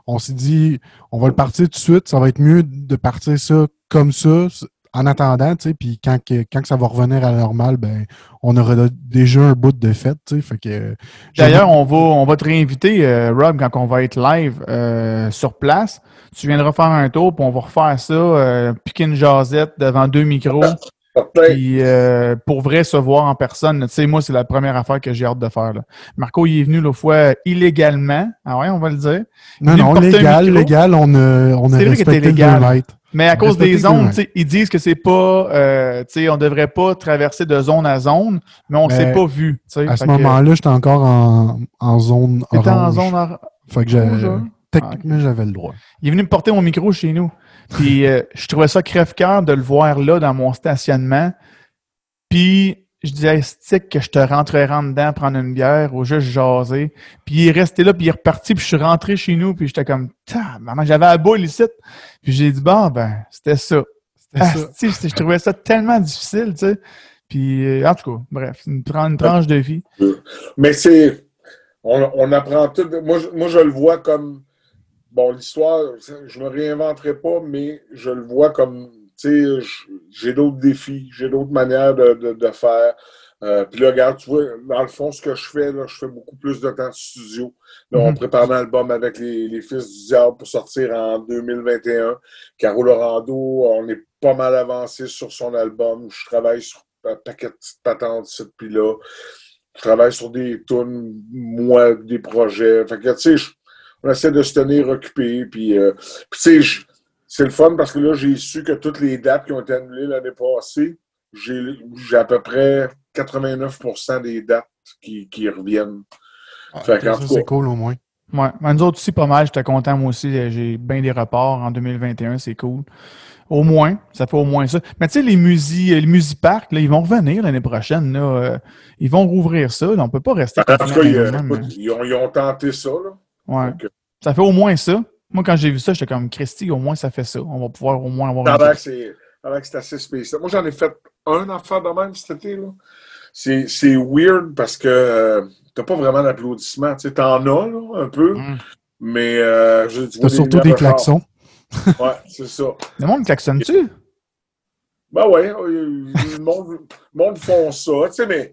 on s'est dit, on va le partir tout de suite. Ça va être mieux de partir ça comme ça en attendant, tu sais, puis quand, quand ça va revenir à la normale, ben, on aura déjà un bout de fête, tu sais, fait que... D'ailleurs, on va, on va te réinviter, euh, Rob, quand on va être live euh, sur place. Tu viendras faire un tour, puis on va refaire ça, euh, piquer une jasette devant deux micros. Puis pour vrai se voir en personne, tu sais, moi, c'est la première affaire que j'ai hâte de faire. Là. Marco, il est venu l'autre fois illégalement. Ah ouais, on va le dire. non, non, légal, légal, on a, on a respecté le légal. Mais à cause des zones, ils disent que c'est pas, euh, on devrait pas traverser de zone à zone, mais on ne s'est pas vu. À ce moment-là, j'étais encore en, en zone orange. en zone orange. Fait que hein? techniquement, j'avais le droit. Il est venu me porter mon micro chez nous. Puis euh, je trouvais ça crève-cœur de le voir là dans mon stationnement. Puis je disais, stick que je te rentrerai en dedans prendre une bière ou juste jaser. Puis il est resté là, puis il est reparti, puis je suis rentré chez nous, puis j'étais comme, maman, j'avais la boule ici. Puis j'ai dit, bon, ben, c'était ça. C'était ça. Je trouvais ça tellement difficile, tu sais. Puis, euh, en tout cas, bref, une, une tranche de vie. Mais c'est. On, apprend tout. Moi, moi, je le vois comme. Bon, l'histoire, je ne me réinventerai pas, mais je le vois comme j'ai d'autres défis, j'ai d'autres manières de, faire. Euh, puis là, regarde, tu vois, dans le fond, ce que je fais, là, je fais beaucoup plus de temps de studio. Là, on mhm. prépare un album avec les, Fils du Diable pour sortir en 2021. Caro Lorando, on est pas mal avancé sur son album. Je travaille sur un paquet de petites patentes, puis là. Je travaille sur des tunes, moi, des projets. Fait que, tu sais, on essaie de se tenir occupé. Puis, euh, tu sais, c'est le fun parce que là, j'ai su que toutes les dates qui ont été annulées l'année passée, j'ai à peu près 89% des dates qui, reviennent. Ah, c'est cool au moins. Ouais. nous autres aussi, pas mal. J'étais content, moi aussi. J'ai bien des reports en 2021, c'est cool. Au moins, ça fait au moins ça. Mais tu sais, les musées, les musiparks, là, ils vont revenir l'année prochaine. Là, euh, ils vont rouvrir ça. Là, on peut pas rester. En tout cas, ils, ont, tenté ça. Là. Ouais. Ça fait au moins ça. Moi, quand j'ai vu ça, j'étais comme Christy, au moins ça fait ça. On va pouvoir au moins avoir une. c'est c'est assez spécial. Moi, j'en ai fait un enfant de même cet été. Là. C'est, c'est weird parce que euh, t'as pas vraiment d'applaudissements. Tu sais, t'en as là, un peu, mm. mais euh, je T'as surtout des klaxons. ouais, c'est ça. Le monde klaxonne-tu? Ben ouais, le monde, le monde font ça. Tu sais, mais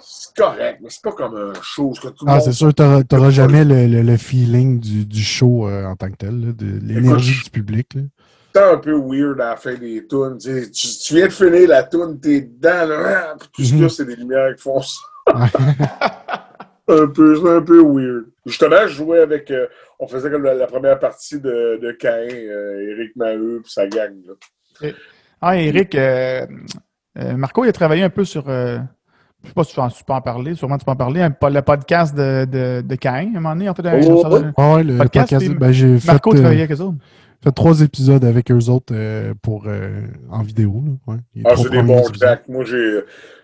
c'est correct, mais c'est pas comme un show. Que tout ah, c'est sûr, tu n'auras jamais le, le, feeling du, du show euh, en tant que tel, de l'énergie du public. C'est un peu weird à la fin des tunes. Tu, tu, viens de finir la tune, t'es dedans, là, hein, tout ce mm c'est des lumières qui font ça. un peu, c'est un peu weird. Justement, je jouais avec. Euh, on faisait comme la, première partie de, de Cain, euh, Eric Maheu, puis sa gang. Là. Ah, Eric, Marco, il a travaillé un peu sur je sais pas si tu, peux en parler, sûrement tu peux en parler, le podcast de, de, de Cain, à un moment donné, en fait. Oh, le podcast, ben, j'ai fait, Marco travaillait avec eux autres. fait trois épisodes avec eux autres euh, pour, euh, en vidéo. Là, ouais. Ah, c'est des bons Jack. Moi, j'ai,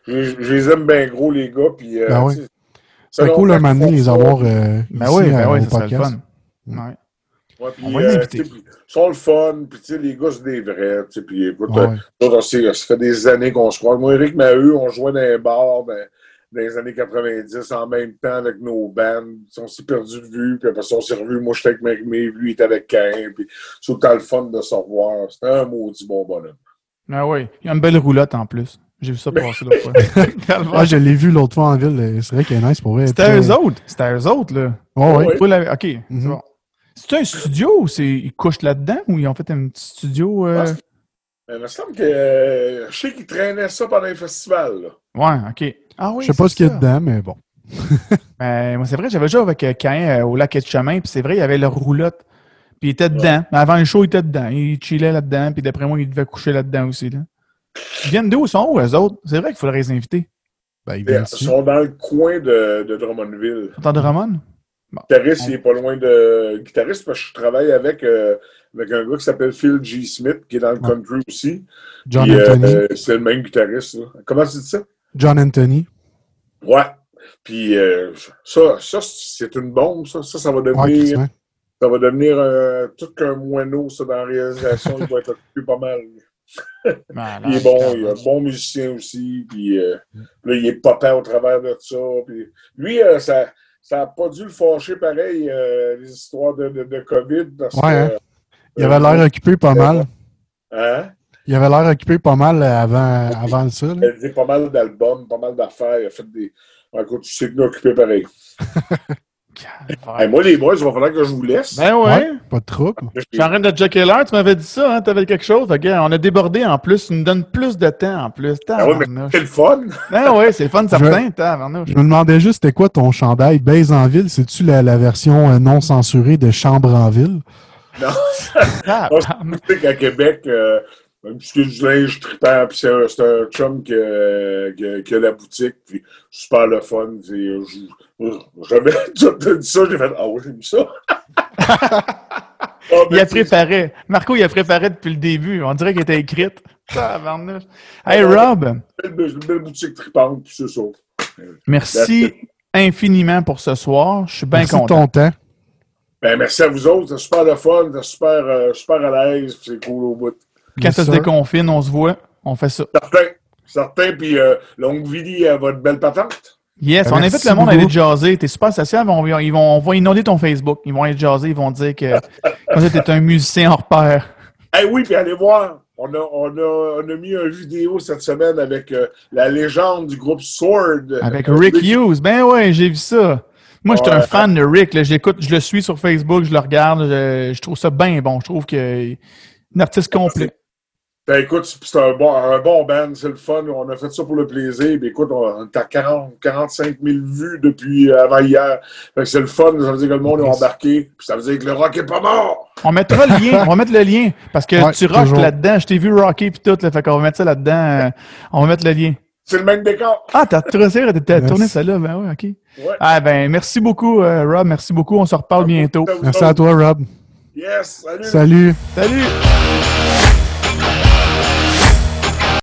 je les aime bien gros, les gars. Puis, euh, ben ouais. C'est cool un moment donné les avoir euh, ben ici, oui, ben oui, ça serait le fun. Ouais. Ouais, puis, euh, ils sont le fun, puis tu sais, les gars, c'est des vrais. Puis écoute, ouais. euh, ça fait des années qu'on se croit. Moi, Eric Maheu, on jouait dans les bars ben, dans les années 90 en même temps avec nos bands. On s'est perdu de vue, puis après ça, on s'est revu. Moi, j'étais avec Marie lui, il était avec Cain. Puis c'est tout le fun de se revoir. C'était un maudit bon bonhomme. Ah oui, il y a une belle roulotte en plus. J'ai vu ça passer l'autre fois. ah, je l'ai vu l'autre fois en ville. C'est vrai qu'il est nice pour vrai. C'était eux autres. C'était eux autres, là. Oh, oui. OK, c'est mhm. bon. C'est un studio ou c'est ils couchent là-dedans ou ils ont fait un petit studio? Euh... Il me semble que euh, je sais qu'ils traînaient ça pendant les festivals. Là. Ouais, ok. Ah oui. Je sais pas ce qu'il y a dedans, mais bon. ben, moi, c'est vrai, j'avais joué avec euh, Cain euh, au lac et de chemin, puis c'est vrai, il y avait leur roulotte. Puis il était dedans. Mais avant le show, il était dedans. Il chillait là-dedans, puis d'après moi, il devait coucher là-dedans aussi. Là. Ils viennent d'où sont où, eux autres? C'est vrai qu'il faudrait les inviter. Ben, ils, ils sont dans le coin de, de Drummondville. Dans Drummond? Guitariste, il est pas loin de. Guitariste, parce que je travaille avec, euh, avec un gars qui s'appelle Phil G. Smith, qui est dans le country aussi. John Anthony. Euh, c'est le même guitariste. Comment tu dis ça? John Anthony. Ouais. Puis euh, ça, ça c'est une bombe, ça. Ça, ça va devenir. ça va devenir tout qu'un moineau, ça, dans la réalisation. il va être occupé pas mal. il est bon, il est un bon musicien aussi. Puis là, il est papa au travers de ça. Puis lui, ça ça n'a pas dû le fâcher pareil, euh, les histoires de, de, COVID. Parce ouais, hein? Il avait l'air occupé pas mal. Hein? Il avait l'air occupé pas mal avant, avant ça. Il a fait pas mal d'albums, pas mal d'affaires. Il a fait des. Écoute, tu sais que nous occupé pareil. Hey, moi, les boys, il va falloir que je vous laisse. Ben ouais. Ouais, pas de trouble. Je suis en train de checker l'heure. Tu m'avais dit ça, hein? Tu avais quelque chose. Ok, on a débordé en plus. Tu nous donnes plus de temps en plus. Ah ouais, mais c'est le fun. Ben ouais, c'est le fun, certain. Tabarnouche. Je me demandais juste, c'était quoi ton chandail? Baise en ville? C'est-tu la, la version euh, non censurée de Chambre en ville? Non. Tu sais qu'à Québec, euh, même si c'est du linge trippant, puis c'est un, c'est un chum qui a, qui a- qui a la boutique, puis super le fun. je- J'avais dit ça, j'ai fait Ah oui, j'ai mis ça. Ah, Il mais a préparé. Marco, il a préparé depuis le début. On dirait qu'il était écrite. Hey, Rob, une belle, boutique trippante, puis c'est ça. merci infiniment pour ce soir. Je suis bien Merci de content. ton temps. Ben, merci à vous autres, c'est super le fun, c'est super, euh, super à l'aise, puis c'est cool au bout. Quand Yes, ça se déconfine, on se voit. On fait ça. Certain, certain, puis euh, longue vie à votre belle patente. Yes, on invite le monde à aller jaser. T'es super sociable. On, va- ils vont, on va inonder ton Facebook. Ils vont aller jaser. Ils vont dire que t'es un musicien hors pair. Eh oui, puis allez voir, on a, on, a, on a mis une vidéo cette semaine avec euh, la légende du groupe Sword. Avec Rick Hughes. Ben ouais, j'ai vu ça. Moi, je suis un fan de Rick. là. J'écoute, je le suis sur Facebook, je le regarde. Je, je trouve ça bien bon. Je trouve qu'il est un artiste complet. Ben, écoute, c'est un bon, un bon band, c'est le fun. On a fait ça pour le plaisir. Ben, écoute, on est à 40, 45 000 vues depuis euh, avant hier. Fait que c'est le fun. Ça veut dire que le monde est embarqué. Puis ça veut dire que le rock est pas mort. On mettra le lien. On va mettre le lien. Parce que Ouais, tu toujours. là-dedans. Je t'ai vu rocker puis tout. Là, fait qu'on va mettre ça là-dedans. euh, on va mettre le lien. C'est le même décor. Ah, t'as Yes. tourné ça là. Ben ouais, OK. Ouais. Ah ben, merci beaucoup, euh, Rob. Merci beaucoup. On se reparle bientôt. Merci à toi, Rob. Yes, salut. Salut. Salut!